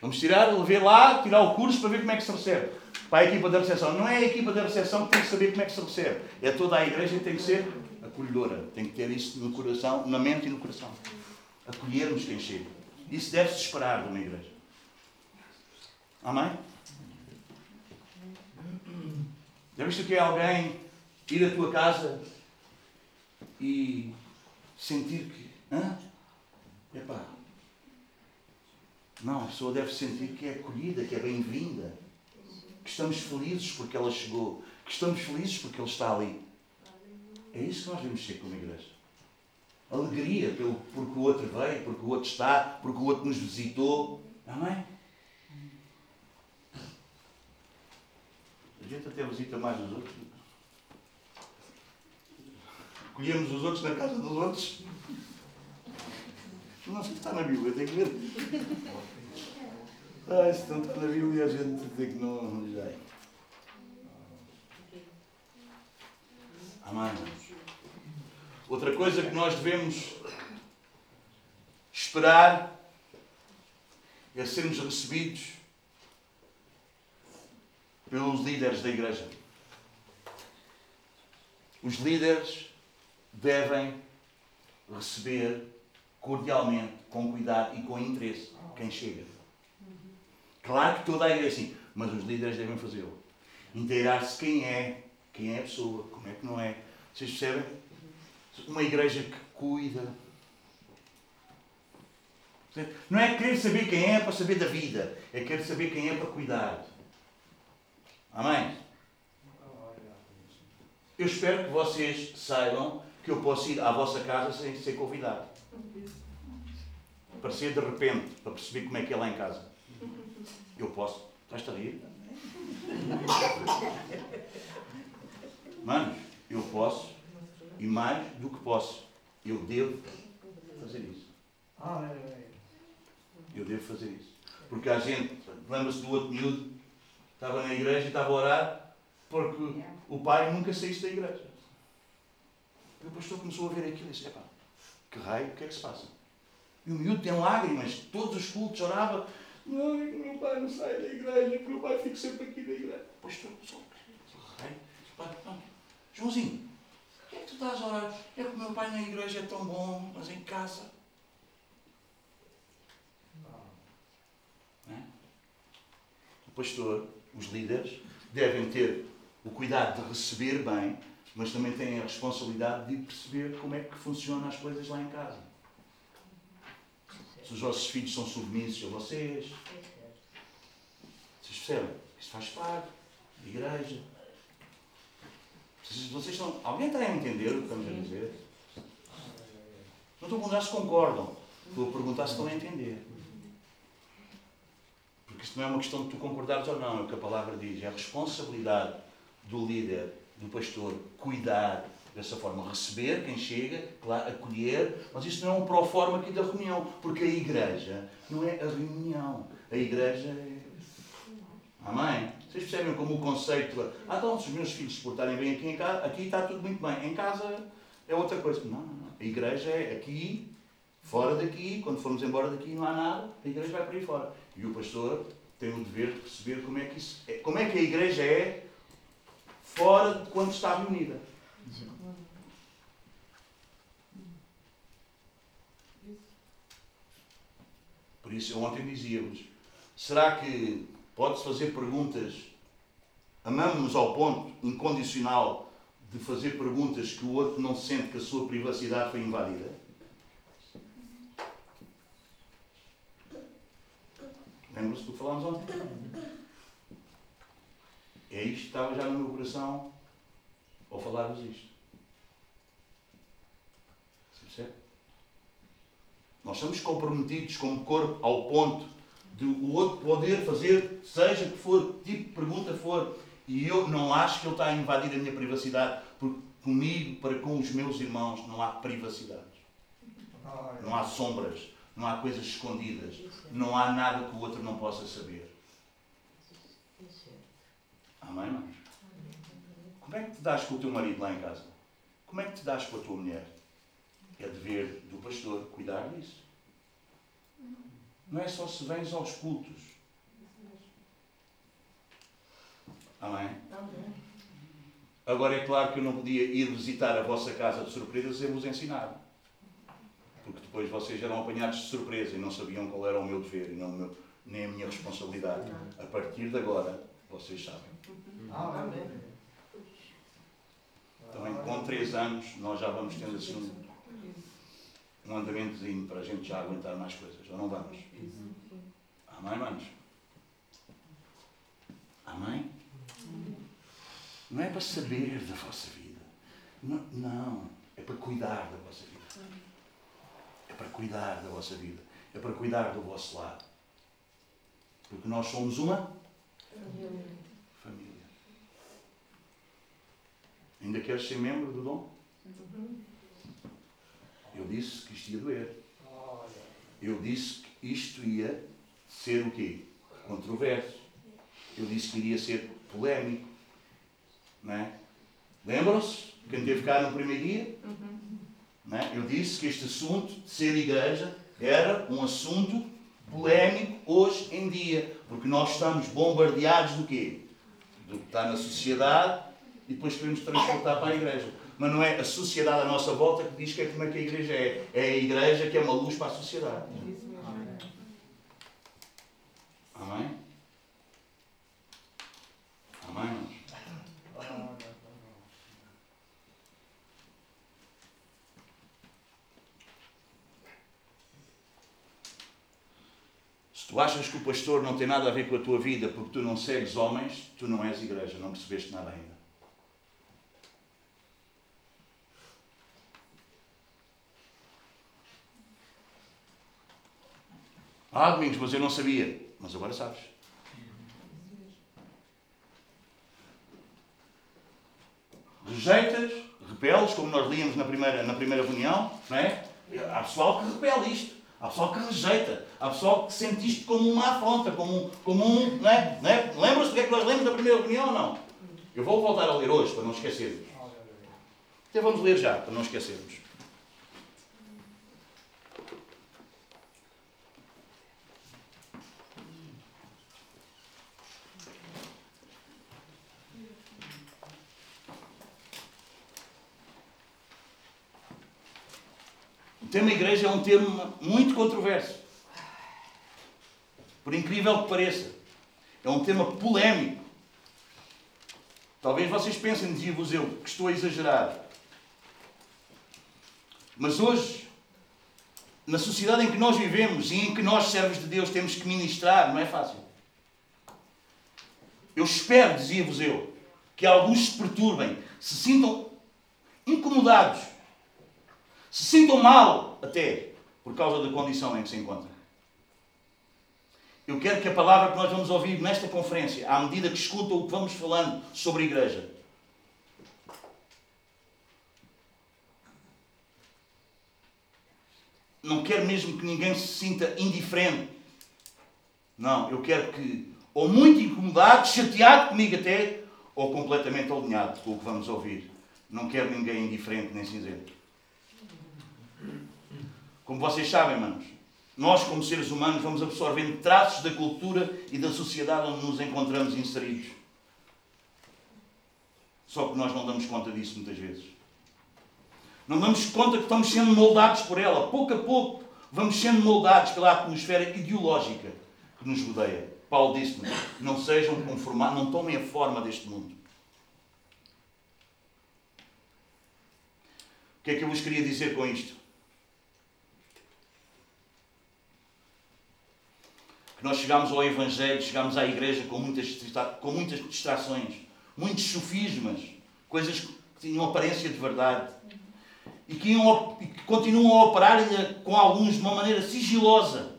Vamos tirar, ver lá, tirar o curso para ver como é que se recebe. Para a equipa da recepção. Não é a equipa da recepção que tem que saber como é que se recebe. É toda a igreja que tem que ser acolhedora. Tem que ter isso no coração, na mente e no coração. Acolhermos quem chega. Isso deve-se esperar de uma igreja. Amém? Já viste que é alguém ir à tua casa e sentir que. Hã? Epá. Não, a pessoa deve sentir que é acolhida, que é bem-vinda. Que estamos felizes porque ela chegou. Que estamos felizes porque ele está ali. É isso que nós devemos ser como igreja. Alegria pelo, porque o outro veio, porque o outro está, porque o outro nos visitou. Amém? A gente até visita mais os outros. Colhemos os outros na casa dos outros. Não sei se está na Bíblia, tem que ver. Ah, se não está na Bíblia, a gente tem que não. Já é. Outra coisa que nós devemos esperar é sermos recebidos pelos líderes da igreja. Os líderes devem receber cordialmente, com cuidado e com interesse quem chega. Claro que toda a igreja é assim, mas os líderes devem fazê-lo. Inteirar-se quem é, quem é a pessoa, como é que não é. Vocês percebem? Uma igreja que cuida. Não é querer saber quem é para saber da vida, é querer saber quem é para cuidar. Amém? Eu espero que vocês saibam que eu posso ir à vossa casa sem ser convidado. Aparecer de repente, para perceber como é que é lá em casa. Eu posso. Estás-te a rir? Manos, eu posso e mais do que posso. Eu devo fazer isso. Eu devo fazer isso. Porque a gente, lembra-se do outro miúdo, estava na igreja e estava a orar porque o pai nunca saísse da igreja. E o pastor começou a ver aquilo e disse: Epá, que raio, o que é que se passa? E o miúdo tem lágrimas, todos os cultos orava. Não, é que o meu pai não sai da igreja, que o meu pai fica sempre aqui na igreja. Pastor, só que raio. Joãozinho, o que é que tu estás a orar? É que o meu pai na igreja é tão bom, mas em casa. É? O pastor, os líderes, devem ter o cuidado de receber bem, mas também têm a responsabilidade de perceber como é que funcionam as coisas lá em casa. Se os vossos filhos são submissos a vocês. Vocês percebem? Isso faz parte da igreja. Vocês, vocês estão, alguém está a entender o que estamos a dizer? Não estou a perguntar se concordam. Estou a perguntar se estão a entender. Porque isto não é uma questão de tu concordares ou não. É o que a palavra diz. É a responsabilidade do líder, do pastor, cuidar dessa forma, receber quem chega, claro, acolher, mas isso não é um pró-forma aqui da reunião, porque a igreja não é a reunião, a igreja é. Amém? Vocês percebem como o conceito. Ah, então, se os meus filhos se portarem bem aqui em casa, aqui está tudo muito bem. Em casa é outra coisa. Não, não, não. A igreja é aqui, fora daqui, quando formos embora daqui não há nada, a igreja vai para aí fora. E o pastor tem o dever de perceber como é que isso é. Como é que a igreja é fora de quando estava unida. Por isso, ontem dizia-vos: será que pode-se fazer perguntas? Amamos-nos ao ponto incondicional de fazer perguntas que o outro não sente que a sua privacidade foi invadida? Lembra-se do que falámos ontem? É isto que estava já no meu coração ao falar-vos isto. Se percebe? Nós estamos comprometidos como corpo ao ponto de o outro poder fazer, seja que for, tipo de pergunta for, e eu não acho que ele está a invadir a minha privacidade, porque comigo, para com os meus irmãos, não há privacidades. Não há sombras, não há coisas escondidas, não há nada que o outro não possa saber. Amém, irmãos? Como é que te dás com o teu marido lá em casa? Como é que te dás com a tua mulher? É dever do pastor cuidar disso. Não é só se vens aos cultos. Amém? Agora é claro que eu não podia ir visitar a vossa casa de surpresa sem vos ensinar. Depois vocês eram apanhados de surpresa e não sabiam qual era o meu dever e não o meu, nem a minha responsabilidade. A partir de agora, vocês sabem. Amém. Também com três anos nós já vamos tendo assim um, um andamentozinho para a gente já aguentar mais coisas. Ou não vamos? Amém, manos? Amém? Não é para saber da vossa vida. Não, não. É para cuidar da vossa vida. Para cuidar da vossa vida. É para cuidar do vosso lado. Porque nós somos uma família. Ainda queres ser membro do dom? Eu disse que isto ia doer. Eu disse que isto ia ser o quê? Controverso. Eu disse que iria ser polémico. Não é? Lembram-se? Quem teve cá no primeiro dia? Não é? Eu disse que este assunto de ser igreja era um assunto polémico hoje em dia. Porque nós estamos bombardeados do quê? Do que está na sociedade e depois queremos transportar para a igreja. Mas não é a sociedade à nossa volta que diz que é como é que a igreja é. É a igreja que é uma luz para a sociedade. Isso mesmo. Amém? Amém, irmãos? Se tu achas que o pastor não tem nada a ver com a tua vida porque tu não segues homens, tu não és igreja, não percebeste nada ainda. Ah, Domingos, mas eu não sabia. Mas agora sabes. Rejeitas, repeles, como nós líamos na primeira, na primeira reunião, não é? Há pessoal que repele isto. Há pessoal que rejeita. Há pessoal que sente isto como uma afronta, como, um- como um. Não é? Não é? Lembram-se do que é que nós lemos da primeira reunião ou não? Eu vou voltar a ler hoje, para não esquecermos. Até vamos ler já, para não esquecermos. O tema igreja é um tema muito controverso. Por incrível que pareça. É um tema polémico. Talvez vocês pensem, dizia-vos eu, que estou a exagerar. Mas hoje, na sociedade em que nós vivemos e em que nós, servos de Deus, temos que ministrar, não é fácil. Eu espero, dizia-vos eu, que alguns se perturbem, se sintam incomodados, se sintam mal até por causa da condição em que se encontram. Eu quero que a palavra que nós vamos ouvir nesta conferência, à medida que escutam o que vamos falando sobre a igreja, não quero mesmo que ninguém se sinta indiferente. Não, eu quero que, ou muito incomodado, chateado comigo até, ou completamente alinhado com o que vamos ouvir. Não quero ninguém indiferente nem cinzento. Como vocês sabem, manos, nós, como seres humanos, vamos absorvendo traços da cultura e da sociedade onde nos encontramos inseridos. Só que nós não damos conta disso muitas vezes. Não damos conta que estamos sendo moldados por ela. Pouco a pouco vamos sendo moldados pela atmosfera ideológica que nos rodeia. Paulo disse-nos: não sejam conformados, não tomem a forma deste mundo. O que é que eu vos queria dizer com isto? Que nós chegámos ao Evangelho, chegámos à igreja com muitas, com muitas distrações, muitos sofismas, coisas que tinham aparência de verdade e que, iam, e que continuam a operar com alguns de uma maneira sigilosa,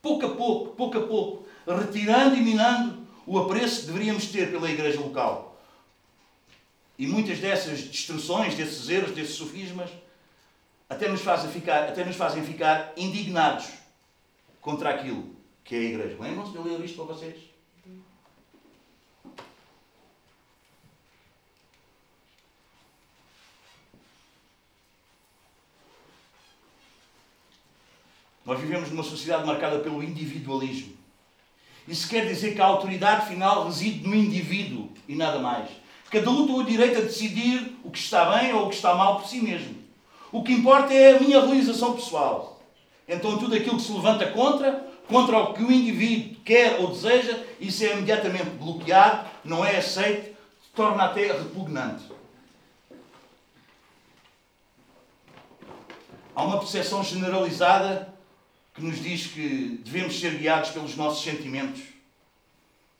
pouco a pouco, pouco a pouco, retirando e minando o apreço que deveríamos ter pela igreja local. E muitas dessas destruções, desses erros, desses sofismas, até nos fazem ficar, até nos fazem ficar indignados contra aquilo que é a igreja. Lembram-se de eu ler isto para vocês? Nós vivemos numa sociedade marcada pelo individualismo. Isso quer dizer que a autoridade final reside no indivíduo e nada mais. Cada um tem o direito a decidir o que está bem ou o que está mal por si mesmo. O que importa é a minha realização pessoal. Então tudo aquilo que se levanta contra, contra o que o indivíduo quer ou deseja, isso é imediatamente bloqueado, não é aceito, torna até repugnante. Há uma percepção generalizada que nos diz que devemos ser guiados pelos nossos sentimentos,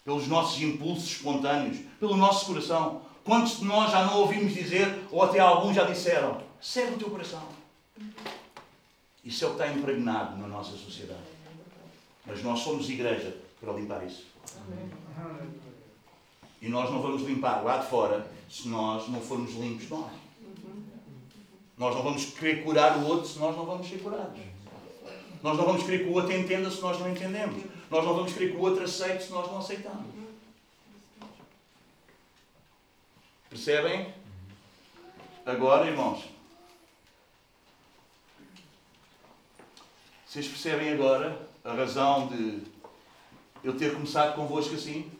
pelos nossos impulsos espontâneos, pelo nosso coração. Quantos de nós já não ouvimos dizer, ou até alguns já disseram, segue o teu coração. Isso é o que está impregnado na nossa sociedade. Mas nós somos igreja para limpar isso. E nós não vamos limpar lá de fora se nós não formos limpos nós. Nós não vamos querer curar o outro se nós não vamos ser curados. Nós não vamos querer que o outro entenda se nós não entendemos. Nós não vamos querer que o outro aceite se nós não aceitamos. Percebem? Agora, irmãos, vocês percebem agora a razão de eu ter começado convosco assim?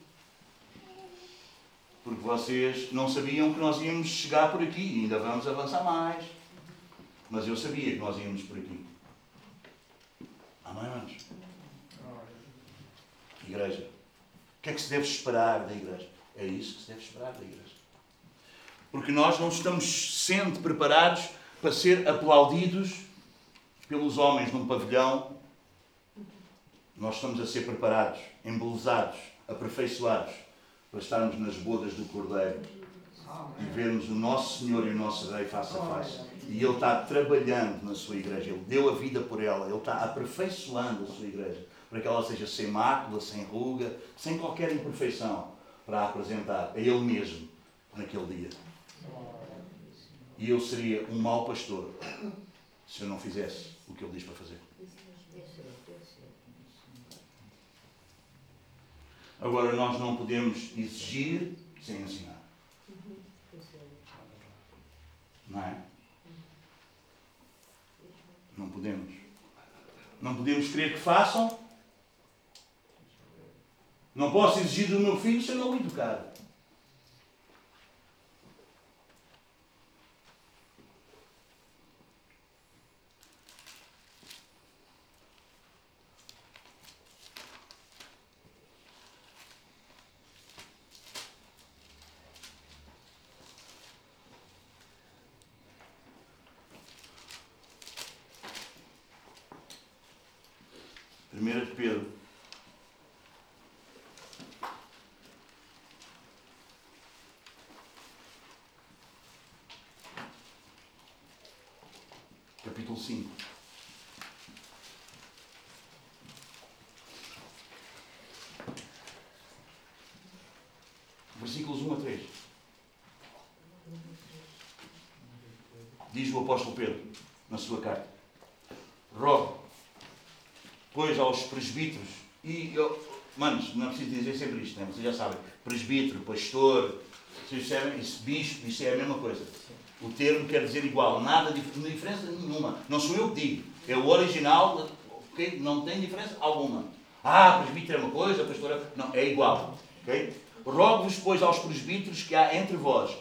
Porque vocês não sabiam que nós íamos chegar por aqui e ainda vamos avançar mais. Mas eu sabia que nós íamos por aqui. Amém, irmãos? Igreja. O que é que se deve esperar da igreja? É isso que se deve esperar da igreja. Porque nós não estamos sendo preparados para ser aplaudidos pelos homens num pavilhão. Nós estamos a ser preparados, embelezados, aperfeiçoados para estarmos nas bodas do Cordeiro e vermos o nosso Senhor e o nosso Rei face a face. E Ele está trabalhando na sua igreja, Ele deu a vida por ela, Ele está aperfeiçoando a sua igreja para que ela seja sem mácula, sem ruga, sem qualquer imperfeição, para apresentar a Ele mesmo naquele dia. E eu seria um mau pastor se eu não fizesse o que Ele diz para fazer. Agora, nós não podemos exigir sem ensinar. Não é? Não podemos. Não podemos querer que façam. Não posso exigir do meu filho se eu não o educar. Primeira de Pedro. Capítulo 5. Versículos 1 a 3. Diz o apóstolo Pedro na sua carta: Rogo, pois aos presbíteros, e eu, manos, não é preciso dizer sempre isto, né? vocês já sabem, presbítero, pastor, vocês percebem? Isso, bispo, isso é a mesma coisa. O termo quer dizer igual, nada de diferença nenhuma. Não sou eu que digo, é o original, okay? não tem diferença alguma. Ah, presbítero é uma coisa, pastor é... Não, é igual. Okay? Rogo-vos, pois, aos presbíteros que há entre vós,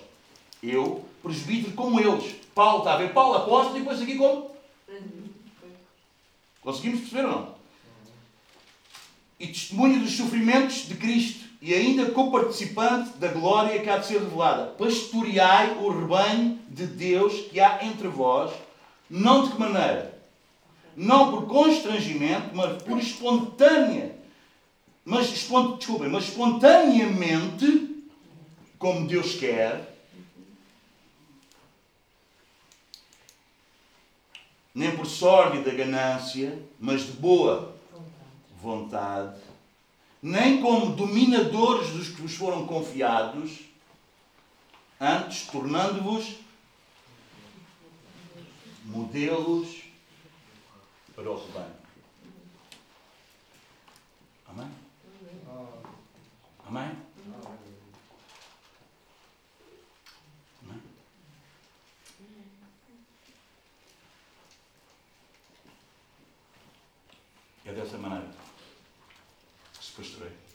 Eu, presbítero como eles. Paulo está a ver Paulo apóstolo e depois aqui como? Conseguimos perceber ou não? E testemunho dos sofrimentos de Cristo e ainda coparticipante da glória que há de ser revelada. Pastoreai o rebanho de Deus que há entre vós, não de que maneira? Não por constrangimento, mas por espontânea. Mas, desculpem, mas espontaneamente, como Deus quer, nem por sórdida ganância, mas de boa vontade, nem como dominadores dos que vos foram confiados, antes tornando-vos modelos para o rebanho. Amém? Amém? É dessa maneira que se pastoreia.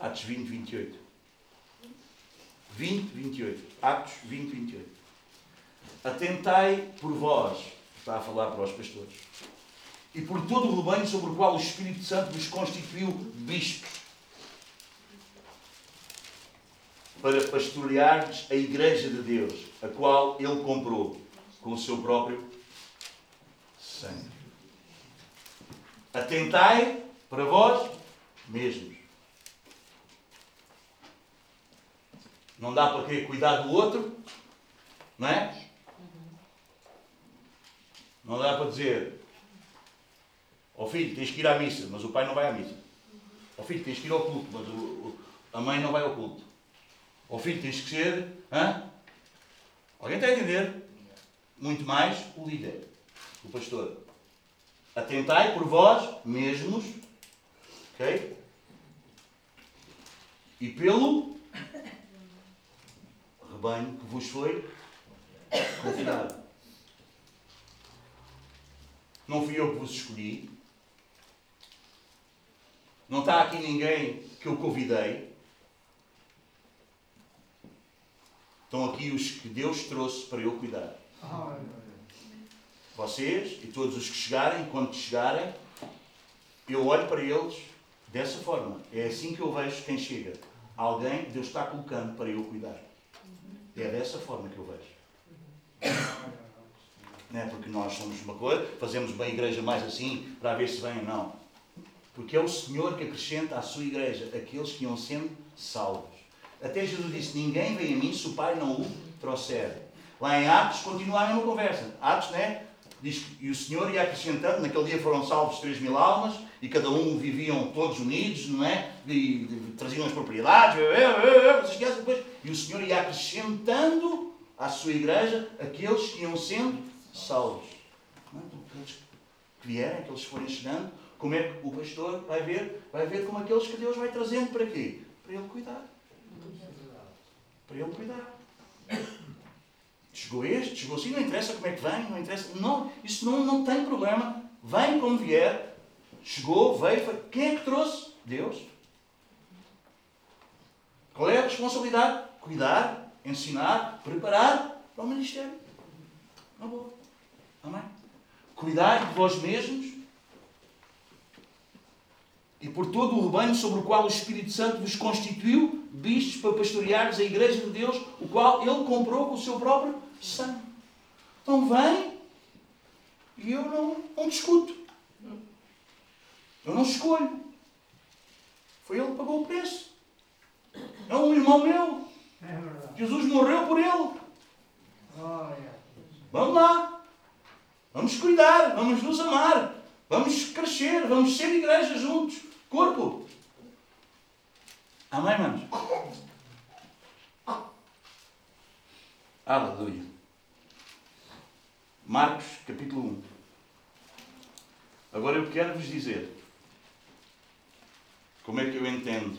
Atos 20, 28. 20, 28. Atos 20, 28. Atentai por vós, está a falar para os pastores, e por todo o rebanho sobre o qual o Espírito Santo vos constituiu bispos, para pastoreardes a Igreja de Deus, a qual Ele comprou com o seu próprio sangue. Atentai para vós mesmos. Não dá para quê? Cuidar do outro, não é? Não dá para dizer, ó oh filho, tens que ir à missa, mas o pai não vai à missa. Ó oh filho, tens que ir ao culto, mas o, a mãe não vai ao culto. Ó oh filho, tens que ser. Hã? Alguém está a entender? Muito mais o líder, o pastor. Atentai por vós mesmos, ok? E pelo rebanho que vos foi confiado. Não fui eu que vos escolhi. Não está aqui ninguém que eu convidei. Estão aqui os que Deus trouxe para eu cuidar. Vocês e todos os que chegarem, quando chegarem, eu olho para eles dessa forma. É assim que eu vejo quem chega. Alguém Deus está colocando para eu cuidar. É dessa forma que eu vejo. Não é porque nós somos uma coisa, fazemos uma igreja mais assim para ver se vem ou não. Porque é o Senhor que acrescenta à sua igreja aqueles que iam sendo salvos. Até Jesus disse: Ninguém vem a mim se o Pai não o trouxer. Lá em Atos continua a mesma conversa. Atos, né? Diz que e o Senhor ia acrescentando, naquele dia foram salvos 3 mil almas e cada um viviam todos unidos, não é? E, e traziam as propriedades, depois. E o Senhor ia acrescentando à sua igreja aqueles que iam sendo salvos. Aqueles que vierem, aqueles que forem chegando, como é que o pastor vai ver? Vai ver como aqueles que Deus vai trazendo para quê? Para ele cuidar. Para ele cuidar. Chegou este, chegou assim, não interessa como é que vem, não interessa. Não, isso não, não tem problema. Vem como vier. Chegou, veio, foi. Quem é que trouxe? Deus. Qual é a responsabilidade? Cuidar, ensinar, preparar para o ministério. Na boa. Amém? Cuidar de vós mesmos e por todo o rebanho sobre o qual o Espírito Santo vos constituiu bichos para pastoreares a igreja de Deus, o qual ele comprou com o seu próprio sangue. Então vem e eu não, não discuto. Eu não escolho. Foi ele que pagou o preço. É um irmão meu. É. Jesus morreu por ele. Vamos lá. Vamos cuidar, vamos nos amar, vamos crescer, vamos ser igreja juntos. Corpo. Amém, manos? Aleluia. Marcos, capítulo 1. Agora eu quero vos dizer. Como é que eu entendo?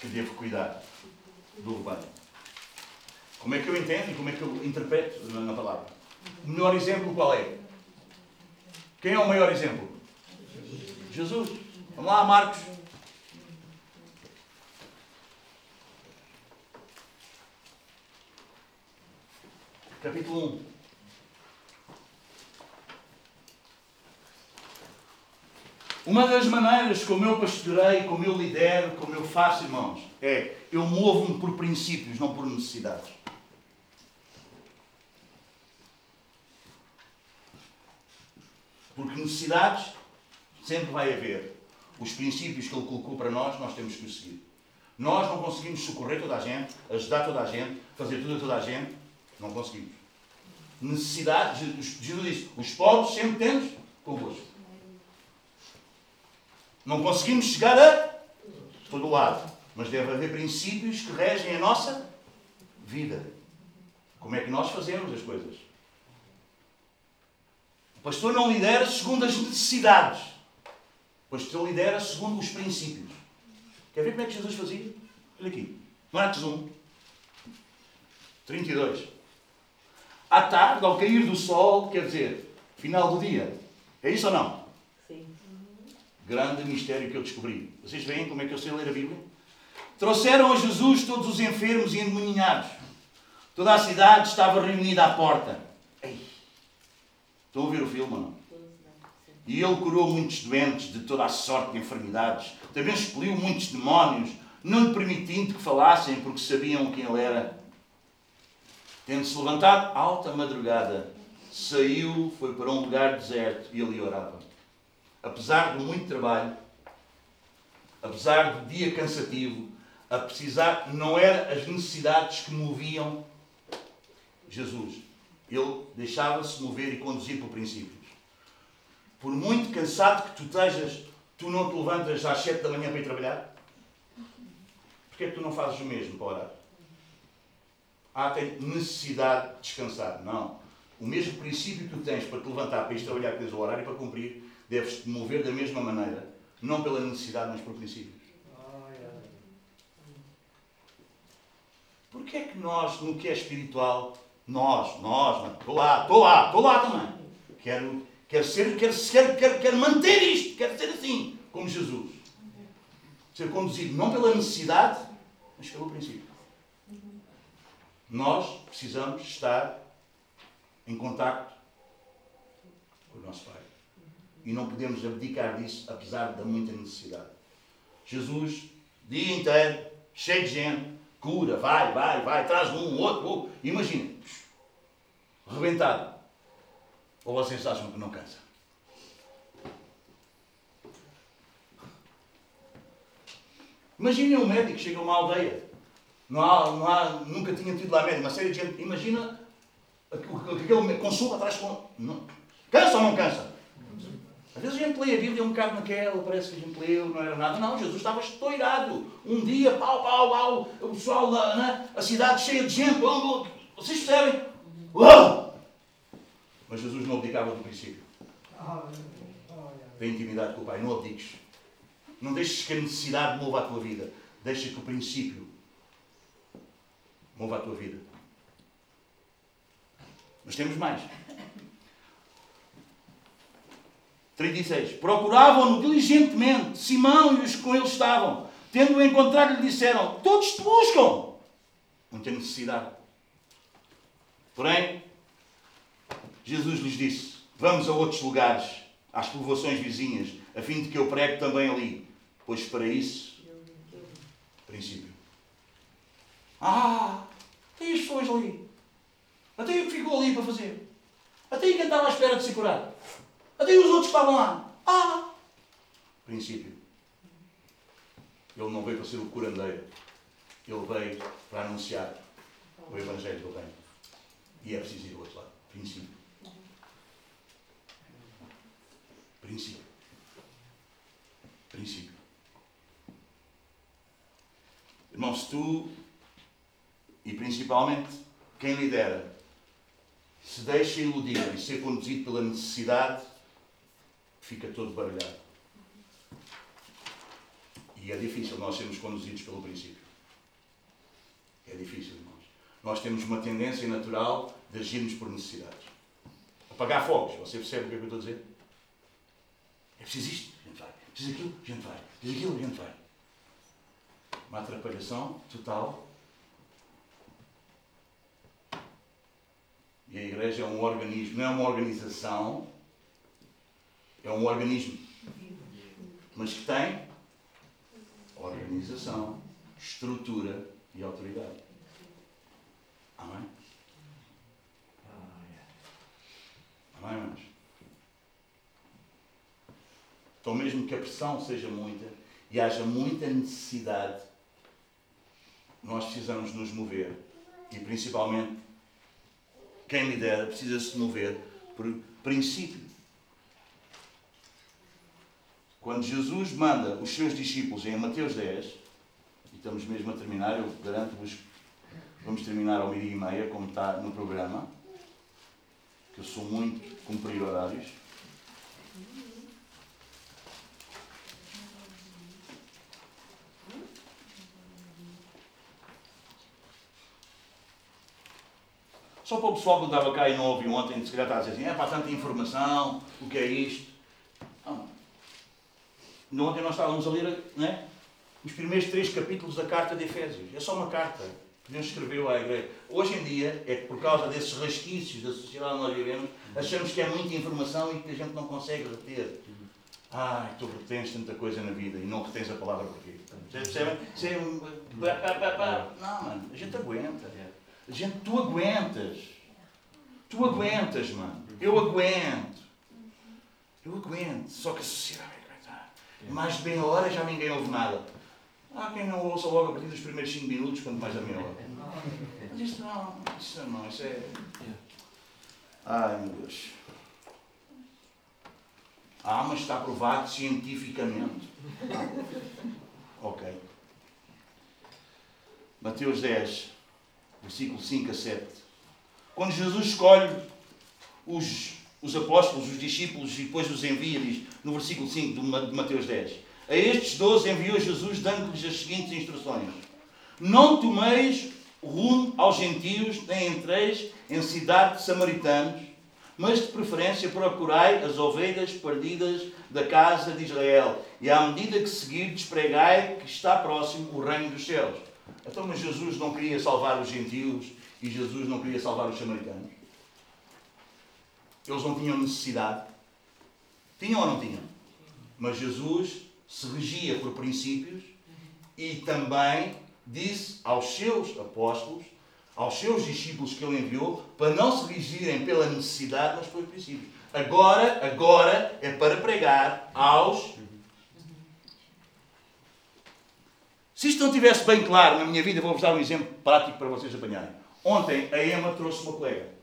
Que devo cuidar do rebanho. Como é que eu entendo e como é que eu interpreto na palavra? O melhor exemplo qual é? Quem é o maior exemplo? Jesus. Vamos lá, Marcos. Capítulo 1. Uma das maneiras como eu pastorei, como eu lidero, como eu faço, irmãos, é eu movo-me por princípios, não por necessidades. Porque necessidades sempre vai haver. Os princípios que ele colocou para nós, nós temos que seguir. Nós não conseguimos socorrer toda a gente, ajudar toda a gente, fazer tudo a toda a gente. Não conseguimos. Necessidade, Jesus disse, os pobres sempre temos convosco. Não conseguimos chegar a todo lado. Mas deve haver princípios que regem a nossa vida. Como é que nós fazemos as coisas? O pastor não lidera segundo as necessidades. O pastor lidera segundo os princípios. Quer ver como é que Jesus fazia? Olha aqui. Marcos 1, 32. À tarde, ao cair do sol, quer dizer, final do dia. É isso ou não? Grande mistério que eu descobri. Vocês veem como é que eu sei ler a Bíblia? Trouxeram a Jesus todos os enfermos e endemoninhados. Toda a cidade estava reunida à porta. Ei. Estão a ouvir o filme ou não? E ele curou muitos doentes de toda a sorte de enfermidades. Também expeliu muitos demónios, não lhe permitindo que falassem, porque sabiam quem ele era. Tendo-se levantado, alta madrugada, saiu, foi para um lugar deserto e ali orava. Apesar do muito trabalho, apesar do dia cansativo, a precisar, não eram as necessidades que moviam Jesus. Ele deixava-se mover e conduzir por princípios. Por muito cansado que tu estejas, tu não te levantas às sete da manhã para ir trabalhar? Porquê é que tu não fazes o mesmo para orar? Ah, tem necessidade de descansar. Não. O mesmo princípio que tu tens para te levantar para ir trabalhar, que tens o horário para cumprir, deves te mover da mesma maneira. Não pela necessidade, mas por princípios. Porquê é que nós, no que é espiritual, nós, nós, estou lá, estou lá, estou lá também. Quero, quero, ser, quero, quero, quero, quero manter isto, quero ser assim, como Jesus. Ser conduzido não pela necessidade, mas pelo princípio. Nós precisamos estar em contacto com o nosso Pai. E não podemos abdicar disso, apesar da muita necessidade. Jesus, dia inteiro, cheio de gente, cura, vai, vai, vai, traz um, outro, outro. Imaginem, rebentado. Ou vocês acham que não cansa? Imaginem um médico que chega a uma aldeia. Não há, não há, nunca tinha tido lá médico, uma série de gente. Imagina aquele consulta atrás com. Cansa ou não cansa? Às vezes a gente lê a Bíblia um bocado naquela, parece que a gente leu, não era nada. Não, Jesus estava estourado. Um dia, pau, pau, pau, o pessoal, da, né? a cidade cheia de gente. Vocês percebem? Uau! Mas Jesus não abdicava do princípio. Da intimidade com o Pai. Não abdiques. Não deixes que a necessidade mova a tua vida. Deixa que o princípio mova a tua vida. Mas temos mais. 36. Procuravam-no diligentemente. Simão e os que com ele estavam. Tendo-o encontrado, lhe disseram: Todos te buscam. Muita necessidade. Porém, Jesus lhes disse: Vamos a outros lugares, às povoações vizinhas, a fim de que eu pregue também ali. Pois para isso, princípio. Ah, tem as pessoas ali. Até o que ficou ali para fazer. Até quem estava à espera de se curar. Até os outros estavam lá. Ah! Princípio. Ele não veio para ser o curandeiro. Ele veio para anunciar o Evangelho do Reino. E é preciso ir do outro lado. Princípio. Princípio. Princípio. Irmão, se tu, e principalmente quem lidera, se deixa iludir e ser conduzido pela necessidade, fica todo baralhado. E é difícil nós sermos conduzidos pelo princípio. É difícil, irmãos. Nós temos uma tendência natural de agirmos por necessidades. Apagar fogos. Você percebe o que é que eu estou a dizer? É preciso isto, a gente vai. Preciso aquilo, a gente vai. Preciso aquilo, a gente vai. Uma atrapalhação total. E a igreja é um organismo, não é uma organização, é um organismo, mas que tem organização, estrutura e autoridade. Amém? Amém, irmãos? Então, mesmo que a pressão seja muita e haja muita necessidade, nós precisamos nos mover. E principalmente, quem lidera precisa se mover por princípio. Quando Jesus manda os seus discípulos em Mateus 10, e estamos mesmo a terminar, eu garanto-vos vamos terminar ao meio-dia e meia, como está no programa, que eu sou muito cumprir horários. Só para o pessoal que estava cá e não ouviu ontem, se calhar está a dizer assim, é para tanta informação, o que é isto? Ontem nós estávamos a ler né, os primeiros três capítulos da carta de Efésios. É só uma carta que Deus escreveu à igreja. Hoje em dia, é que por causa desses resquícios da sociedade onde nós vivemos, achamos que é muita informação e que a gente não consegue reter. Ai, tu retens tanta coisa na vida e não retens a palavra porquê. Percebem? Não, mano, a gente aguenta. A gente, tu aguentas. Tu aguentas, mano. Eu aguento. Eu aguento. Só que a sociedade. Mais de meia hora já ninguém ouve nada. Há quem não ouça logo a partir dos primeiros 5 minutos, quanto mais a meia hora. Mas isto não, isto não, isso é. Ai meu Deus. Ah, mas está provado cientificamente. Ok. Mateus 10, versículo 5 a 7. Quando Jesus escolhe os, os apóstolos, os discípulos e depois os envia, diz no versículo 5 de Mateus 10. A estes doze enviou Jesus dando-lhes as seguintes instruções: Não tomeis rumo aos gentios, nem entreis em cidade de samaritanos, mas de preferência procurai as ovelhas perdidas da casa de Israel, e à medida que seguirdes, pregai que está próximo o reino dos céus. Então, mas Jesus não queria salvar os gentios e Jesus não queria salvar os samaritanos? Eles não tinham necessidade? Tinham ou não tinham? Mas Jesus se regia por princípios e também disse aos seus apóstolos, aos seus discípulos que ele enviou, para não se regirem pela necessidade, mas pelos princípios. Agora, agora é para pregar aos. Se isto não estivesse bem claro na minha vida, vou-vos dar um exemplo prático para vocês apanharem. Ontem a Emma trouxe uma colega.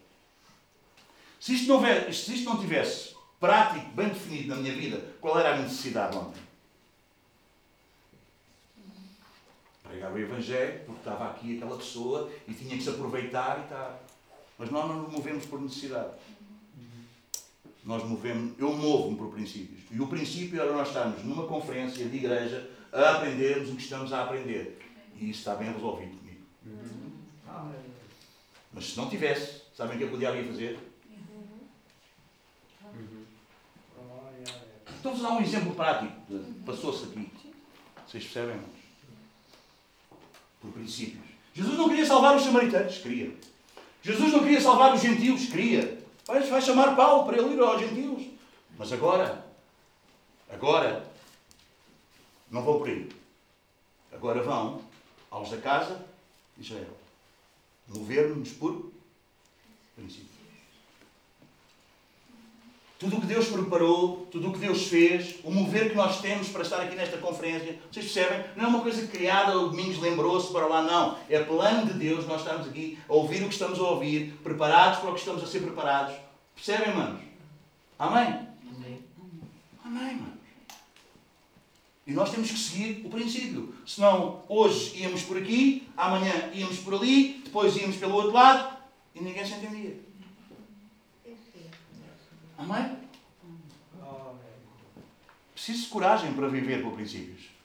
Se isto não, houver, se isto não tivesse prático, bem definido na minha vida, qual era a necessidade ontem? pregar o Evangelho, porque estava aqui aquela pessoa e tinha que se aproveitar e estar. Mas nós não nos movemos por necessidade. Nós movemos, eu movo-me por princípios. E o princípio era nós estarmos numa conferência de igreja a aprendermos o que estamos a aprender. E isso está bem resolvido comigo. Mas se não tivesse, sabem o que eu podia ir fazer? Estou-vos a dar um exemplo prático. Passou-se aqui. Vocês percebem? por princípios. Jesus não queria salvar os samaritanos? Queria. Jesus não queria salvar os gentios? Queria. Vai, vai chamar Paulo para ele ir aos gentios. Mas agora, agora, não vão por aí. Agora vão aos da casa de Israel. Mover-nos por princípios. Tudo o que Deus preparou, tudo o que Deus fez, o mover que nós temos para estar aqui nesta conferência, vocês percebem? Não é uma coisa criada, o Domingos lembrou-se para lá, não. É plano de Deus, nós estamos aqui a ouvir o que estamos a ouvir, preparados para o que estamos a ser preparados. Percebem, manos? Amém? Amém, Amém manos. E nós temos que seguir o princípio. Senão, hoje íamos por aqui, amanhã íamos por ali, depois íamos pelo outro lado e ninguém se entendia. Amém? Preciso de coragem para viver por princípios.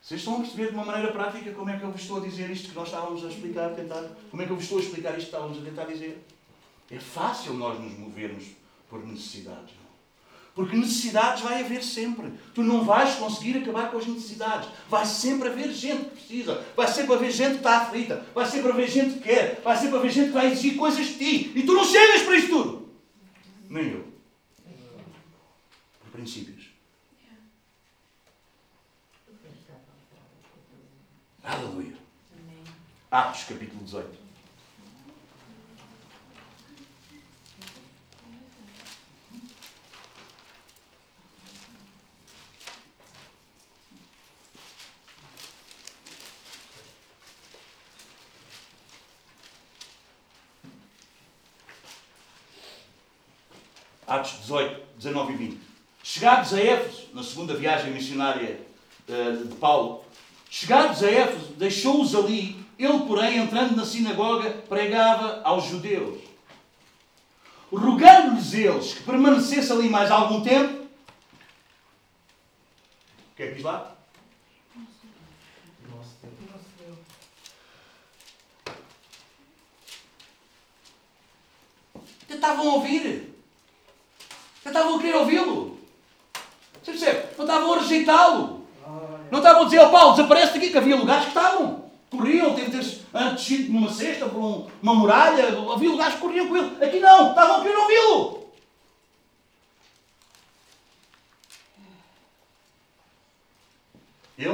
Vocês estão a perceber de uma maneira prática como é que eu vos estou a dizer isto que nós estávamos a explicar, tentar? Como é que eu vos estou a explicar isto que estávamos a tentar dizer? É fácil nós nos movermos por necessidades. Porque necessidades vai haver sempre. Tu não vais conseguir acabar com as necessidades. Vai sempre haver gente que precisa. Vai sempre haver gente que está aflita. Vai sempre haver gente que quer. Vai sempre haver gente que vai exigir coisas de ti. E tu não chegas para isto tudo. Nem eu. Por princípios. Aleluia. Atos capítulo 18. Atos 18, 19 e 20. Chegados a Éfeso, na segunda viagem missionária eh, de Paulo, chegados a Éfeso, deixou-os ali. Ele, porém, entrando na sinagoga, pregava aos judeus. Rogando-lhes eles que permanecesse ali mais algum tempo. O que é que diz lá? A ouvir. Até estavam a querer ouvi-lo. Você percebe? Não estavam a rejeitá-lo. Não estavam a dizer, ó Paulo, desaparece daqui, que havia lugares que estavam. Corriam, teve ter antes numa cesta, por um- uma muralha, havia lugares que corriam com ele. Aqui não, estavam a querer ouvi-lo. Ele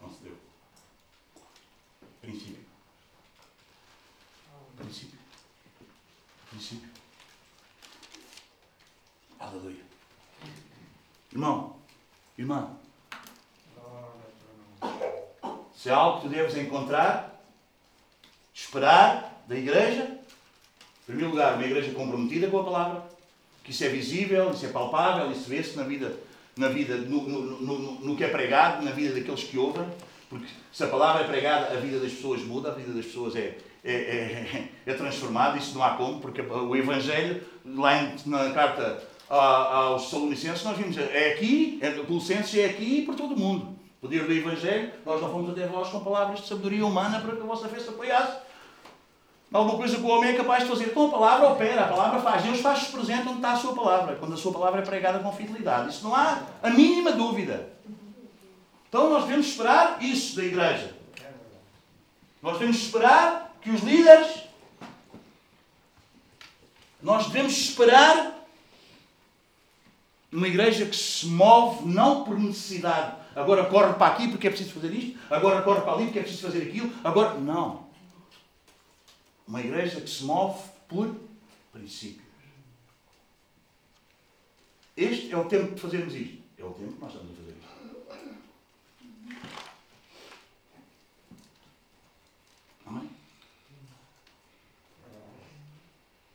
não se deu. Princípio. Princípio. Princípio. Aleluia. Irmão, irmã, se há algo que tu deves encontrar, esperar da igreja, em primeiro lugar, uma igreja comprometida com a palavra, que isso é visível, isso é palpável, isso vê-se na vida, na vida no, no, no, no- que é pregado, na vida daqueles que ouvem, porque se a palavra é pregada, a vida das pessoas muda, a vida das pessoas é, é, é, é transformada, isso não há como, porque o Evangelho, lá na carta aos Salonicenses, nós vimos, é aqui, é, Colossenses é aqui e por todo o mundo. Poder do Evangelho, nós não fomos até vós com palavras de sabedoria humana para que a vossa fé se apoiasse. Alguma coisa que o homem é capaz de fazer. Com a palavra opera, a palavra faz. Deus faz-se presente onde está a sua palavra, quando a sua palavra é pregada com fidelidade. Isso não há a mínima dúvida. Então nós devemos esperar isso da igreja. Nós devemos esperar que os líderes. Nós devemos esperar uma igreja que se move não por necessidade. Agora corre para aqui porque é preciso fazer isto, agora corre para ali porque é preciso fazer aquilo, agora. Não. Uma igreja que se move por princípios. Este é o tempo de fazermos isto. É o tempo que nós estamos a fazer isto. Amém?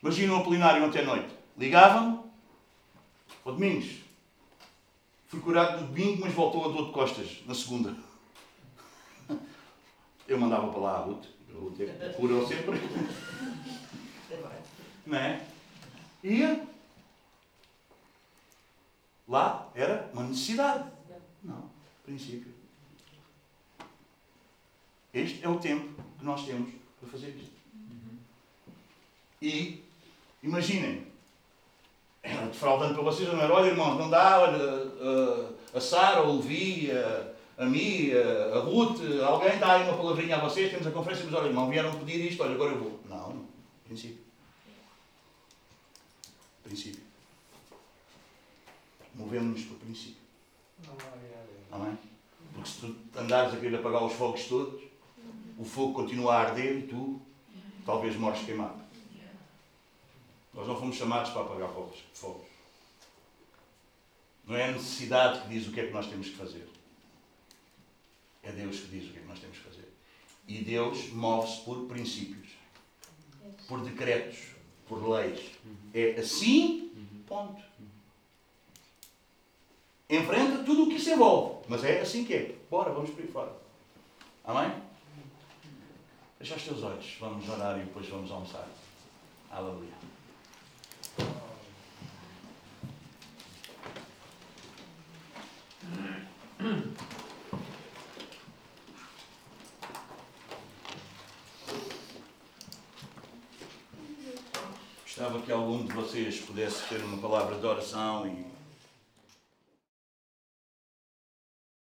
Imagina um apolinário ontem à noite. Ligava-me. Ó Domingos. Fui curado no domingo, mas voltou a dor de costas na segunda. Eu mandava para lá a Ruth. A Ruth é sempre. Não é? Ia. Lá era uma necessidade. Não. Princípio. Este é o tempo que nós temos para fazer isto. E imaginem, era defraudando para vocês, não era? Olha, irmãos, não dá, olha, a, a Sara, o Levi, a, a mim, a, a Ruth, alguém dá aí uma palavrinha a vocês, temos a conferência, mas olha, irmão, vieram pedir isto, olha, agora eu vou. Não, não. Princípio. Princípio. Movemos-nos por princípio. Glória a Deus. Amém? Porque se tu andares a querer apagar os fogos todos, o fogo continua a arder e tu talvez mores queimado. Nós não fomos chamados para apagar fogos. fogos. Não é a necessidade que diz o que é que nós temos que fazer. É Deus que diz o que é que nós temos que fazer. E Deus move-se por princípios, por decretos, por leis. É assim, ponto. Enfrenta tudo o que isso envolve. Mas é assim que é. Bora, vamos por aí fora. Amém? Fecha os teus olhos. Vamos orar e depois vamos almoçar. Aleluia. Gostava que algum de vocês pudesse ter uma palavra de oração e